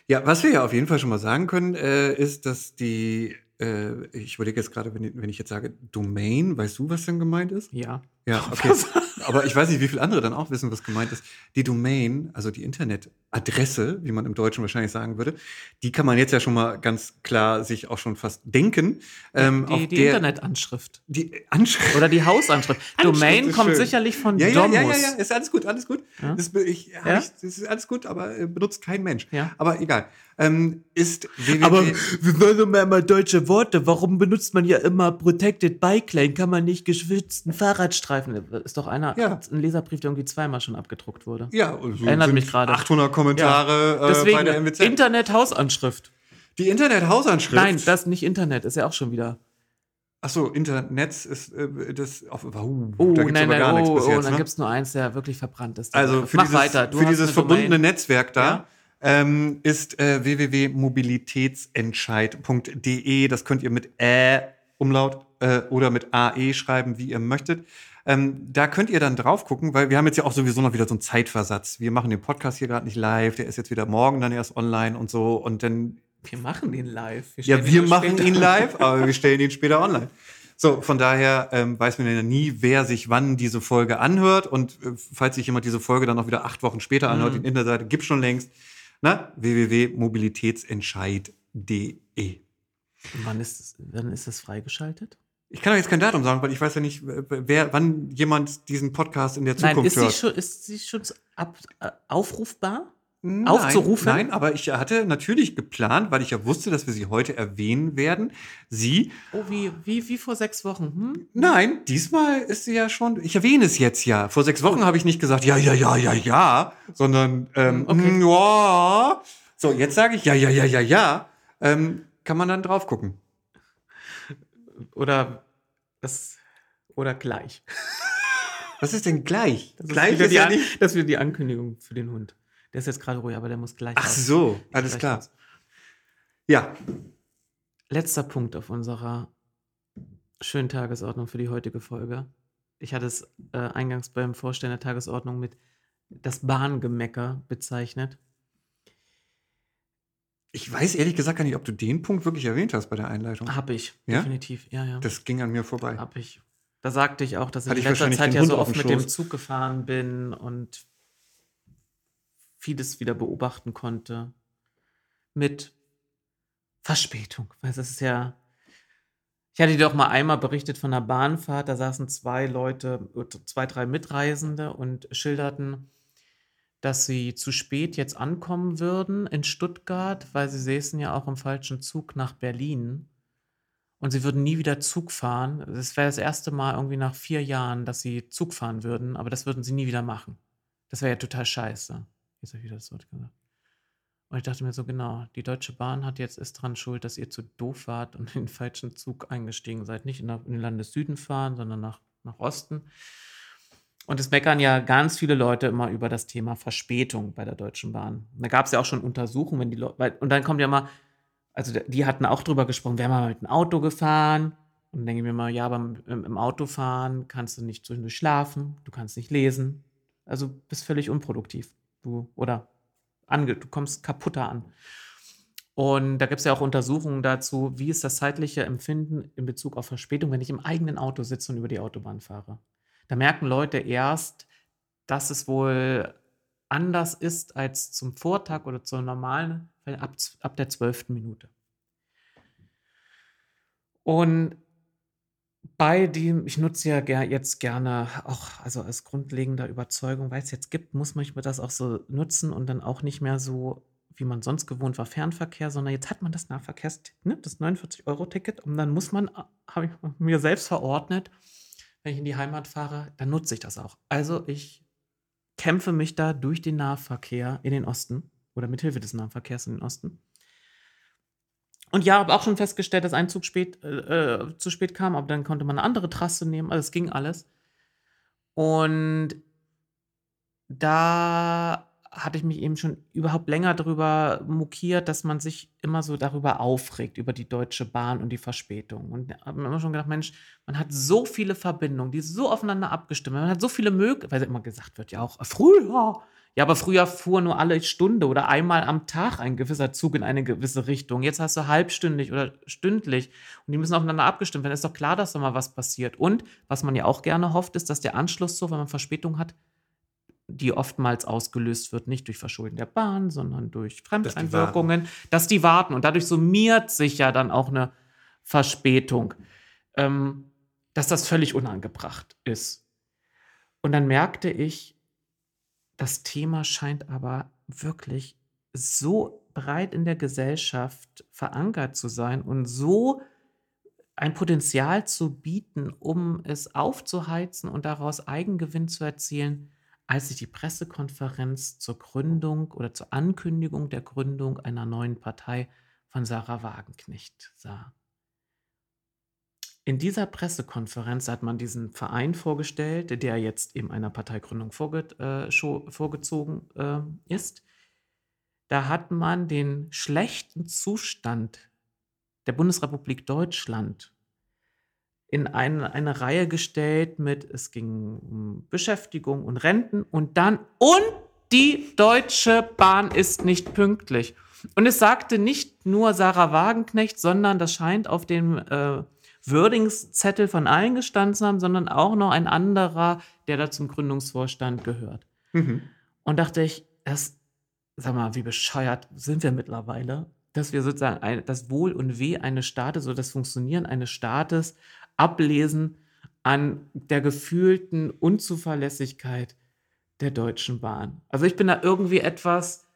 Ja, was wir ja auf jeden Fall schon mal sagen können, äh, ist, dass die, äh, ich überlege jetzt gerade, wenn, wenn, ich jetzt sage Domain, weißt du, was denn gemeint ist? Ja. Ja, okay. Aber ich weiß nicht, wie viele andere dann auch wissen, was gemeint ist. Die Domain, also die Internetadresse, wie man im Deutschen wahrscheinlich sagen würde, die kann man jetzt ja schon mal ganz klar sich auch schon fast denken. Ähm, die, die der, Internetanschrift. Die Anschrift. Oder die Hausanschrift. Domain kommt schön. sicherlich von ja, ja, Domus. Ja, ja, ja, ist alles gut, alles gut. Ja? Das, ich, ich, das ist alles gut, aber äh, benutzt kein Mensch. Ja. Aber egal. Ähm, ist www. Aber wir wollen doch mal deutsche Worte. Warum benutzt man ja immer Protected Bike Lane? Kann man nicht geschützten Fahrradstreifen? Ist doch einer, ja. ein Leserbrief, der irgendwie zweimal schon abgedruckt wurde. Ja, so erinnert mich gerade. 800 Kommentare ja. Deswegen, äh, bei der MWZ. Internet-Hausanschrift. Die Internet-Hausanschrift? Nein, das nicht Internet, ist ja auch schon wieder. Achso, Internet ist äh, das auf. Uh, oh, da gibt's nein, aber gar nein, oh, nichts bis oh, jetzt, dann ne? gibt es nur eins, der wirklich verbrannt ist. Also für Mach dieses, weiter. Du für dieses verbundene Domain. Netzwerk da. Ja? Ähm, ist äh, www.mobilitätsentscheid.de. Das könnt ihr mit Ä Umlaut äh, oder mit AE schreiben, wie ihr möchtet. Ähm, da könnt ihr dann drauf gucken, weil wir haben jetzt ja auch sowieso noch wieder so einen Zeitversatz. Wir machen den Podcast hier gerade nicht live, der ist jetzt wieder morgen dann erst online und so und dann. Wir machen den live. Wir ja, wir machen ihn live, aber wir stellen ihn später online. So, von daher ähm, weiß man ja nie, wer sich wann diese Folge anhört. Und äh, falls sich jemand diese Folge dann noch wieder acht Wochen später anhört, mhm. die Internetseite gibt schon längst. www.mobilitätsentscheid.de. Wann ist, wann ist das freigeschaltet? Ich kann euch jetzt kein Datum sagen, weil ich weiß ja nicht, wer, wann jemand diesen Podcast in der Zukunft nein, ist hört. Sie schon, ist sie schon ab, äh, aufrufbar? Nein, aufzurufen? Nein, aber ich hatte natürlich geplant, weil ich ja wusste, dass wir sie heute erwähnen werden. Sie. Oh, wie, wie, wie vor sechs Wochen? Hm? Nein, diesmal ist sie ja schon. Ich erwähne es jetzt ja. Vor sechs Wochen habe ich nicht gesagt, ja, ja, ja, ja, ja, sondern ähm, okay. Hm, ja. So, jetzt sage ich ja, ja, ja, ja, ja. Ähm, kann man dann drauf gucken. Oder das oder gleich. Was ist denn gleich? Das gleich ist, ist ja nicht. Das wird die Ankündigung für den Hund. Der ist jetzt gerade ruhig, aber der muss gleich. Ach raus. so, alles klar. Raus. Ja. Letzter Punkt auf unserer schönen Tagesordnung für die heutige Folge. Ich hatte es äh, eingangs beim Vorstellen der Tagesordnung mit das Bahngemecker bezeichnet. Ich weiß ehrlich gesagt gar nicht, ob du den Punkt wirklich erwähnt hast bei der Einleitung. Hab ich, ja? definitiv, ja, ja. Das ging an mir vorbei. Hab ich. Da sagte ich auch, dass ich in letzter Zeit ja so oft mit dem Zug gefahren bin und vieles wieder beobachten konnte. Mit Verspätung. Weil das ist ja. Ich hatte dir doch mal einmal berichtet von einer Bahnfahrt, da saßen zwei Leute, zwei, drei Mitreisende und schilderten, dass sie zu spät jetzt ankommen würden in Stuttgart, weil sie säßen ja auch im falschen Zug nach Berlin. Und sie würden nie wieder Zug fahren. Das wäre das erste Mal irgendwie nach vier Jahren, dass sie Zug fahren würden, aber das würden sie nie wieder machen. Das wäre ja total scheiße. Jetzt habe ich wieder das Wort gesagt. Und ich dachte mir so, genau, die Deutsche Bahn hat jetzt ist dran schuld, dass ihr zu doof wart und in den falschen Zug eingestiegen seid. Nicht in, den Landessüden fahren, sondern nach, nach Osten. Und es meckern ja ganz viele Leute immer über das Thema Verspätung bei der Deutschen Bahn. Da gab es ja auch schon Untersuchungen, wenn die Leute, und dann kommt ja mal, also die hatten auch drüber gesprochen, wären wir mal mit dem Auto gefahren, Und dann denke ich mir mal, ja, beim im, im Autofahren kannst du nicht zwischendurch schlafen, du kannst nicht lesen. Also bist völlig unproduktiv. Du oder ange, du kommst kaputter an. Und da gibt es ja auch Untersuchungen dazu, wie ist das zeitliche Empfinden in Bezug auf Verspätung, wenn ich im eigenen Auto sitze und über die Autobahn fahre. Da merken Leute erst, dass es wohl anders ist als zum Vortag oder zur normalen, ab, ab der zwölften Minute. Und bei dem, ich nutze ja ger jetzt gerne auch, also aus grundlegender Überzeugung, weil es jetzt gibt, muss man das auch so nutzen und dann auch nicht mehr so, wie man sonst gewohnt war, Fernverkehr, sondern jetzt hat man das Nahverkehrsticket, ne, das 49-Euro-Ticket und dann muss man, habe ich mir selbst verordnet, wenn ich in die Heimat fahre, dann nutze ich das auch. Also ich kämpfe mich da durch den Nahverkehr in den Osten oder mithilfe des Nahverkehrs in den Osten. Und ja, habe auch schon festgestellt, dass ein Zug spät, äh, äh, zu spät kam, aber dann konnte man eine andere Trasse nehmen. Also es ging alles. Und da hatte ich mich eben schon überhaupt länger darüber mokiert, dass man sich immer so darüber aufregt, über die Deutsche Bahn und die Verspätung. Und habe mir immer schon gedacht, Mensch, man hat so viele Verbindungen, die so aufeinander abgestimmt. Man hat so viele Möglichkeiten, weil immer gesagt wird, ja auch früher ja, aber früher fuhr nur alle Stunde oder einmal am Tag ein gewisser Zug in eine gewisse Richtung. Jetzt hast du halbstündig oder stündlich und die müssen aufeinander abgestimmt werden. Ist doch klar, dass da mal was passiert. Und was man ja auch gerne hofft, ist, dass der Anschluss so, wenn man Verspätung hat, die oftmals ausgelöst wird, nicht durch Verschulden der Bahn, sondern durch Fremdeinwirkungen, dass, dass die warten. Und dadurch summiert sich ja dann auch eine Verspätung, ähm, dass das völlig unangebracht ist. Und dann merkte ich, das Thema scheint aber wirklich so breit in der Gesellschaft verankert zu sein und so ein Potenzial zu bieten, um es aufzuheizen und daraus Eigengewinn zu erzielen, als ich die Pressekonferenz zur Gründung oder zur Ankündigung der Gründung einer neuen Partei von Sarah Wagenknecht sah. In dieser Pressekonferenz hat man diesen Verein vorgestellt, der jetzt eben einer Parteigründung vorge äh, vorgezogen äh, ist. Da hat man den schlechten Zustand der Bundesrepublik Deutschland in eine, eine Reihe gestellt mit, es ging um Beschäftigung und Renten und dann, und die Deutsche Bahn ist nicht pünktlich. Und es sagte nicht nur Sarah Wagenknecht, sondern das scheint auf dem äh, Würdungszettel von allen gestanden haben, sondern auch noch ein anderer, der da zum Gründungsvorstand gehört. Mhm. Und dachte ich, das, sag mal, wie bescheuert sind wir mittlerweile, dass wir sozusagen ein, das Wohl und Weh eines Staates oder das Funktionieren eines Staates ablesen an der gefühlten Unzuverlässigkeit der Deutschen Bahn. Also ich bin da irgendwie etwas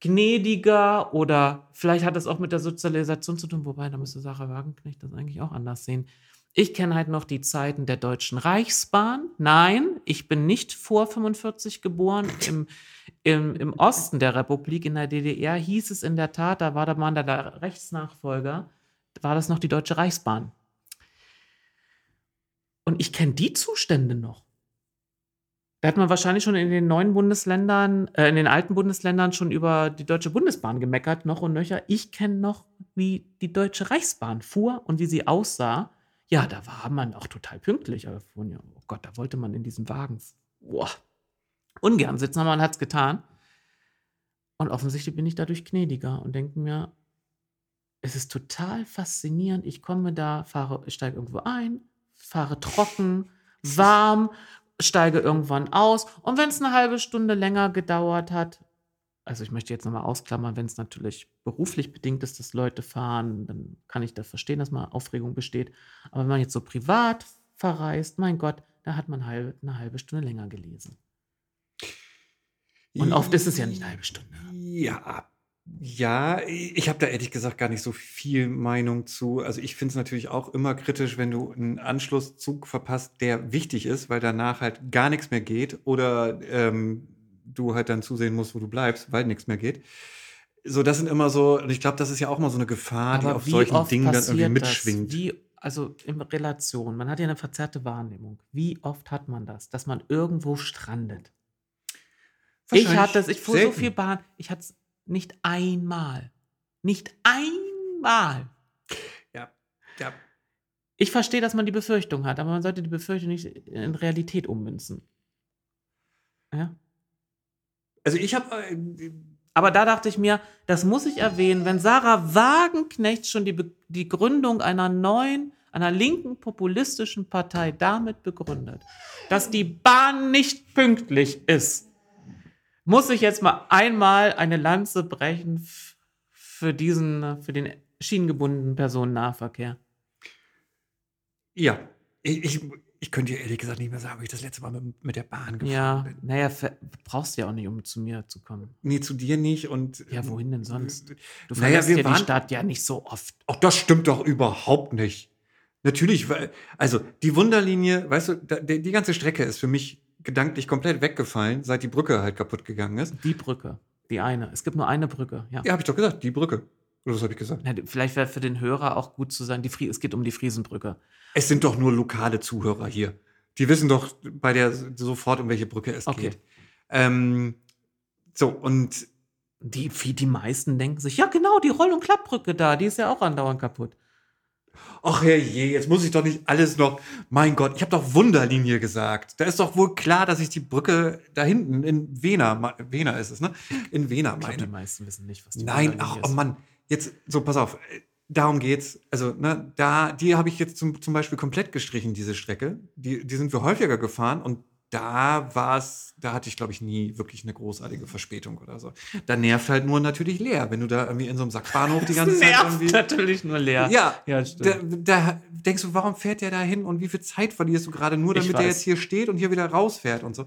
gnädiger oder vielleicht hat das auch mit der Sozialisation zu tun, wobei da müsste Sarah Wagenknecht das eigentlich auch anders sehen. Ich kenne halt noch die Zeiten der Deutschen Reichsbahn. Nein, ich bin nicht vor 45 geboren. Im, im, Im Osten der Republik, in der DDR, hieß es in der Tat, da war der Mann der Rechtsnachfolger, war das noch die Deutsche Reichsbahn. Und ich kenne die Zustände noch. Da hat man wahrscheinlich schon in den neuen Bundesländern, äh, in den alten Bundesländern schon über die Deutsche Bundesbahn gemeckert, noch und nöcher. Ich kenne noch, wie die Deutsche Reichsbahn fuhr und wie sie aussah. Ja, da war man auch total pünktlich. Aber oh Gott, da wollte man in diesem Wagen boah, ungern sitzen, aber man hat es getan. Und offensichtlich bin ich dadurch gnädiger und denke mir, es ist total faszinierend. Ich komme da, fahre, steige irgendwo ein, fahre trocken, warm, steige irgendwann aus. Und wenn es eine halbe Stunde länger gedauert hat, also ich möchte jetzt nochmal ausklammern, wenn es natürlich beruflich bedingt ist, dass Leute fahren, dann kann ich das verstehen, dass mal Aufregung besteht. Aber wenn man jetzt so privat verreist, mein Gott, da hat man halbe, eine halbe Stunde länger gelesen. Und oft ist es ja nicht eine halbe Stunde. Ja, ja, ich habe da ehrlich gesagt gar nicht so viel Meinung zu. Also ich finde es natürlich auch immer kritisch, wenn du einen Anschlusszug verpasst, der wichtig ist, weil danach halt gar nichts mehr geht oder ähm, du halt dann zusehen musst, wo du bleibst, weil nichts mehr geht. So, das sind immer so, und ich glaube, das ist ja auch mal so eine Gefahr, Aber die auf solchen Dingen dann irgendwie mitschwingt. Wie, also in Relation, man hat ja eine verzerrte Wahrnehmung. Wie oft hat man das, dass man irgendwo strandet? Ich hatte das, ich fuhr so viel Bahn, ich hatte es nicht einmal. Nicht einmal. Ja, ja. Ich verstehe, dass man die Befürchtung hat, aber man sollte die Befürchtung nicht in Realität ummünzen. Ja. Also ich habe. Äh, aber da dachte ich mir, das muss ich erwähnen, wenn Sarah Wagenknecht schon die, Be die Gründung einer neuen, einer linken populistischen Partei damit begründet, dass die Bahn nicht pünktlich ist, muss ich jetzt mal einmal eine Lanze brechen für diesen, für den schienengebundenen Personennahverkehr. Ja, ich, ich, ich könnte dir ehrlich gesagt nicht mehr sagen, wie ich das letzte Mal mit, mit der Bahn gefahren ja, bin. Naja, brauchst du ja auch nicht, um zu mir zu kommen. Nee, zu dir nicht und. Ja, wohin denn sonst? Du naja, verlässt ja die Stadt ja nicht so oft. Ach, das stimmt doch überhaupt nicht. Natürlich, also die Wunderlinie, weißt du, die, die ganze Strecke ist für mich gedanklich komplett weggefallen, seit die Brücke halt kaputt gegangen ist. Die Brücke, die eine. Es gibt nur eine Brücke, ja. Ja, habe ich doch gesagt, die Brücke. Oder was habe ich gesagt? Na, vielleicht wäre für den Hörer auch gut zu sagen, die Frie es geht um die Friesenbrücke. Es sind doch nur lokale Zuhörer hier. Die wissen doch bei der sofort, um welche Brücke es okay. geht. Ähm, so, und. Die, die meisten denken sich, ja, genau, die Roll- und Klappbrücke da, die ist ja auch andauernd kaputt. Ach herrje, jetzt muss ich doch nicht alles noch. Mein Gott, ich habe doch Wunderlinie gesagt. Da ist doch wohl klar, dass ich die Brücke da hinten in Wena, Wena ist es, ne? In Wena meine. Ich glaub, die meisten wissen nicht, was die Nein, ach, oh Mann. Jetzt, so, pass auf darum geht's. Also, ne, da, die habe ich jetzt zum, zum Beispiel komplett gestrichen, diese Strecke. Die, die sind wir häufiger gefahren und da war es, da hatte ich, glaube ich, nie wirklich eine großartige Verspätung oder so. Da nervt halt nur natürlich leer, wenn du da irgendwie in so einem Sackbahnhof die ganze Zeit irgendwie. natürlich nur leer. Ja, ja da, da, denkst du, warum fährt der da hin und wie viel Zeit verlierst du gerade nur, damit der jetzt hier steht und hier wieder rausfährt und so.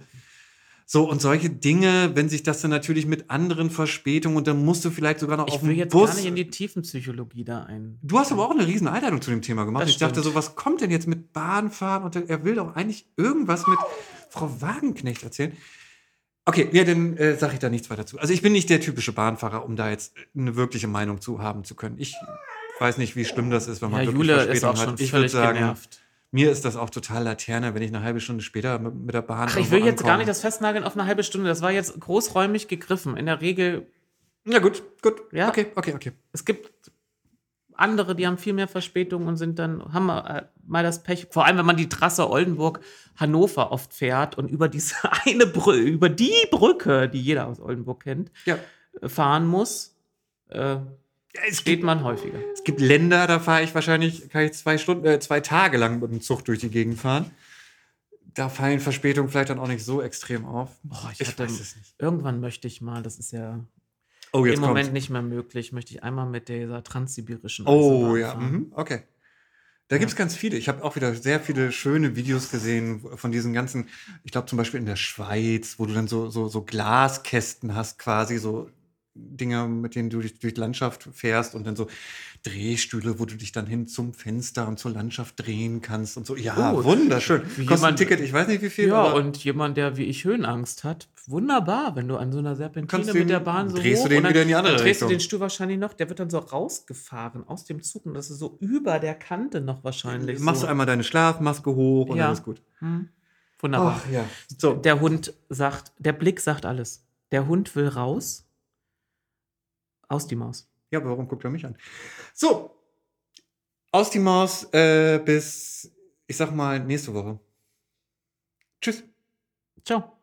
So, und solche Dinge, wenn sich das dann natürlich mit anderen Verspätungen und dann musst du vielleicht sogar noch ich auf den Bus. Ich will jetzt gar nicht in die Tiefenpsychologie da ein. Du hast aber auch eine riesen Einleitung zu dem Thema gemacht. Das ich stimmt. dachte so, was kommt denn jetzt mit Bahnfahren? Und er will doch eigentlich irgendwas mit Frau Wagenknecht erzählen. Okay, ja, dann äh, sage ich da nichts weiter zu. Also ich bin nicht der typische Bahnfahrer, um da jetzt eine wirkliche Meinung zu haben zu können. Ich weiß nicht, wie schlimm das ist, wenn man ja, wirklich Jule Verspätung hat. Ich würde sagen, genervt mir ist das auch total Laterne, wenn ich eine halbe Stunde später mit, mit der Bahn. Ach, ich will jetzt ankomme. gar nicht das festnageln auf eine halbe Stunde. Das war jetzt großräumig gegriffen. In der Regel. Ja, gut, gut. Ja. Okay, okay, okay. Es gibt andere, die haben viel mehr Verspätung und sind dann, haben äh, mal das Pech, vor allem wenn man die Trasse Oldenburg-Hannover oft fährt und über diese eine Brücke, über die Brücke, die jeder aus Oldenburg kennt, ja. fahren muss. Äh, es steht gibt, man häufiger. Es gibt Länder, da fahre ich wahrscheinlich, kann ich zwei Stunden, äh, zwei Tage lang mit dem Zug durch die Gegend fahren. Da fallen Verspätungen vielleicht dann auch nicht so extrem auf. Boah, ich, ich hatte, Irgendwann möchte ich mal, das ist ja oh, im Moment nicht mehr möglich, möchte ich einmal mit dieser transsibirischen Oh ja, mhm. okay. Da gibt es ganz viele. Ich habe auch wieder sehr viele schöne Videos gesehen von diesen ganzen, ich glaube zum Beispiel in der Schweiz, wo du dann so, so, so Glaskästen hast, quasi so Dinger, mit denen du durch, durch die Landschaft fährst und dann so Drehstühle, wo du dich dann hin zum Fenster und zur Landschaft drehen kannst und so. Ja, oh, wunderschön. Kostet jemand, ein Ticket, ich weiß nicht wie viel. Ja, und jemand, der wie ich Höhenangst hat, wunderbar, wenn du an so einer Serpentine den, mit der Bahn so drehst hoch du den wieder in die andere dann drehst Richtung. du den Stuhl wahrscheinlich noch, der wird dann so rausgefahren aus dem Zug und das ist so über der Kante noch wahrscheinlich. Machst so. du einmal deine Schlafmaske hoch und ja. alles gut. Hm. Wunderbar. Ach, ja. so. Der Hund sagt, der Blick sagt alles. Der Hund will raus aus die Maus. Ja, aber warum guckt er mich an? So, aus die Maus äh, bis, ich sag mal, nächste Woche. Tschüss. Ciao.